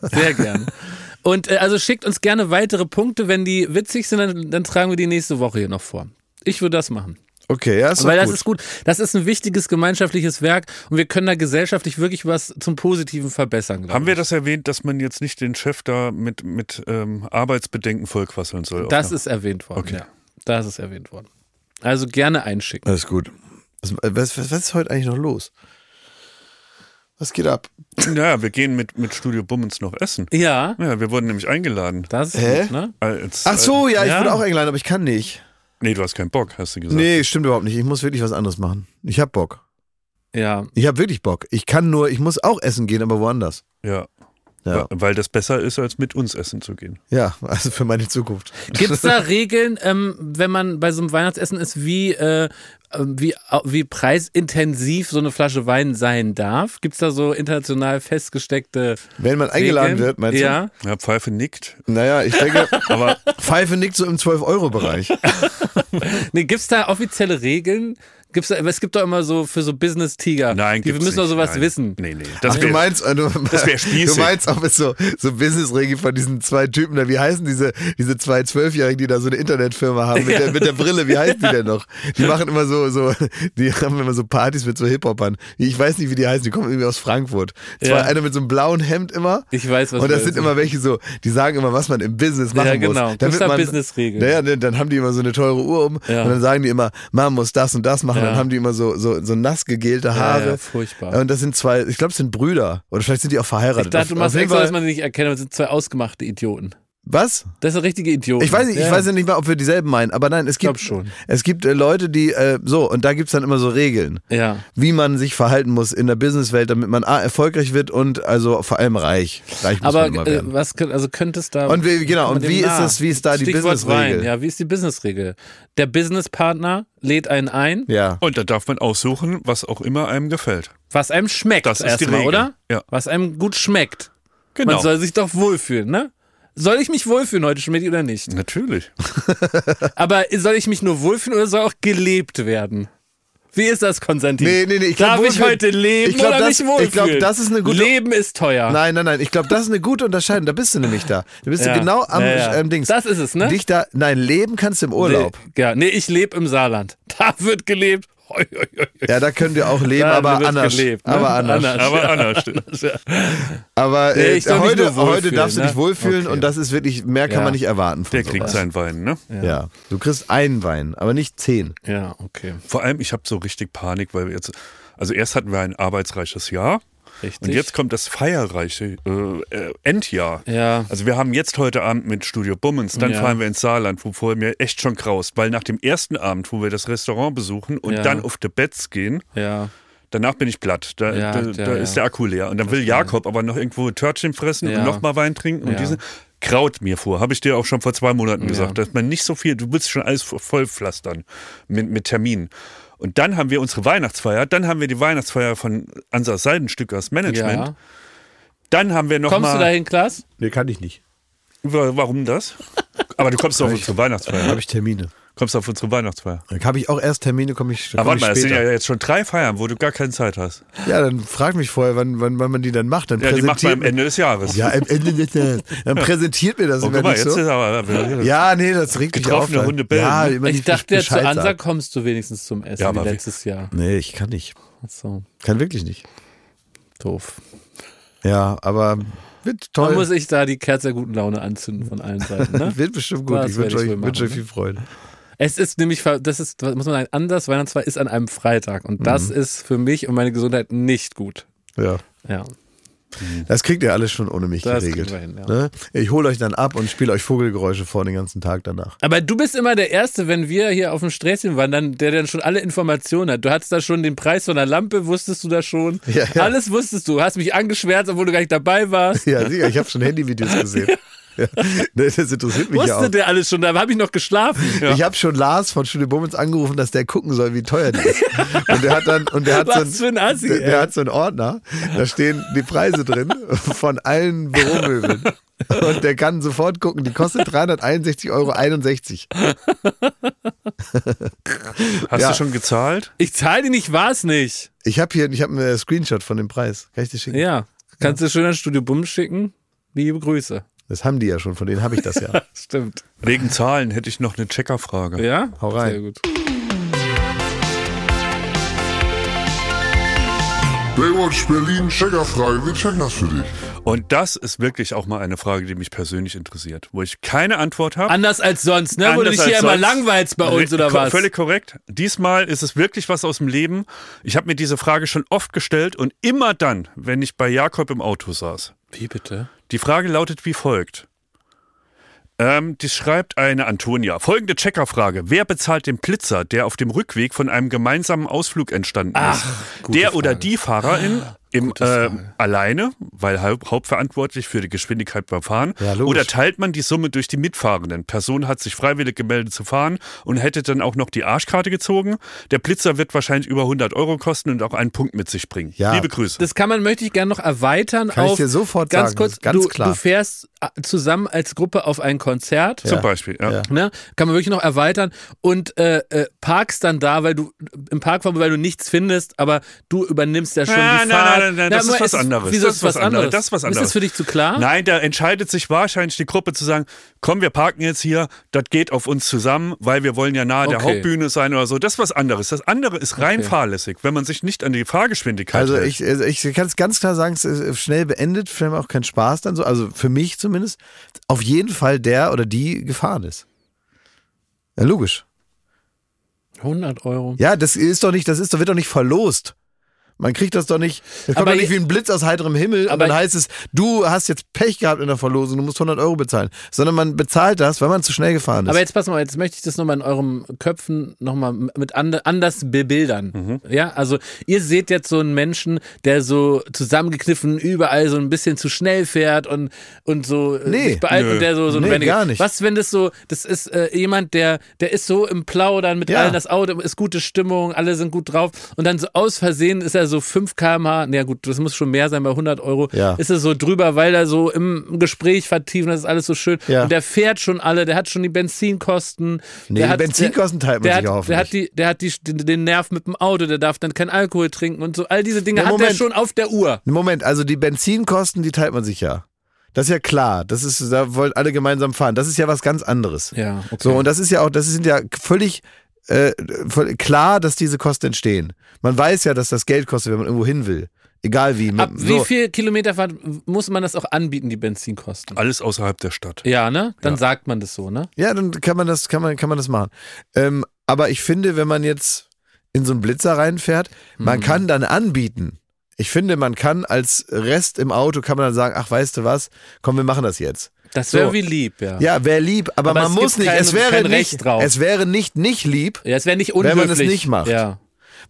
[SPEAKER 2] Sehr [LAUGHS] gerne. Und äh, also schickt uns gerne weitere Punkte, wenn die witzig sind, dann, dann tragen wir die nächste Woche hier noch vor. Ich würde das machen.
[SPEAKER 1] Okay, ja, ist
[SPEAKER 2] Weil das
[SPEAKER 1] gut.
[SPEAKER 2] ist gut. Das ist ein wichtiges gemeinschaftliches Werk und wir können da gesellschaftlich wirklich was zum Positiven verbessern.
[SPEAKER 3] Haben wir
[SPEAKER 2] ich.
[SPEAKER 3] das erwähnt, dass man jetzt nicht den Chef da mit, mit ähm, Arbeitsbedenken vollquasseln soll?
[SPEAKER 2] Das ist erwähnt worden.
[SPEAKER 3] Okay.
[SPEAKER 2] Ja. Das ist erwähnt worden. Also gerne einschicken.
[SPEAKER 1] Alles gut. Was, was, was ist heute eigentlich noch los? Was geht ab?
[SPEAKER 3] Ja, wir gehen mit, mit Studio Bummens noch essen.
[SPEAKER 2] Ja,
[SPEAKER 3] Ja, wir wurden nämlich eingeladen.
[SPEAKER 2] das ist
[SPEAKER 1] Hä?
[SPEAKER 2] gut, ne?
[SPEAKER 3] Als,
[SPEAKER 1] Ach so, ja, ich
[SPEAKER 2] ja.
[SPEAKER 1] wurde auch eingeladen, aber ich kann nicht.
[SPEAKER 3] Nee, du hast keinen Bock, hast du gesagt.
[SPEAKER 1] Nee, stimmt überhaupt nicht. Ich muss wirklich was anderes machen. Ich hab Bock.
[SPEAKER 2] Ja.
[SPEAKER 1] Ich hab wirklich Bock. Ich kann nur, ich muss auch essen gehen, aber woanders.
[SPEAKER 3] Ja.
[SPEAKER 1] Ja,
[SPEAKER 3] Weil das besser ist, als mit uns essen zu gehen.
[SPEAKER 1] ja also für meine Zukunft.
[SPEAKER 2] Gibt es da [LAUGHS] Regeln, ähm, wenn man bei so einem Weihnachtsessen ist, wie, äh, wie, wie preisintensiv so eine Flasche Wein sein darf? Gibt es da so international festgesteckte
[SPEAKER 1] Wenn man eingeladen
[SPEAKER 2] Regeln?
[SPEAKER 1] wird, meinst
[SPEAKER 2] ja.
[SPEAKER 3] Ja, Pfeife nickt.
[SPEAKER 1] du? Naja, ich denke, [LAUGHS]
[SPEAKER 3] Aber
[SPEAKER 1] Pfeife nickt so im 12-Euro-Bereich. [LAUGHS]
[SPEAKER 2] Nee, gibt es da offizielle Regeln? Gibt's da, es gibt doch immer so für so Business-Tiger.
[SPEAKER 3] nein,
[SPEAKER 2] Die
[SPEAKER 3] gibt's
[SPEAKER 2] müssen doch sowas
[SPEAKER 3] Nein.
[SPEAKER 2] wissen.
[SPEAKER 3] Nee, nee. Das
[SPEAKER 1] Ach, du
[SPEAKER 3] wär-
[SPEAKER 1] meinst, äh, du,
[SPEAKER 3] das wär [LAUGHS] spießig.
[SPEAKER 1] du meinst, es so, so Business-Regeln von diesen zwei Typen da, wie heißen diese, diese zwei Zwölfjährigen, die da so eine Internetfirma haben mit, der, mit der Brille, wie heißen die denn noch? Die machen immer so, so, die haben immer so Partys mit so Hip-Hopern. Ich weiß nicht, wie die heißen, die kommen irgendwie aus Frankfurt. Zwei,
[SPEAKER 2] Ja.
[SPEAKER 1] einer mit so einem blauen Hemd immer.
[SPEAKER 2] Ich weiß, was
[SPEAKER 1] Und das sind immer welche so, die sagen immer, was man im Business machen
[SPEAKER 2] Ja, genau.
[SPEAKER 1] muss.
[SPEAKER 2] Gibt's da
[SPEAKER 1] man,
[SPEAKER 2] Business-Regeln?
[SPEAKER 1] Naja, dann haben die immer so eine teure Uhr um
[SPEAKER 2] Ja.
[SPEAKER 1] und dann sagen die immer, man muss das und das machen.
[SPEAKER 2] Ja.
[SPEAKER 1] Dann haben die immer so, so, so nass gegelte Haare.
[SPEAKER 2] ja, furchtbar.
[SPEAKER 1] Und das sind zwei, ich glaube, es sind Brüder. Oder vielleicht sind die auch verheiratet.
[SPEAKER 2] Ich dachte, du machst extra,
[SPEAKER 1] Fall-
[SPEAKER 2] dass man sie nicht erkennt, aber es sind zwei ausgemachte Idioten.
[SPEAKER 1] Was?
[SPEAKER 2] Das sind richtige Idioten.
[SPEAKER 1] Ich weiß nicht, ich
[SPEAKER 2] Ja.
[SPEAKER 1] weiß ja nicht mal, ob wir dieselben meinen, aber nein, es gibt,
[SPEAKER 2] schon.
[SPEAKER 1] es gibt äh, Leute, die, äh, so, und da gibt's dann immer so Regeln,
[SPEAKER 2] Ja.
[SPEAKER 1] wie man sich verhalten muss in der Businesswelt, damit man A, erfolgreich wird und also vor allem reich. Reich muss
[SPEAKER 2] Aber
[SPEAKER 1] man immer
[SPEAKER 2] äh,
[SPEAKER 1] werden.
[SPEAKER 2] was also könnte es da
[SPEAKER 1] Und wie, genau, und wie ist das, wie ist da die
[SPEAKER 2] Stichwort
[SPEAKER 1] Businessregel?
[SPEAKER 2] Wein. Ja, wie ist die Businessregel? Der Businesspartner lädt einen ein,
[SPEAKER 1] Ja.
[SPEAKER 3] Und da darf man aussuchen, was auch immer einem gefällt.
[SPEAKER 2] was einem schmeckt
[SPEAKER 3] Das ist die
[SPEAKER 2] erstmal,
[SPEAKER 3] Regel.
[SPEAKER 2] oder?
[SPEAKER 3] Ja.
[SPEAKER 2] Was einem gut schmeckt.
[SPEAKER 3] Genau.
[SPEAKER 2] Man soll sich doch wohlfühlen, ne? Soll ich mich wohlfühlen heute, Schmidt, oder nicht?
[SPEAKER 3] Natürlich. [LAUGHS]
[SPEAKER 2] Aber soll ich mich nur wohlfühlen oder soll auch gelebt werden? Wie ist das, Konstantin?
[SPEAKER 1] Nee, nee, nee, ich
[SPEAKER 2] Darf ich heute leben
[SPEAKER 1] ich glaub,
[SPEAKER 2] oder
[SPEAKER 1] das-
[SPEAKER 2] mich wohlfühlen?
[SPEAKER 1] ich glaub, das ist eine gute-
[SPEAKER 2] Leben ist teuer.
[SPEAKER 1] Nein, nein, nein. Ich glaube, das ist eine gute Unterscheidung. Da bist du nämlich da. Da bist
[SPEAKER 2] Ja.
[SPEAKER 1] du genau am
[SPEAKER 2] Ja, ja.
[SPEAKER 1] Ähm, Dings.
[SPEAKER 2] Das ist es, ne?
[SPEAKER 1] Dich da, nein, leben kannst du im Urlaub.
[SPEAKER 2] Nee, ja, nee, ich lebe im Saarland. [LAUGHS] Da wird gelebt.
[SPEAKER 1] Ja, da könnt ihr auch leben, aber anders.
[SPEAKER 2] gelebt, ne?
[SPEAKER 1] Aber anders.
[SPEAKER 3] Aber anders. [LAUGHS]
[SPEAKER 1] Aber
[SPEAKER 3] Äh,
[SPEAKER 2] Nee,
[SPEAKER 1] heute, heute darfst du
[SPEAKER 2] ne?
[SPEAKER 1] dich wohlfühlen
[SPEAKER 2] Okay.
[SPEAKER 1] und das ist wirklich, mehr kann
[SPEAKER 2] Ja.
[SPEAKER 1] man nicht erwarten. Von
[SPEAKER 3] Der kriegt
[SPEAKER 1] sowas.
[SPEAKER 3] seinen Wein, ne?
[SPEAKER 1] Ja. Du kriegst einen Wein, aber nicht zehn.
[SPEAKER 2] Ja, okay.
[SPEAKER 3] Vor allem, ich habe so richtig Panik, weil wir jetzt, also erst hatten wir ein arbeitsreiches Jahr
[SPEAKER 2] Richtig.
[SPEAKER 3] und jetzt kommt das feierreiche äh, äh, Endjahr.
[SPEAKER 2] Ja.
[SPEAKER 3] Also wir haben jetzt heute Abend mit Studio Bummens, dann
[SPEAKER 2] Ja.
[SPEAKER 3] fahren wir ins Saarland, wo vorher mir echt schon graust, weil nach dem ersten Abend, wo wir das Restaurant besuchen und
[SPEAKER 2] Ja.
[SPEAKER 3] dann auf die Betts gehen,
[SPEAKER 2] Ja.
[SPEAKER 3] danach bin ich platt. Da, da, da ist der Akku leer. Und dann will Jakob aber noch irgendwo Törtchen fressen und nochmal Wein trinken und diese kraut mir vor. Habe ich dir auch schon vor zwei Monaten gesagt, dass man nicht so viel, du willst schon alles vollpflastern mit, mit Terminen. Und dann haben wir unsere Weihnachtsfeier, dann haben wir die Weihnachtsfeier von Ansar Seidenstückers Management.
[SPEAKER 2] ja.
[SPEAKER 3] Dann haben wir noch
[SPEAKER 2] Kommst
[SPEAKER 3] mal,
[SPEAKER 2] du dahin, Klaas?
[SPEAKER 1] Nee, kann ich nicht.
[SPEAKER 3] Wa- Warum das? Aber du kommst doch
[SPEAKER 1] Da
[SPEAKER 3] Weihnachtsfeier.
[SPEAKER 1] habe ich Termine.
[SPEAKER 3] Kommst auf unsere Weihnachtsfeier.
[SPEAKER 1] Dann habe ich auch erst Termine, komme ich,
[SPEAKER 3] Aber
[SPEAKER 1] komm
[SPEAKER 3] warte
[SPEAKER 1] ich
[SPEAKER 3] mal, das sind ja jetzt schon drei Feiern, wo du gar keine Zeit hast.
[SPEAKER 1] Ja, dann frag mich vorher, wann, wann, wann man die dann macht. Dann
[SPEAKER 3] Ja, die macht man am Ende des Jahres.
[SPEAKER 1] Ja, am Ende des Jahres. Dann präsentiert mir das
[SPEAKER 3] Oh,
[SPEAKER 1] immer
[SPEAKER 3] guck mal,
[SPEAKER 1] nicht
[SPEAKER 3] jetzt
[SPEAKER 1] so.
[SPEAKER 3] ist aber.
[SPEAKER 1] Ja, nee, das regt mich auf.
[SPEAKER 3] Getroffene
[SPEAKER 1] dann.
[SPEAKER 3] Hunde bellen,
[SPEAKER 1] Ja,
[SPEAKER 3] ne?
[SPEAKER 1] immer
[SPEAKER 2] Ich dachte, zu Ansa kommst du wenigstens zum Essen
[SPEAKER 3] Ja,
[SPEAKER 2] wie
[SPEAKER 3] aber wie-
[SPEAKER 2] letztes Jahr.
[SPEAKER 1] Nee, ich kann nicht.
[SPEAKER 2] Ach so,
[SPEAKER 1] Kann wirklich nicht.
[SPEAKER 2] doof.
[SPEAKER 1] Ja, aber wird toll.
[SPEAKER 2] Man muss ich da die Kerze der guten Laune anzünden von allen Seiten, ne? [LAUGHS]
[SPEAKER 1] wird bestimmt gut.
[SPEAKER 2] Das
[SPEAKER 1] ich wünsche euch, euch viel Freude.
[SPEAKER 2] Es ist nämlich, das ist, was muss man sagen, anders. Weihnachtsfeier ist an einem Freitag und das ist für mich und meine Gesundheit nicht gut.
[SPEAKER 1] Ja.
[SPEAKER 2] Ja.
[SPEAKER 1] Das kriegt ihr alles schon ohne mich
[SPEAKER 2] Das
[SPEAKER 1] geregelt.
[SPEAKER 2] hin, ja.
[SPEAKER 1] ne? Ich hole euch dann ab und spiele euch Vogelgeräusche vor den ganzen Tag danach.
[SPEAKER 2] Aber du bist immer der Erste, wenn wir hier auf dem Sträßchen waren, dann, der dann schon alle Informationen hat. Du hattest da schon den Preis von der Lampe, wusstest du da schon.
[SPEAKER 1] Ja, ja.
[SPEAKER 2] Alles wusstest du. Hast mich angeschwärzt, obwohl du gar nicht dabei warst.
[SPEAKER 1] Ja, sicher, ich habe schon Handyvideos gesehen. [LAUGHS] [LAUGHS] Ja. Das interessiert mich ja
[SPEAKER 2] Wusste
[SPEAKER 1] auch.
[SPEAKER 2] der alles schon, da habe ich noch geschlafen.
[SPEAKER 1] Ich habe schon Lars von Studio Bummens angerufen, dass der gucken soll, wie teuer die ist. Und der hat dann und der hat so
[SPEAKER 2] Was für ein Assi,
[SPEAKER 1] der, der hat so einen Ordner, da stehen die Preise drin von allen Büromöbeln. Und der kann sofort gucken, die kostet 361,61 Euro.
[SPEAKER 3] Hast
[SPEAKER 1] Ja.
[SPEAKER 3] du schon gezahlt?
[SPEAKER 2] Ich zahle die nicht, war's nicht.
[SPEAKER 1] Ich habe hier, ich habe einen Screenshot von dem Preis. Kann ich dir schicken?
[SPEAKER 2] Ja. Kannst du schön an Studio Bumm schicken? Liebe Grüße.
[SPEAKER 1] Das haben die ja schon, von denen habe ich das ja. [LAUGHS]
[SPEAKER 2] Stimmt.
[SPEAKER 3] Wegen Zahlen hätte ich noch eine Checkerfrage.
[SPEAKER 2] Ja?
[SPEAKER 1] Hau rein.
[SPEAKER 2] Sehr gut.
[SPEAKER 4] Baywatch Berlin, Checkerfrage. Wir checken das für dich.
[SPEAKER 3] Und das ist wirklich auch mal eine Frage, die mich persönlich interessiert, wo ich keine Antwort habe.
[SPEAKER 2] Anders als sonst, ne? Wo du
[SPEAKER 3] Anders
[SPEAKER 2] dich hier immer langweilst bei uns oder was?
[SPEAKER 3] Völlig korrekt. Diesmal ist es wirklich was aus dem Leben. Ich habe mir diese Frage schon oft gestellt und immer dann, wenn ich bei Jakob im Auto saß.
[SPEAKER 2] Wie bitte?
[SPEAKER 3] Die Frage lautet wie folgt. Ähm, die schreibt eine Antonia. Folgende Checkerfrage. Wer bezahlt den Blitzer, der auf dem Rückweg von einem gemeinsamen Ausflug entstanden ist?
[SPEAKER 2] gute
[SPEAKER 3] Der oder
[SPEAKER 2] Frage.
[SPEAKER 3] die Fahrerin im, äh, alleine, weil haupt, hauptverantwortlich für die Geschwindigkeit beim Fahren.
[SPEAKER 1] Ja,
[SPEAKER 3] oder teilt man die Summe durch die Mitfahrenden? Person hat sich freiwillig gemeldet zu fahren und hätte dann auch noch die Arschkarte gezogen. Der Blitzer wird wahrscheinlich über 100 Euro kosten und auch einen Punkt mit sich bringen.
[SPEAKER 1] Ja.
[SPEAKER 3] Liebe Grüße.
[SPEAKER 2] Das kann man, möchte ich gerne noch erweitern
[SPEAKER 1] Kann ich
[SPEAKER 2] auf.
[SPEAKER 1] dir sofort
[SPEAKER 2] ganz
[SPEAKER 1] sagen,
[SPEAKER 2] kurz,
[SPEAKER 1] ganz
[SPEAKER 2] du,
[SPEAKER 1] klar.
[SPEAKER 2] du fährst äh, zusammen als Gruppe auf ein Konzert.
[SPEAKER 3] Zum Beispiel, ja.
[SPEAKER 1] Ja.
[SPEAKER 2] Ne? Kann man wirklich noch erweitern und äh, äh, parkst dann da, weil du im Park weil du nichts findest, aber du übernimmst ja schon
[SPEAKER 3] Nein,
[SPEAKER 2] die
[SPEAKER 3] nein,
[SPEAKER 2] Fahrt.
[SPEAKER 3] Nein, nein, das ist was anderes.
[SPEAKER 2] Wieso
[SPEAKER 3] Das
[SPEAKER 2] ist was anderes?
[SPEAKER 3] Das ist was
[SPEAKER 2] Ist
[SPEAKER 3] anderes.
[SPEAKER 2] das für dich zu klar?
[SPEAKER 3] Nein, da entscheidet sich wahrscheinlich die Gruppe zu sagen, komm, wir parken jetzt hier, das geht auf uns zusammen, weil wir wollen ja nahe der
[SPEAKER 2] Okay.
[SPEAKER 3] Hauptbühne sein oder so. Das ist was anderes. Das andere ist rein
[SPEAKER 2] Okay.
[SPEAKER 3] fahrlässig, wenn man sich nicht an die Fahrgeschwindigkeit
[SPEAKER 1] Also
[SPEAKER 3] hält.
[SPEAKER 1] ich, also ich kann es ganz klar sagen, es ist schnell beendet, für mich auch keinen Spaß dann so, also für mich zumindest, auf jeden Fall der oder die gefahren ist. Ja, logisch.
[SPEAKER 2] 100 Euro.
[SPEAKER 1] Ja, das ist doch nicht, das ist doch, wird doch nicht verlost. Man kriegt das doch nicht, das kommt
[SPEAKER 2] Aber
[SPEAKER 1] doch nicht wie ein Blitz aus heiterem Himmel
[SPEAKER 2] Aber-
[SPEAKER 1] und dann heißt es, du hast jetzt Pech gehabt in der Verlosung, du musst 100 Euro bezahlen. Sondern man bezahlt das, weil man zu schnell gefahren ist.
[SPEAKER 2] Aber jetzt pass mal, jetzt möchte ich das nochmal in eurem Köpfen nochmal mit and, anders bebildern.
[SPEAKER 1] Mhm.
[SPEAKER 2] Ja, also ihr seht jetzt so einen Menschen, der so zusammengekniffen überall so ein bisschen zu schnell fährt und, und so äh,
[SPEAKER 1] Nee.
[SPEAKER 2] sich beeilt
[SPEAKER 3] Nö.
[SPEAKER 2] und der so, so
[SPEAKER 1] Nee, gar nicht.
[SPEAKER 2] Was, wenn das so, das ist äh, jemand, der, der ist so im Plaudern mit
[SPEAKER 1] Ja.
[SPEAKER 2] allen, das Auto ist gute Stimmung, alle sind gut drauf und dann so aus Versehen ist er so 5 kmh, na gut, das muss schon mehr sein bei 100 Euro,
[SPEAKER 1] Ja.
[SPEAKER 2] ist er so drüber, weil er so im Gespräch vertieft und das ist alles so schön
[SPEAKER 1] Ja.
[SPEAKER 2] und der fährt schon alle, der hat schon die Benzinkosten.
[SPEAKER 1] Nee,
[SPEAKER 2] der
[SPEAKER 1] die
[SPEAKER 2] hat,
[SPEAKER 1] Benzinkosten teilt man
[SPEAKER 2] der,
[SPEAKER 1] sich
[SPEAKER 2] hat, der hat die, der hat die, den, Nerv mit dem Auto, der darf dann kein Alkohol trinken und so. All diese Dinge
[SPEAKER 1] Ja,
[SPEAKER 2] hat der schon auf der Uhr.
[SPEAKER 1] Moment, also die Benzinkosten, die teilt man sich ja. Das ist ja klar. Das ist, da wollen alle gemeinsam fahren. Das ist ja was ganz anderes.
[SPEAKER 2] Ja, okay.
[SPEAKER 1] So, und das ist ja auch, das sind ja völlig äh, klar, dass diese Kosten entstehen. Man weiß ja, dass das Geld kostet, wenn man irgendwo hin will. Egal wie.
[SPEAKER 2] Ab
[SPEAKER 1] so.
[SPEAKER 2] wie viel Kilometerfahrt muss man das auch anbieten, die Benzinkosten?
[SPEAKER 3] Alles außerhalb der Stadt.
[SPEAKER 2] Ja, ne? Dann sagt man das so, ne?
[SPEAKER 1] Ja, dann kann man das, kann man, kann man das machen. Ähm, aber ich finde, wenn man jetzt in so einen Blitzer reinfährt, man
[SPEAKER 2] Mhm.
[SPEAKER 1] kann dann anbieten. Ich finde, man kann als Rest im Auto kann man dann sagen, ach, weißt du was, komm, wir machen das jetzt.
[SPEAKER 2] Das wäre
[SPEAKER 1] So.
[SPEAKER 2] wie lieb, ja.
[SPEAKER 1] Ja, wäre lieb, aber,
[SPEAKER 2] Aber
[SPEAKER 1] man
[SPEAKER 2] es
[SPEAKER 1] muss nicht.
[SPEAKER 2] kein-
[SPEAKER 1] es wäre
[SPEAKER 2] kein
[SPEAKER 1] nicht,
[SPEAKER 2] Recht drauf.
[SPEAKER 1] es wäre nicht nicht lieb,
[SPEAKER 2] Ja, es wäre nicht
[SPEAKER 1] Wenn
[SPEAKER 2] unhöflich.
[SPEAKER 1] man es nicht macht.
[SPEAKER 2] Ja.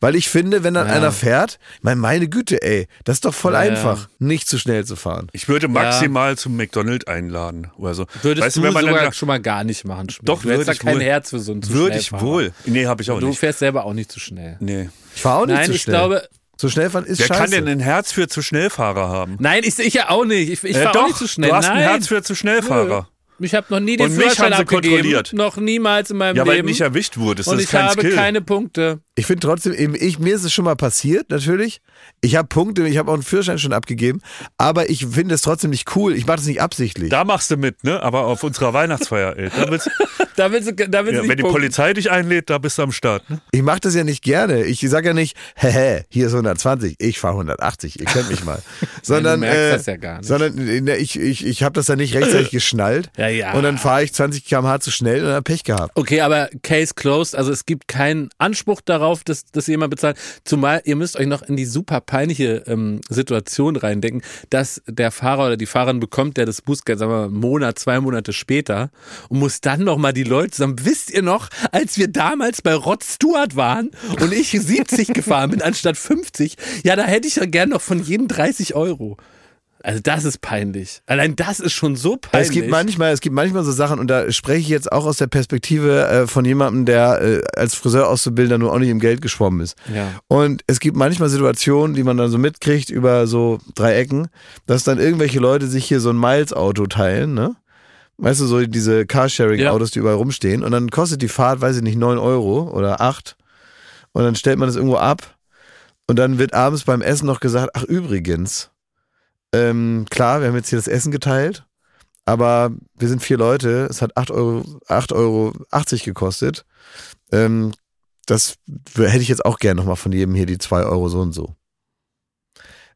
[SPEAKER 1] weil ich finde, wenn dann
[SPEAKER 2] Ja.
[SPEAKER 1] einer fährt, mein, meine Güte, ey, das ist doch voll
[SPEAKER 2] Ja, ja.
[SPEAKER 1] einfach, nicht zu schnell zu fahren.
[SPEAKER 3] Ich würde maximal zum McDonald's einladen oder so.
[SPEAKER 2] Würdest
[SPEAKER 3] weißt
[SPEAKER 2] du,
[SPEAKER 3] wenn man
[SPEAKER 2] sogar
[SPEAKER 3] dann,
[SPEAKER 2] schon mal gar nicht machen. Schmidt.
[SPEAKER 3] Doch,
[SPEAKER 2] du hättest
[SPEAKER 3] würde
[SPEAKER 2] da
[SPEAKER 3] ich
[SPEAKER 2] kein
[SPEAKER 3] wohl.
[SPEAKER 2] Herz für so einen zu
[SPEAKER 3] würde ich wohl. Nee, habe ich auch
[SPEAKER 2] Du
[SPEAKER 3] nicht.
[SPEAKER 2] fährst selber auch nicht zu schnell.
[SPEAKER 3] Nee.
[SPEAKER 1] Ich fahre auch nicht
[SPEAKER 2] Nein,
[SPEAKER 1] zu
[SPEAKER 2] ich
[SPEAKER 1] schnell.
[SPEAKER 2] glaube,
[SPEAKER 1] zu schnell fahren ist
[SPEAKER 3] Wer
[SPEAKER 1] scheiße.
[SPEAKER 3] kann denn ein Herz für zu Schnellfahrer haben?
[SPEAKER 2] nein, ich, ich ja auch nicht. Ich, ich
[SPEAKER 3] Äh,
[SPEAKER 2] fahre
[SPEAKER 3] doch,
[SPEAKER 2] auch nicht zu schnell.
[SPEAKER 3] Du hast
[SPEAKER 2] nein.
[SPEAKER 3] ein Herz für zu Schnellfahrer.
[SPEAKER 2] Ich habe noch nie den
[SPEAKER 3] Und mich
[SPEAKER 2] Führerschein
[SPEAKER 3] haben sie
[SPEAKER 2] abgegeben.
[SPEAKER 3] kontrolliert.
[SPEAKER 2] Noch niemals in meinem
[SPEAKER 3] Ja, weil du
[SPEAKER 2] Leben.
[SPEAKER 3] nicht erwischt wurdest.
[SPEAKER 2] und
[SPEAKER 3] das
[SPEAKER 2] ich
[SPEAKER 3] ist kein
[SPEAKER 2] habe
[SPEAKER 3] Skill.
[SPEAKER 2] keine Punkte.
[SPEAKER 1] Ich finde trotzdem, eben ich, mir ist es schon mal passiert, natürlich. Ich habe Punkte, ich habe auch einen Führerschein schon abgegeben, aber ich finde es trotzdem nicht cool. Ich mache das nicht absichtlich.
[SPEAKER 3] Da machst du mit, ne? Aber auf unserer Weihnachtsfeier, ey. Da willst, [LAUGHS]
[SPEAKER 2] Da willst du, da willst
[SPEAKER 3] ja,
[SPEAKER 2] du
[SPEAKER 3] wenn die
[SPEAKER 2] nicht
[SPEAKER 3] Polizei dich einlädt, da bist du am Start. Ne?
[SPEAKER 1] Ich mache das ja nicht gerne. Ich sage ja nicht, hehe, hier ist 120, ich fahre 180, ihr kennt mich mal. [LAUGHS] sondern
[SPEAKER 2] merkst
[SPEAKER 1] äh,
[SPEAKER 2] das ja gar nicht.
[SPEAKER 1] sondern äh, ich, ich, ich habe das dann nicht rechtzeitig [LAUGHS] geschnallt.
[SPEAKER 2] Ja, ja.
[SPEAKER 1] Und dann fahre ich 20 km/h zu schnell und dann Pech gehabt.
[SPEAKER 2] Okay, aber Case closed. Also es gibt keinen Anspruch darauf, dass, dass jemand bezahlt. Zumal ihr müsst euch noch in die super peinliche ähm, Situation reindenken, dass der Fahrer oder die Fahrerin bekommt, der das Bußgeld, sagen wir mal, einen Monat, zwei Monate später und muss dann noch mal die Leute zusammen. Wisst ihr noch, als wir damals bei Rod Stewart waren und ich [LAUGHS] 70 gefahren bin anstatt 50? Ja, da hätte ich ja gern noch von jedem 30 Euro. Also das ist peinlich. Allein das ist schon so peinlich.
[SPEAKER 1] Es gibt manchmal, es gibt manchmal so Sachen und da spreche ich jetzt auch aus der Perspektive äh, von jemandem, der äh, als Friseurauszubildender nur auch nicht im Geld geschwommen ist.
[SPEAKER 2] Ja.
[SPEAKER 1] Und es gibt manchmal Situationen, die man dann so mitkriegt über so drei Ecken, dass dann irgendwelche Leute sich hier so ein Miles-Auto teilen, ne? Weißt du, so diese Carsharing-Autos, die überall rumstehen. Und dann kostet die Fahrt, weiß ich nicht, neun Euro oder acht. Und dann stellt man das irgendwo ab. Und dann wird abends beim Essen noch gesagt, ach übrigens, ähm, klar, wir haben jetzt hier das Essen geteilt, aber wir sind vier Leute, es hat 8 Euro, 8 Euro 80 gekostet. Ähm, das hätte ich jetzt auch gern nochmal von jedem hier die 2 Euro so und so.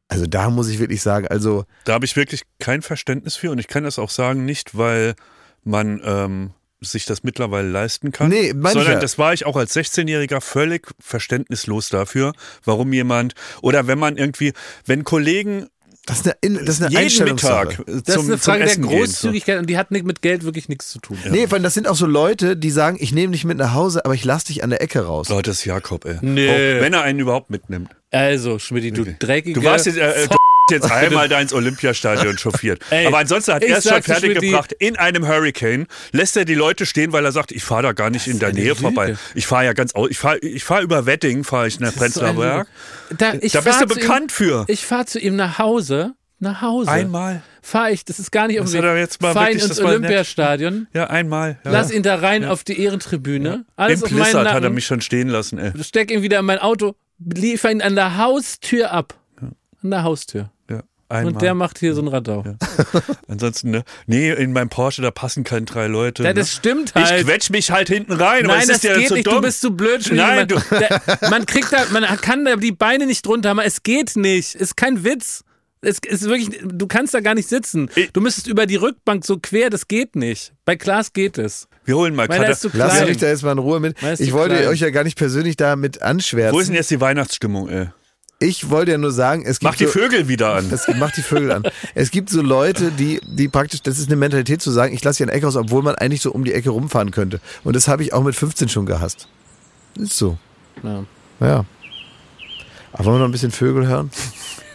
[SPEAKER 1] Also da muss ich wirklich sagen, also
[SPEAKER 3] Da habe ich wirklich kein Verständnis für und ich kann das auch sagen, nicht weil man ähm, sich das mittlerweile leisten kann,
[SPEAKER 1] Nee, ich
[SPEAKER 3] sondern das war ich auch als 16-Jähriger völlig verständnislos dafür, warum jemand oder wenn man irgendwie, wenn Kollegen
[SPEAKER 1] das ist eine, das ist eine
[SPEAKER 3] jeden
[SPEAKER 1] Einstellungssache.
[SPEAKER 3] Mittag
[SPEAKER 2] das
[SPEAKER 3] zum,
[SPEAKER 2] ist eine Frage der
[SPEAKER 3] Essen gehen, so.
[SPEAKER 2] Großzügigkeit und die hat nicht mit Geld wirklich nichts zu tun.
[SPEAKER 1] Nee, weil das sind auch so Leute, die sagen, ich nehme dich mit nach Hause, aber ich lass dich an der Ecke raus.
[SPEAKER 3] Leute, das ist Jakob, ey.
[SPEAKER 2] Nee.
[SPEAKER 3] Auch wenn er einen überhaupt mitnimmt.
[SPEAKER 2] Also, Schmidt, du dreckige.
[SPEAKER 3] Du warst jetzt, äh, äh, jetzt [LAUGHS] einmal da ins Olympiastadion chauffiert.
[SPEAKER 2] Ey,
[SPEAKER 3] Aber ansonsten hat er es schon fertig gebracht. In einem Hurricane lässt er die Leute stehen, weil er sagt, ich fahre da gar nicht in der Nähe
[SPEAKER 2] Lüge.
[SPEAKER 3] vorbei. Ich fahre ja ganz aus. Ich fahre ich fahr über Wedding, fahre ich nach Prenzlauer Berg.
[SPEAKER 2] Da,
[SPEAKER 3] Da bist du bekannt für.
[SPEAKER 2] Ihm, ich fahre zu ihm nach Hause. Nach Hause.
[SPEAKER 3] Einmal.
[SPEAKER 2] Fahre ich, das ist gar nicht auf dem
[SPEAKER 3] mal
[SPEAKER 2] Fahr ihn ins
[SPEAKER 3] war nett.
[SPEAKER 2] Olympiastadion.
[SPEAKER 3] Ja, einmal. Ja.
[SPEAKER 2] Lass ihn da rein auf die Ehrentribüne. Alles
[SPEAKER 3] Im Plissard hat er mich schon stehen lassen, ey.
[SPEAKER 2] Steck ihn wieder in mein Auto. Liefer ihn an der Haustür ab. An der Haustür.
[SPEAKER 3] Ja, einmal.
[SPEAKER 2] Und der macht hier so ein Radau. [LAUGHS]
[SPEAKER 3] Ansonsten, ne? Nee, in meinem Porsche, da passen keine drei Leute.
[SPEAKER 2] Ja,
[SPEAKER 3] ne?
[SPEAKER 2] das stimmt
[SPEAKER 3] ich
[SPEAKER 2] halt.
[SPEAKER 3] quetsch mich halt hinten rein. aber
[SPEAKER 2] Nein,
[SPEAKER 3] es
[SPEAKER 2] das
[SPEAKER 3] ist ja
[SPEAKER 2] geht nicht.
[SPEAKER 3] dumm.
[SPEAKER 2] Du bist zu blöd. Schmidt.
[SPEAKER 3] Nein,
[SPEAKER 2] man,
[SPEAKER 3] du-
[SPEAKER 2] der, man kriegt da, man kann da die Beine nicht drunter haben. Es geht nicht. Ist kein Witz. Es ist wirklich, du kannst da gar nicht sitzen.
[SPEAKER 3] Ich-
[SPEAKER 2] Du müsstest über die Rückbank so quer, das geht nicht. Bei Klaas geht es.
[SPEAKER 3] Wir holen mal
[SPEAKER 2] er zu
[SPEAKER 1] Lass
[SPEAKER 2] klein.
[SPEAKER 1] mich da jetzt mal in Ruhe mit. Ich wollte
[SPEAKER 2] klein.
[SPEAKER 1] euch ja gar nicht persönlich damit anschwärzen.
[SPEAKER 3] Wo ist denn jetzt die Weihnachtsstimmung, ey?
[SPEAKER 1] Ich wollte ja nur sagen, es gibt
[SPEAKER 3] Mach die
[SPEAKER 1] so,
[SPEAKER 3] Vögel wieder an.
[SPEAKER 1] Es macht die Vögel an. Es gibt so Leute, die, die praktisch, das ist eine Mentalität zu sagen, ich lasse hier ein Eck aus, obwohl man eigentlich so um die Ecke rumfahren könnte. Und das habe ich auch mit 15 schon gehasst. Ist so.
[SPEAKER 2] Ja.
[SPEAKER 1] Ja. Aber wollen wir noch ein bisschen Vögel hören?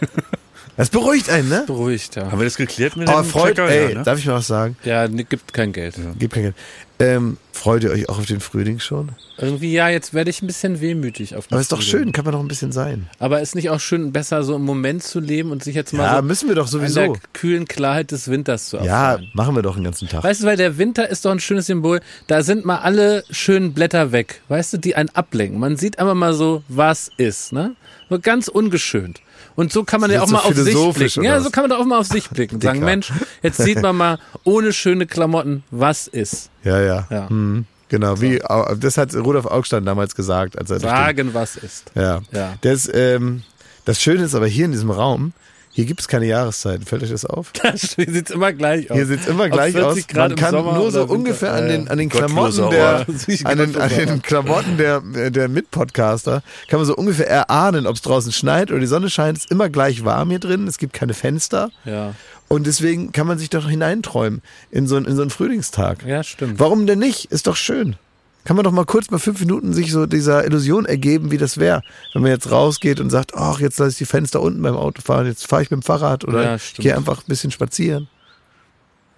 [SPEAKER 1] [LAUGHS] Das beruhigt einen, ne?
[SPEAKER 2] Beruhigt, ja.
[SPEAKER 3] Haben wir das geklärt mit
[SPEAKER 1] Aber
[SPEAKER 3] dem
[SPEAKER 1] freut,
[SPEAKER 3] Checker?
[SPEAKER 1] ey,
[SPEAKER 3] Ja, ne?
[SPEAKER 1] darf ich mal was sagen?
[SPEAKER 2] Ja, ne, gibt kein Geld.
[SPEAKER 1] Gibt kein Geld. Ähm, freut ihr euch auch auf den Frühling schon?
[SPEAKER 2] Irgendwie, ja, jetzt werde ich ein bisschen wehmütig auf den
[SPEAKER 1] Aber ist doch
[SPEAKER 2] Frühling.
[SPEAKER 1] schön, kann man doch ein bisschen sein.
[SPEAKER 2] Aber ist nicht auch schön, besser so im Moment zu leben und sich jetzt mal
[SPEAKER 1] Ja,
[SPEAKER 2] so
[SPEAKER 1] müssen wir doch
[SPEAKER 2] an der
[SPEAKER 1] sowieso.
[SPEAKER 2] kühlen Klarheit des Winters zu
[SPEAKER 1] Ja,
[SPEAKER 2] erfahren.
[SPEAKER 1] machen wir doch den ganzen Tag.
[SPEAKER 2] Weißt du, weil der Winter ist doch ein schönes Symbol. Da sind mal alle schönen Blätter weg, weißt du, die einen ablenken. Man sieht einfach mal so, was ist, ne? So ganz ungeschönt. Und so kann man ja auch
[SPEAKER 1] ist
[SPEAKER 2] mal
[SPEAKER 1] so
[SPEAKER 2] auf sich blicken. Ja, so kann man doch auch mal auf sich [LAUGHS] blicken. und Sagen,
[SPEAKER 1] Dicker.
[SPEAKER 2] Mensch, jetzt sieht man mal ohne schöne Klamotten, was ist.
[SPEAKER 1] Ja, ja.
[SPEAKER 2] Ja.
[SPEAKER 1] Hm, genau, wie, das hat Rudolf Augstein damals gesagt, als er
[SPEAKER 2] Sagen, was ist.
[SPEAKER 1] Ja.
[SPEAKER 2] Ja.
[SPEAKER 1] Das, ähm, das Schöne ist aber hier in diesem Raum, hier gibt es keine Jahreszeiten. Fällt euch das auf? [LAUGHS]
[SPEAKER 2] Hier sieht's immer gleich aus.
[SPEAKER 1] Hier sieht es immer gleich
[SPEAKER 2] 40
[SPEAKER 1] aus. Man kann
[SPEAKER 2] Sommer
[SPEAKER 1] nur so ungefähr [LAUGHS] an den, an den Klamotten der, an den, an den Klamotten der, der Mitpodcaster, kann man so ungefähr erahnen, ob es draußen schneit oder die Sonne scheint. Es ist immer gleich warm hier drin. Es gibt keine Fenster.
[SPEAKER 2] Ja.
[SPEAKER 1] Und deswegen kann man sich doch hineinträumen in so, einen- in so einen Frühlingstag.
[SPEAKER 2] ja, stimmt.
[SPEAKER 1] Warum denn nicht? Ist doch schön. Kann man doch mal kurz mal fünf Minuten sich so dieser Illusion ergeben, wie das wäre, wenn man jetzt rausgeht und sagt, ach, jetzt lasse ich die Fenster unten beim Auto fahren, jetzt fahre ich mit dem Fahrrad oder
[SPEAKER 2] Ja,
[SPEAKER 1] gehe einfach ein bisschen spazieren.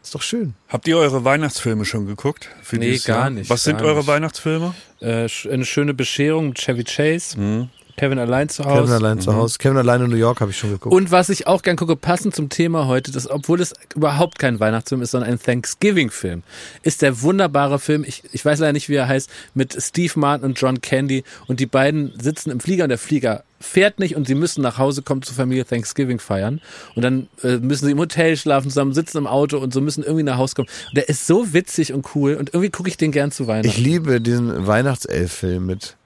[SPEAKER 1] Ist doch schön.
[SPEAKER 3] Habt ihr eure Weihnachtsfilme schon geguckt? Für
[SPEAKER 2] Nee, gar
[SPEAKER 3] Jahr?
[SPEAKER 2] nicht,
[SPEAKER 3] Was sind eure
[SPEAKER 2] nicht.
[SPEAKER 3] Weihnachtsfilme?
[SPEAKER 2] Äh, eine schöne Bescherung mit Chevy Chase.
[SPEAKER 1] Mhm.
[SPEAKER 2] Kevin allein zu Hause.
[SPEAKER 1] Kevin allein zu Hause. Kevin allein in New York habe ich schon geguckt.
[SPEAKER 2] Und was ich auch gern gucke, passend zum Thema heute, das, obwohl es überhaupt kein Weihnachtsfilm ist, sondern ein Thanksgiving-Film, ist der wunderbare Film, ich, ich weiß leider nicht, wie er heißt, mit Steve Martin und John Candy und die beiden sitzen im Flieger und der Flieger fährt nicht und sie müssen nach Hause kommen zur Familie Thanksgiving feiern und dann äh, müssen sie im Hotel schlafen zusammen, sitzen im Auto und so müssen irgendwie nach Hause kommen. Und der ist so witzig und cool und irgendwie gucke ich den gern zu Weihnachten.
[SPEAKER 1] ich liebe diesen Weihnachtself-Film mit.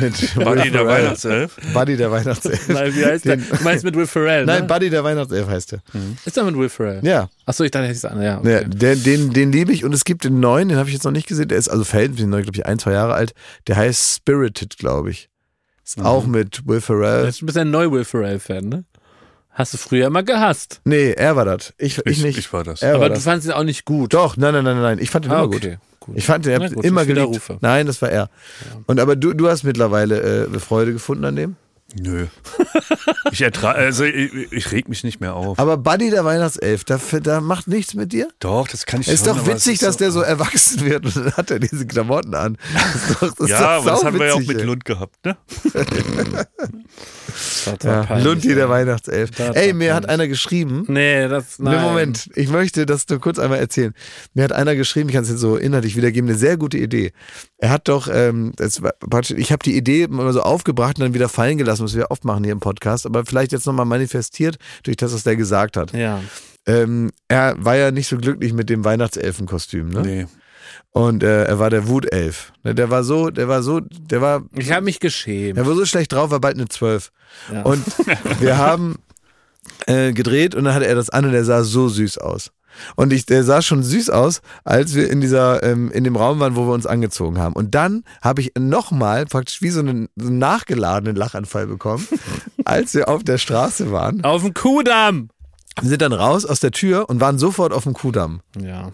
[SPEAKER 1] Mit
[SPEAKER 3] Buddy
[SPEAKER 1] Will
[SPEAKER 3] der. Weihnachtself.
[SPEAKER 1] Buddy der Weihnachtself.
[SPEAKER 2] Nein, wie heißt der?
[SPEAKER 1] Den-
[SPEAKER 2] Du meinst mit Will Ferrell, ne?
[SPEAKER 1] Nein, Buddy der Weihnachtself heißt der.
[SPEAKER 2] Ist er mit Will Ferrell?
[SPEAKER 1] Ja.
[SPEAKER 2] Achso, ich dachte, ist einer, ja.
[SPEAKER 1] Ja,
[SPEAKER 2] Okay.
[SPEAKER 1] den, den, den liebe ich und es gibt den neuen, den habe ich jetzt noch nicht gesehen. Der ist also verhältnismäßig neu, glaube ich, ein, zwei Jahre alt. Der heißt Spirited, glaube ich. Ist auch mit Will Ferrell.
[SPEAKER 2] Du bist ein neu Will Ferrell-Fan, ne? Hast du früher immer gehasst.
[SPEAKER 1] Nee, er war das. Ich, ich,
[SPEAKER 3] Ich,
[SPEAKER 1] nicht.
[SPEAKER 3] ich war das.
[SPEAKER 1] Er
[SPEAKER 2] aber
[SPEAKER 1] war
[SPEAKER 2] du
[SPEAKER 1] das.
[SPEAKER 2] fandest ihn auch nicht gut.
[SPEAKER 1] Doch, nein, nein, nein, nein. Ich fand den
[SPEAKER 2] Ah,
[SPEAKER 1] immer
[SPEAKER 2] okay.
[SPEAKER 1] gut. Ich fand
[SPEAKER 2] gut,
[SPEAKER 1] hab immer geliebt. Nein, das war er. Und aber du, du hast mittlerweile äh, Freude gefunden an dem?
[SPEAKER 3] Nö. [LAUGHS] Ich ertrage, also ich, ich reg mich nicht mehr auf.
[SPEAKER 1] Aber Buddy der Weihnachtself, da, da macht nichts mit dir?
[SPEAKER 3] Doch, das kann ich
[SPEAKER 1] Es ist
[SPEAKER 3] schon,
[SPEAKER 1] doch
[SPEAKER 3] aber
[SPEAKER 1] witzig,
[SPEAKER 3] ist
[SPEAKER 1] dass der so erwachsen wird und dann hat er diese Klamotten an. [LAUGHS] Das ist doch, das ist
[SPEAKER 3] Ja,
[SPEAKER 1] doch
[SPEAKER 3] aber das haben wir ja auch mit. Lund gehabt, ne? [LAUGHS]
[SPEAKER 1] Ja,
[SPEAKER 2] peinlich,
[SPEAKER 1] Lundi, der Weihnachtself. Ey, mir hat einer geschrieben.
[SPEAKER 2] Nee, das, nein.
[SPEAKER 1] Ne, Moment, ich möchte das nur kurz einmal erzählen. Mir hat einer geschrieben, ich kann es jetzt so inhaltlich wiedergeben, eine sehr gute Idee. Er hat doch, ähm, das ich habe die Idee mal so aufgebracht und dann wieder fallen gelassen, was wir oft machen hier im Podcast, aber vielleicht jetzt nochmal manifestiert durch das, was der gesagt hat.
[SPEAKER 2] Ja.
[SPEAKER 1] Ähm, er war ja nicht so glücklich mit dem Weihnachtselfenkostüm, ne?
[SPEAKER 3] Nee.
[SPEAKER 1] Und äh, er war der Wutelf. Ne, Der war so, der war so, der war,
[SPEAKER 2] Ich habe mich geschämt.
[SPEAKER 1] der war so schlecht drauf, war bald eine Zwölf.
[SPEAKER 2] Ja.
[SPEAKER 1] Und [LAUGHS] wir haben äh, gedreht und dann hatte er das an und der sah so süß aus. Und ich, der sah schon süß aus, als wir in dieser, ähm, in dem Raum waren, wo wir uns angezogen haben. Und dann habe ich nochmal praktisch wie so einen, so einen nachgeladenen Lachanfall bekommen, [LAUGHS] als wir auf der Straße waren.
[SPEAKER 2] Auf dem Kuhdamm.
[SPEAKER 1] Wir sind dann raus aus der Tür und waren sofort auf dem Kudamm.
[SPEAKER 2] Ja.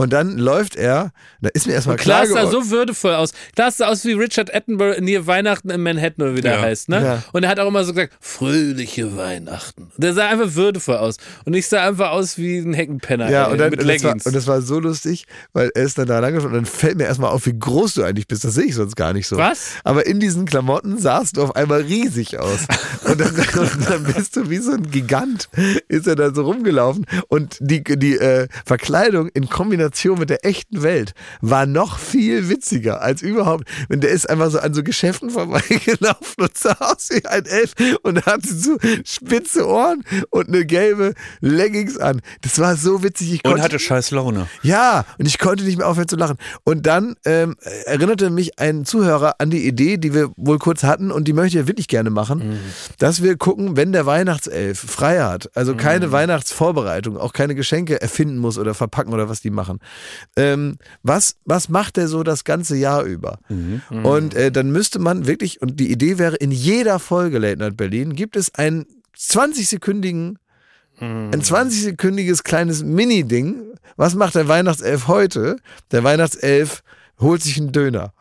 [SPEAKER 1] Und dann läuft er, da ist mir erstmal
[SPEAKER 2] Klar
[SPEAKER 1] klar
[SPEAKER 2] sah so würdevoll aus. Klar sah aus wie Richard Attenborough in hier Weihnachten in Manhattan oder wie der
[SPEAKER 3] Ja.
[SPEAKER 2] heißt, ne?
[SPEAKER 1] Ja.
[SPEAKER 2] Und er hat auch immer so gesagt, fröhliche Weihnachten. Der sah einfach würdevoll aus. Und ich sah einfach aus wie ein Heckenpenner
[SPEAKER 1] Ja,
[SPEAKER 2] ey,
[SPEAKER 1] und, dann,
[SPEAKER 2] mit
[SPEAKER 1] und, das war,
[SPEAKER 2] Leggings.
[SPEAKER 1] und das war so lustig, weil er ist dann da langgelaufen und dann fällt mir erstmal auf, wie groß du eigentlich bist. Das sehe ich sonst gar nicht so.
[SPEAKER 2] Was?
[SPEAKER 1] Aber in diesen Klamotten sahst du auf einmal riesig aus. Und dann, [LAUGHS] und dann bist du wie so ein Gigant, ist er da so rumgelaufen. Und die, die äh, Verkleidung in Kombination mit der echten Welt war noch viel witziger als überhaupt. Und der ist einfach so an so Geschäften vorbeigelaufen und sah aus wie ein Elf und hatte so spitze Ohren und eine gelbe Leggings an. Das war so witzig. Ich
[SPEAKER 3] Und
[SPEAKER 1] konnte,
[SPEAKER 3] hatte scheiß Laune.
[SPEAKER 1] ja, und ich konnte nicht mehr aufhören zu lachen. Und dann ähm, erinnerte mich ein Zuhörer an die Idee, die wir wohl kurz hatten und die möchte ich wirklich gerne machen, dass wir gucken, wenn der Weihnachtself frei hat, also keine Weihnachtsvorbereitung, auch keine Geschenke erfinden muss oder verpacken oder was die machen. Ähm, was, was macht der so das ganze Jahr über? Und äh, dann müsste man wirklich, und die Idee wäre, in jeder Folge Late Night Berlin gibt es einen 20-sekündigen ein 20-sekündiges kleines Mini-Ding. Was macht der Weihnachtself heute? Der Weihnachtself holt sich einen Döner.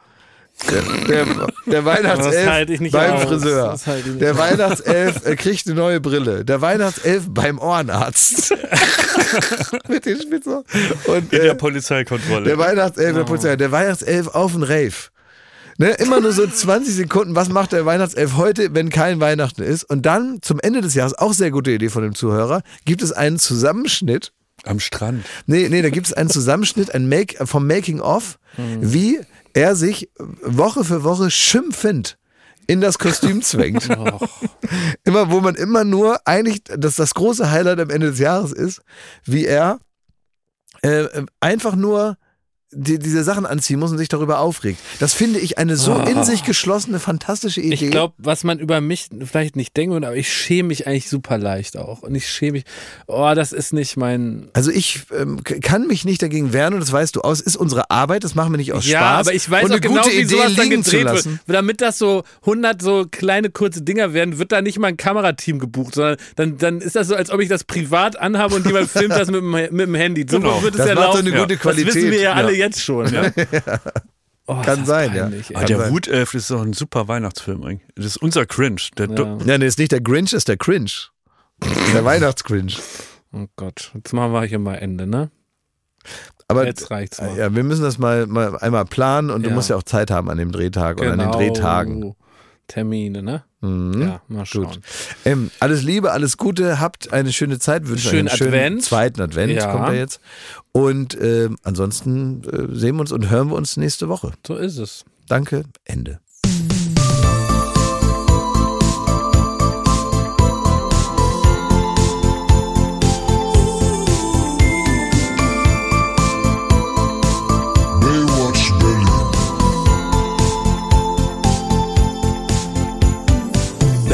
[SPEAKER 1] Der, der, Weihnachtself beim
[SPEAKER 2] aus.
[SPEAKER 1] Friseur. Der. Weihnachtself äh, kriegt eine neue Brille. Der Weihnachtself beim Ohrenarzt. [LAUGHS] Mit den Spitzer. Und
[SPEAKER 3] In
[SPEAKER 1] äh,
[SPEAKER 3] der Polizeikontrolle.
[SPEAKER 1] der Weihnachtself, der Polizei, der Weihnachtself auf den Rave. Ne, immer nur so 20 Sekunden, was macht der Weihnachtself heute, wenn kein Weihnachten ist? Und dann zum Ende des Jahres, auch sehr gute Idee von dem Zuhörer, gibt es einen Zusammenschnitt.
[SPEAKER 3] Am Strand.
[SPEAKER 1] Nee, nee, da gibt es einen Zusammenschnitt ein Make, vom Making of, wie er sich Woche für Woche schimpfend in das Kostüm [LAUGHS] zwängt. immer, wo man immer nur, eigentlich, dass das große Highlight am Ende des Jahres ist, wie er äh, einfach nur die, diese Sachen anziehen muss und sich darüber aufregt. Das finde ich eine so in sich geschlossene, fantastische Idee.
[SPEAKER 2] Ich glaube, was man über mich vielleicht nicht denken würde, aber ich schäme mich eigentlich super leicht auch. Und ich schäme mich, oh, das ist nicht mein.
[SPEAKER 1] also ich ähm, kann mich nicht dagegen wehren und das weißt du aus, ist unsere Arbeit, das machen wir nicht aus
[SPEAKER 2] Ja,
[SPEAKER 1] Spaß.
[SPEAKER 2] aber ich weiß
[SPEAKER 1] und
[SPEAKER 2] auch genau, wie
[SPEAKER 1] Idee
[SPEAKER 2] sowas dann gedreht wird. Damit das so 100 so kleine kurze Dinger werden, wird da nicht mal ein Kamerateam gebucht, sondern dann, dann ist das so, als ob ich das privat anhabe und jemand [LAUGHS] filmt das mit dem, mit dem Handy. So
[SPEAKER 3] Genau.
[SPEAKER 2] wird es
[SPEAKER 1] Das
[SPEAKER 2] ja
[SPEAKER 1] macht
[SPEAKER 2] laufen.
[SPEAKER 1] eine gute
[SPEAKER 2] Das
[SPEAKER 1] Qualität.
[SPEAKER 2] wissen wir ja, alle
[SPEAKER 1] Ja.
[SPEAKER 2] Jetzt schon. Ja. [LAUGHS] Oh,
[SPEAKER 1] Kann sein, ja.
[SPEAKER 2] peinlich,
[SPEAKER 1] Kann
[SPEAKER 3] der. Wutelf ist doch ein super Weihnachtsfilm eigentlich. Das ist unser Cringe. Der
[SPEAKER 2] Ja.
[SPEAKER 1] Ja, nee, ist nicht der Grinch, ist der Cringe. Der Weihnachtsgrinch.
[SPEAKER 2] Oh Gott, jetzt machen wir hier mal Ende, ne?
[SPEAKER 1] Aber
[SPEAKER 2] Jetzt reicht's mal.
[SPEAKER 1] ja, wir müssen das mal, mal einmal planen und du
[SPEAKER 2] Ja.
[SPEAKER 1] musst ja auch Zeit haben an dem Drehtag oder an den Drehtagen.
[SPEAKER 2] Genau. Termine, ne? Mhm. Ja, mal schauen.
[SPEAKER 1] Ähm, alles Liebe, alles Gute, habt eine schöne Zeit, wünsche
[SPEAKER 2] schönen
[SPEAKER 1] einen schönen
[SPEAKER 2] Advent.
[SPEAKER 1] zweiten Advent, ja. kommt er jetzt. Und äh, ansonsten äh, sehen wir uns und hören wir uns nächste Woche.
[SPEAKER 2] So ist es.
[SPEAKER 1] Danke, Ende.